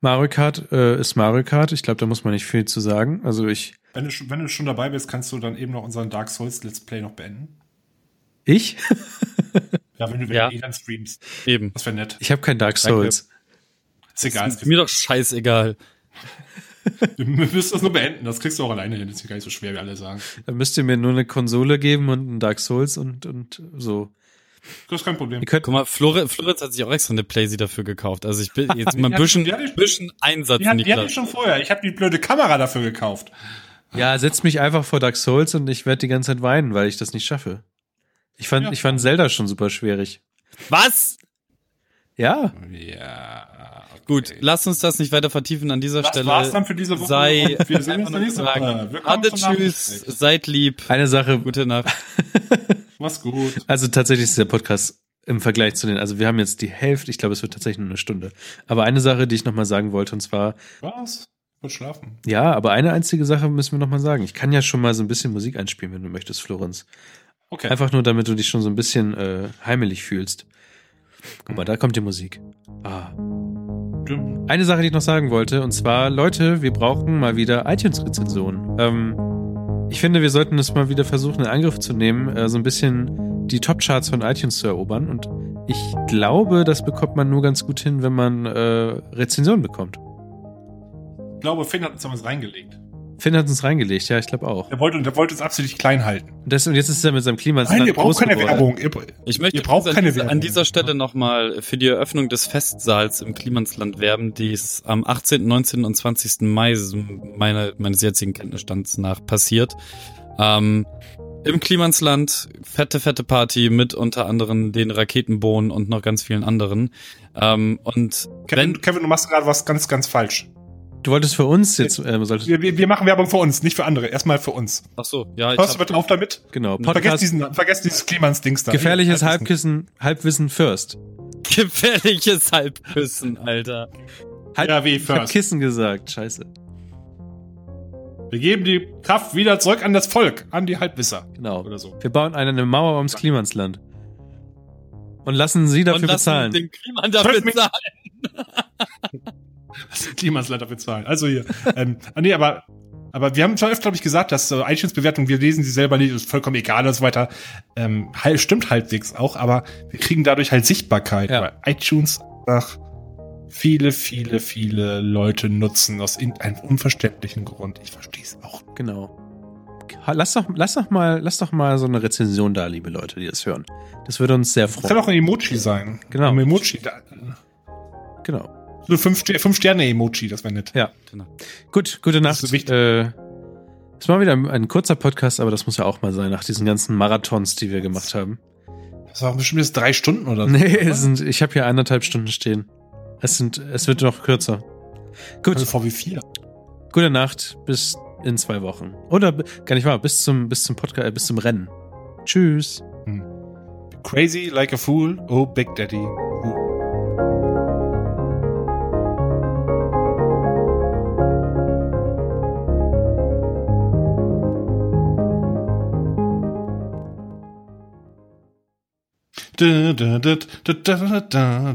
Mario Kart äh, ist Mario Kart. Ich glaube, da muss man nicht viel zu sagen. Also ich, Wenn du, schon- wenn du schon dabei bist, kannst du dann eben noch unseren Dark Souls Let's Play noch beenden. ich, Ja, wenn du wenn Ja. du eh dann streamst. Eben. Das wäre nett. ich habe kein Dark Souls. Ist egal. Ist mir doch scheißegal. Wir müssen das nur beenden. Das kriegst du auch alleine hin. Das ist ja gar nicht so schwer, wie alle sagen. Da müsst ihr mir nur eine Konsole geben und ein Dark Souls und und so. Das ist kein Problem. Ihr könnt, Guck mal, Flore, Florenz hat sich auch extra eine Playsee dafür gekauft. Also ich bin jetzt mal ein Die bisschen, die bisschen Einsatz, Die, hat, die hatte ich schon vorher. Ich habe die blöde Kamera dafür gekauft. ja, setzt mich einfach vor Dark Souls und ich werde die ganze Zeit weinen, weil ich das nicht schaffe. Ich fand, Ja. ich fand Zelda schon super schwierig. Was? Ja, Ja. Gut, lasst uns das nicht weiter vertiefen an dieser Das Stelle. war's dann für diese Woche. Sei wir sehen uns nächste Woche. Zum tschüss, seid lieb, eine Sache, gute Nacht. Mach's gut. Also tatsächlich ist der Podcast im Vergleich zu den, also wir haben jetzt die Hälfte, ich glaube, es wird tatsächlich nur eine Stunde. Aber eine Sache, die ich nochmal sagen wollte, und zwar, Was? Ich will schlafen. ja, aber eine einzige Sache müssen wir nochmal sagen. Ich kann ja schon mal so ein bisschen Musik einspielen, wenn du möchtest, Florenz. Okay. Einfach nur, damit du dich schon so ein bisschen äh, heimelig fühlst. Guck mal, da kommt die Musik. Ah. Eine Sache, die ich noch sagen wollte, und zwar, Leute, wir brauchen mal wieder iTunes-Rezensionen. Ähm, ich finde, wir sollten es mal wieder versuchen, in Angriff zu nehmen, äh, so ein bisschen die Top-Charts von iTunes zu erobern. Und ich glaube, das bekommt man nur ganz gut hin, wenn man äh, Rezensionen bekommt. Ich glaube, Finn hat uns damals reingelegt. Finn hat uns reingelegt, ja, ich glaube auch. Der wollte, der wollte uns absolut klein halten. Und, das, und jetzt ist er mit seinem Klima Nein, ihr braucht keine geworden. Werbung. Ihr, Ich möchte Ihr braucht an, keine dieser, an Werbung. dieser Stelle nochmal für die Eröffnung des Festsaals im Klimansland werben, die ist am 18., 19. und 20. Mai meine, meines jetzigen Kenntnisstands nach passiert. Ähm, Im Klimansland, fette, fette Party mit unter anderem den Raketenbohnen und noch ganz vielen anderen. Ähm, und Kevin, wenn, Kevin, du machst gerade was ganz, ganz falsch. Du wolltest für uns jetzt, äh, solltest, Wir, wir, wir machen Werbung für uns, nicht für andere. Erstmal für uns. ach so, ja, ich Hörst du hab, bitte auf damit? genau, Vergesst Podcast, diesen, vergesst dieses Klimans-Dings da. gefährliches Halbwissen. Halbkissen, Halbwissen first. gefährliches Halbküssen, Alter. Halb, Ja, wie ich hab first. Kissen gesagt, scheiße. Wir geben die Kraft wieder zurück an das Volk, an die Halbwisser. Genau. Oder so. Wir bauen eine Mauer ums Klimansland. Und lassen sie dafür und lassen bezahlen. den Kliman dafür bezahlen. Das Klimansland dafür zahlen. Also hier. ähm, ah, nee, aber, aber wir haben schon öfter, glaube ich, gesagt, dass äh, iTunes-Bewertungen, wir lesen sie selber nicht, ist vollkommen egal und so weiter. Ähm, halt, stimmt halbwegs auch, aber wir kriegen dadurch halt Sichtbarkeit, Ja. weil iTunes einfach viele, viele, viele Leute nutzen aus irgendeinem unverständlichen Grund. Ich verstehe es auch. Genau. Lass doch, lass doch mal, lass doch mal so eine Rezension da, liebe Leute, die das hören. Das würde uns sehr Das kann freuen. auch ein Emoji sein. Genau. Ein Emoji. Da, Genau. So fünf, fünf Sterne Emoji, das wäre nett. Ja. Genau. Gut, gute Das Nacht. ist wichtig. Äh, ist mal wieder ein, ein kurzer Podcast, aber das muss ja auch mal sein, nach diesen ganzen Marathons, die wir gemacht haben. Das war bestimmt jetzt drei Stunden oder so. Nee, es sind, ich habe hier eineinhalb Stunden stehen. Es sind, es wird noch kürzer. Gut, Also VW4. gute Nacht, bis in zwei Wochen. Oder gar nicht wahr, bis zum, bis zum Podcast, äh, bis zum Rennen. Tschüss. Crazy like a fool, oh Big Daddy. Oh.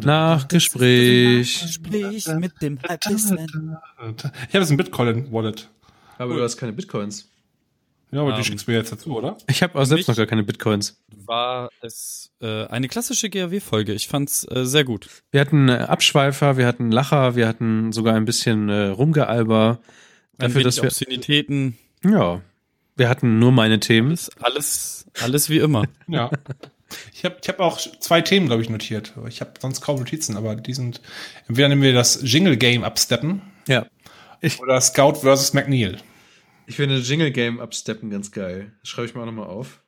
Nachgespräch. Gespräch mit dem Halbwissen. Ich habe jetzt ein Bitcoin-Wallet. Aber du hast keine Bitcoins. Ja, aber die Ähm. schickst du mir jetzt dazu, oder? Ich habe auch selbst noch gar keine Bitcoins. War es äh, eine klassische GAW-Folge. Ich fand's äh, sehr gut. Wir hatten äh, Abschweifer, wir hatten Lacher, wir hatten sogar ein bisschen äh, Rumgealber. Ein Dafür, dass wir, Obszönitäten. ja, wir hatten nur meine Themen. Alles, alles, alles wie immer. Ja. Ich habe ich hab auch zwei Themen, glaube ich, notiert. Ich habe sonst kaum Notizen, aber die sind, entweder nehmen wir das Jingle-Game absteppen Ja. oder Scout versus McNeil. Ich finde Jingle Game absteppen ganz geil. Das schreibe ich mir auch nochmal auf.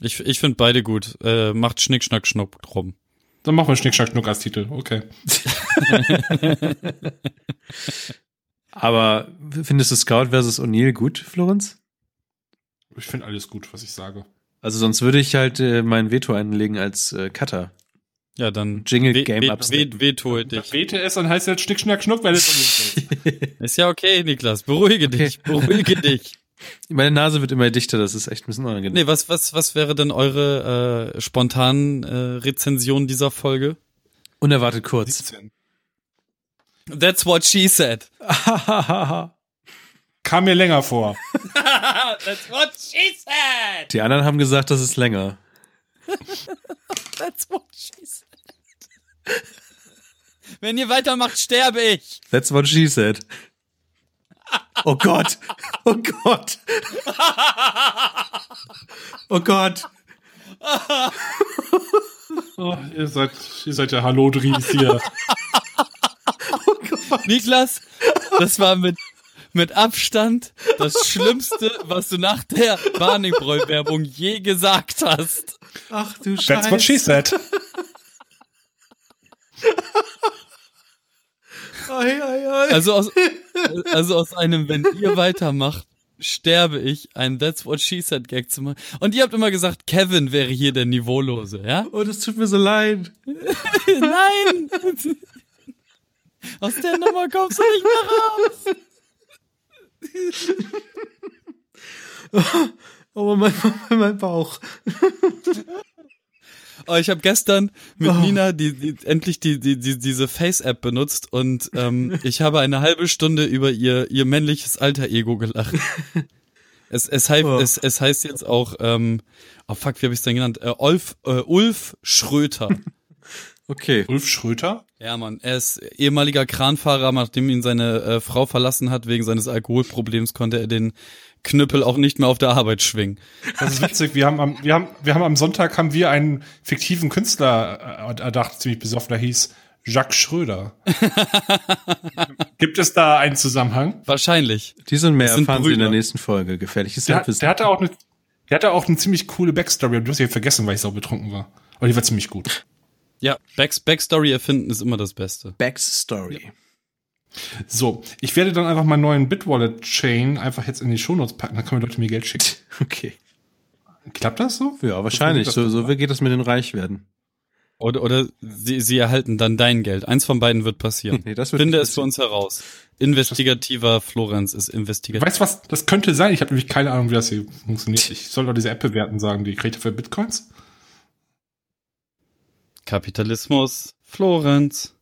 Ich, ich finde beide gut. Äh, macht Schnick, Schnack, Schnuck drum. Dann machen wir Schnick, Schnack, Schnuck als Titel. Okay. Aber findest du Scout versus O'Neill gut, Florenz? Ich finde alles gut, was ich sage. Also sonst würde ich halt äh, mein Veto einlegen als äh, Cutter. Ja, dann Jingle we- Game we- absteppen. we- Vetoe Wenn dich. Bete ist, dann heißt jetzt Schnick, Schnack, Schnuck, weil es Ist ja okay, Niklas. Beruhige dich. Beruhige dich. Meine Nase wird immer dichter, das ist echt ein bisschen unangenehm. Nee, was, was, was wäre denn eure äh, spontanen äh, Rezension dieser Folge? Unerwartet kurz. 17. That's what she said. Kam mir länger vor. That's what she said. Die anderen haben gesagt, das ist länger. That's what she said. Wenn ihr weitermacht, sterbe ich. That's what she said. Oh Gott. Oh Gott. Oh Gott. Oh, ihr seid, ihr seid ja Hallo-Dries hier. Niklas, das war mit, mit Abstand das Schlimmste, was du nach der Warningbräu-Werbung je gesagt hast. Ach du That's what she said. Ei, ei, ei. Also aus, also aus einem, wenn ihr weitermacht, sterbe ich, ein That's what she said Gag zu machen. Und ihr habt immer gesagt, Kevin wäre hier der Niveaulose, ja? Oh, das tut mir so leid. Nein! Aus der Nummer kommst du nicht mehr raus. Oh, mein, mein Bauch. Oh, ich habe gestern mit Oh. Nina die, die endlich die, die, die diese Face-App benutzt und ähm, ich habe eine halbe Stunde über ihr ihr männliches Alter-Ego gelacht. Es, es, heißt, Oh. es, es heißt jetzt auch, ähm, oh fuck, wie habe ich es denn genannt? Äh, Ulf, äh, Ulf Schröter. Okay. Ulf Schröter? ja, Mann, er ist ehemaliger Kranfahrer, nachdem ihn seine äh, Frau verlassen hat wegen seines Alkoholproblems, konnte er den Knüppel auch nicht mehr auf der Arbeit schwingen. Das ist witzig. Wir haben am, wir haben, wir haben am Sonntag haben wir einen fiktiven Künstler äh, erdacht, ziemlich besoffen, der hieß Jacques Schröder. Gibt es da einen Zusammenhang? Wahrscheinlich. Die sind mehr Das sind erfahren Sie in der nächsten Folge. Gefährliches Der, Halbwissen. der hatte auch eine, der hatte auch eine ziemlich coole Backstory, aber du hast ja vergessen, weil ich so betrunken war. Aber die war ziemlich gut. Ja, Back Backstory erfinden ist immer das Beste. Backstory. So, ich werde dann einfach meinen neuen Bitwallet-Chain einfach jetzt in die Shownotes packen, dann können die Leute mir Geld schicken. Okay. Klappt das so? Ja, wahrscheinlich. Das- So, so geht das mit den Reichwerden. Oder, oder sie, sie erhalten dann dein Geld. Eins von beiden wird passieren. Nee, das wird Finde es für uns heraus. Investigativer Florenz ist investigativ. Weißt du was? Das könnte sein. Ich habe nämlich keine Ahnung, wie das hier funktioniert. Ich soll doch diese App bewerten, sagen die. Kriegt ihr für Bitcoins? Kapitalismus, Florenz.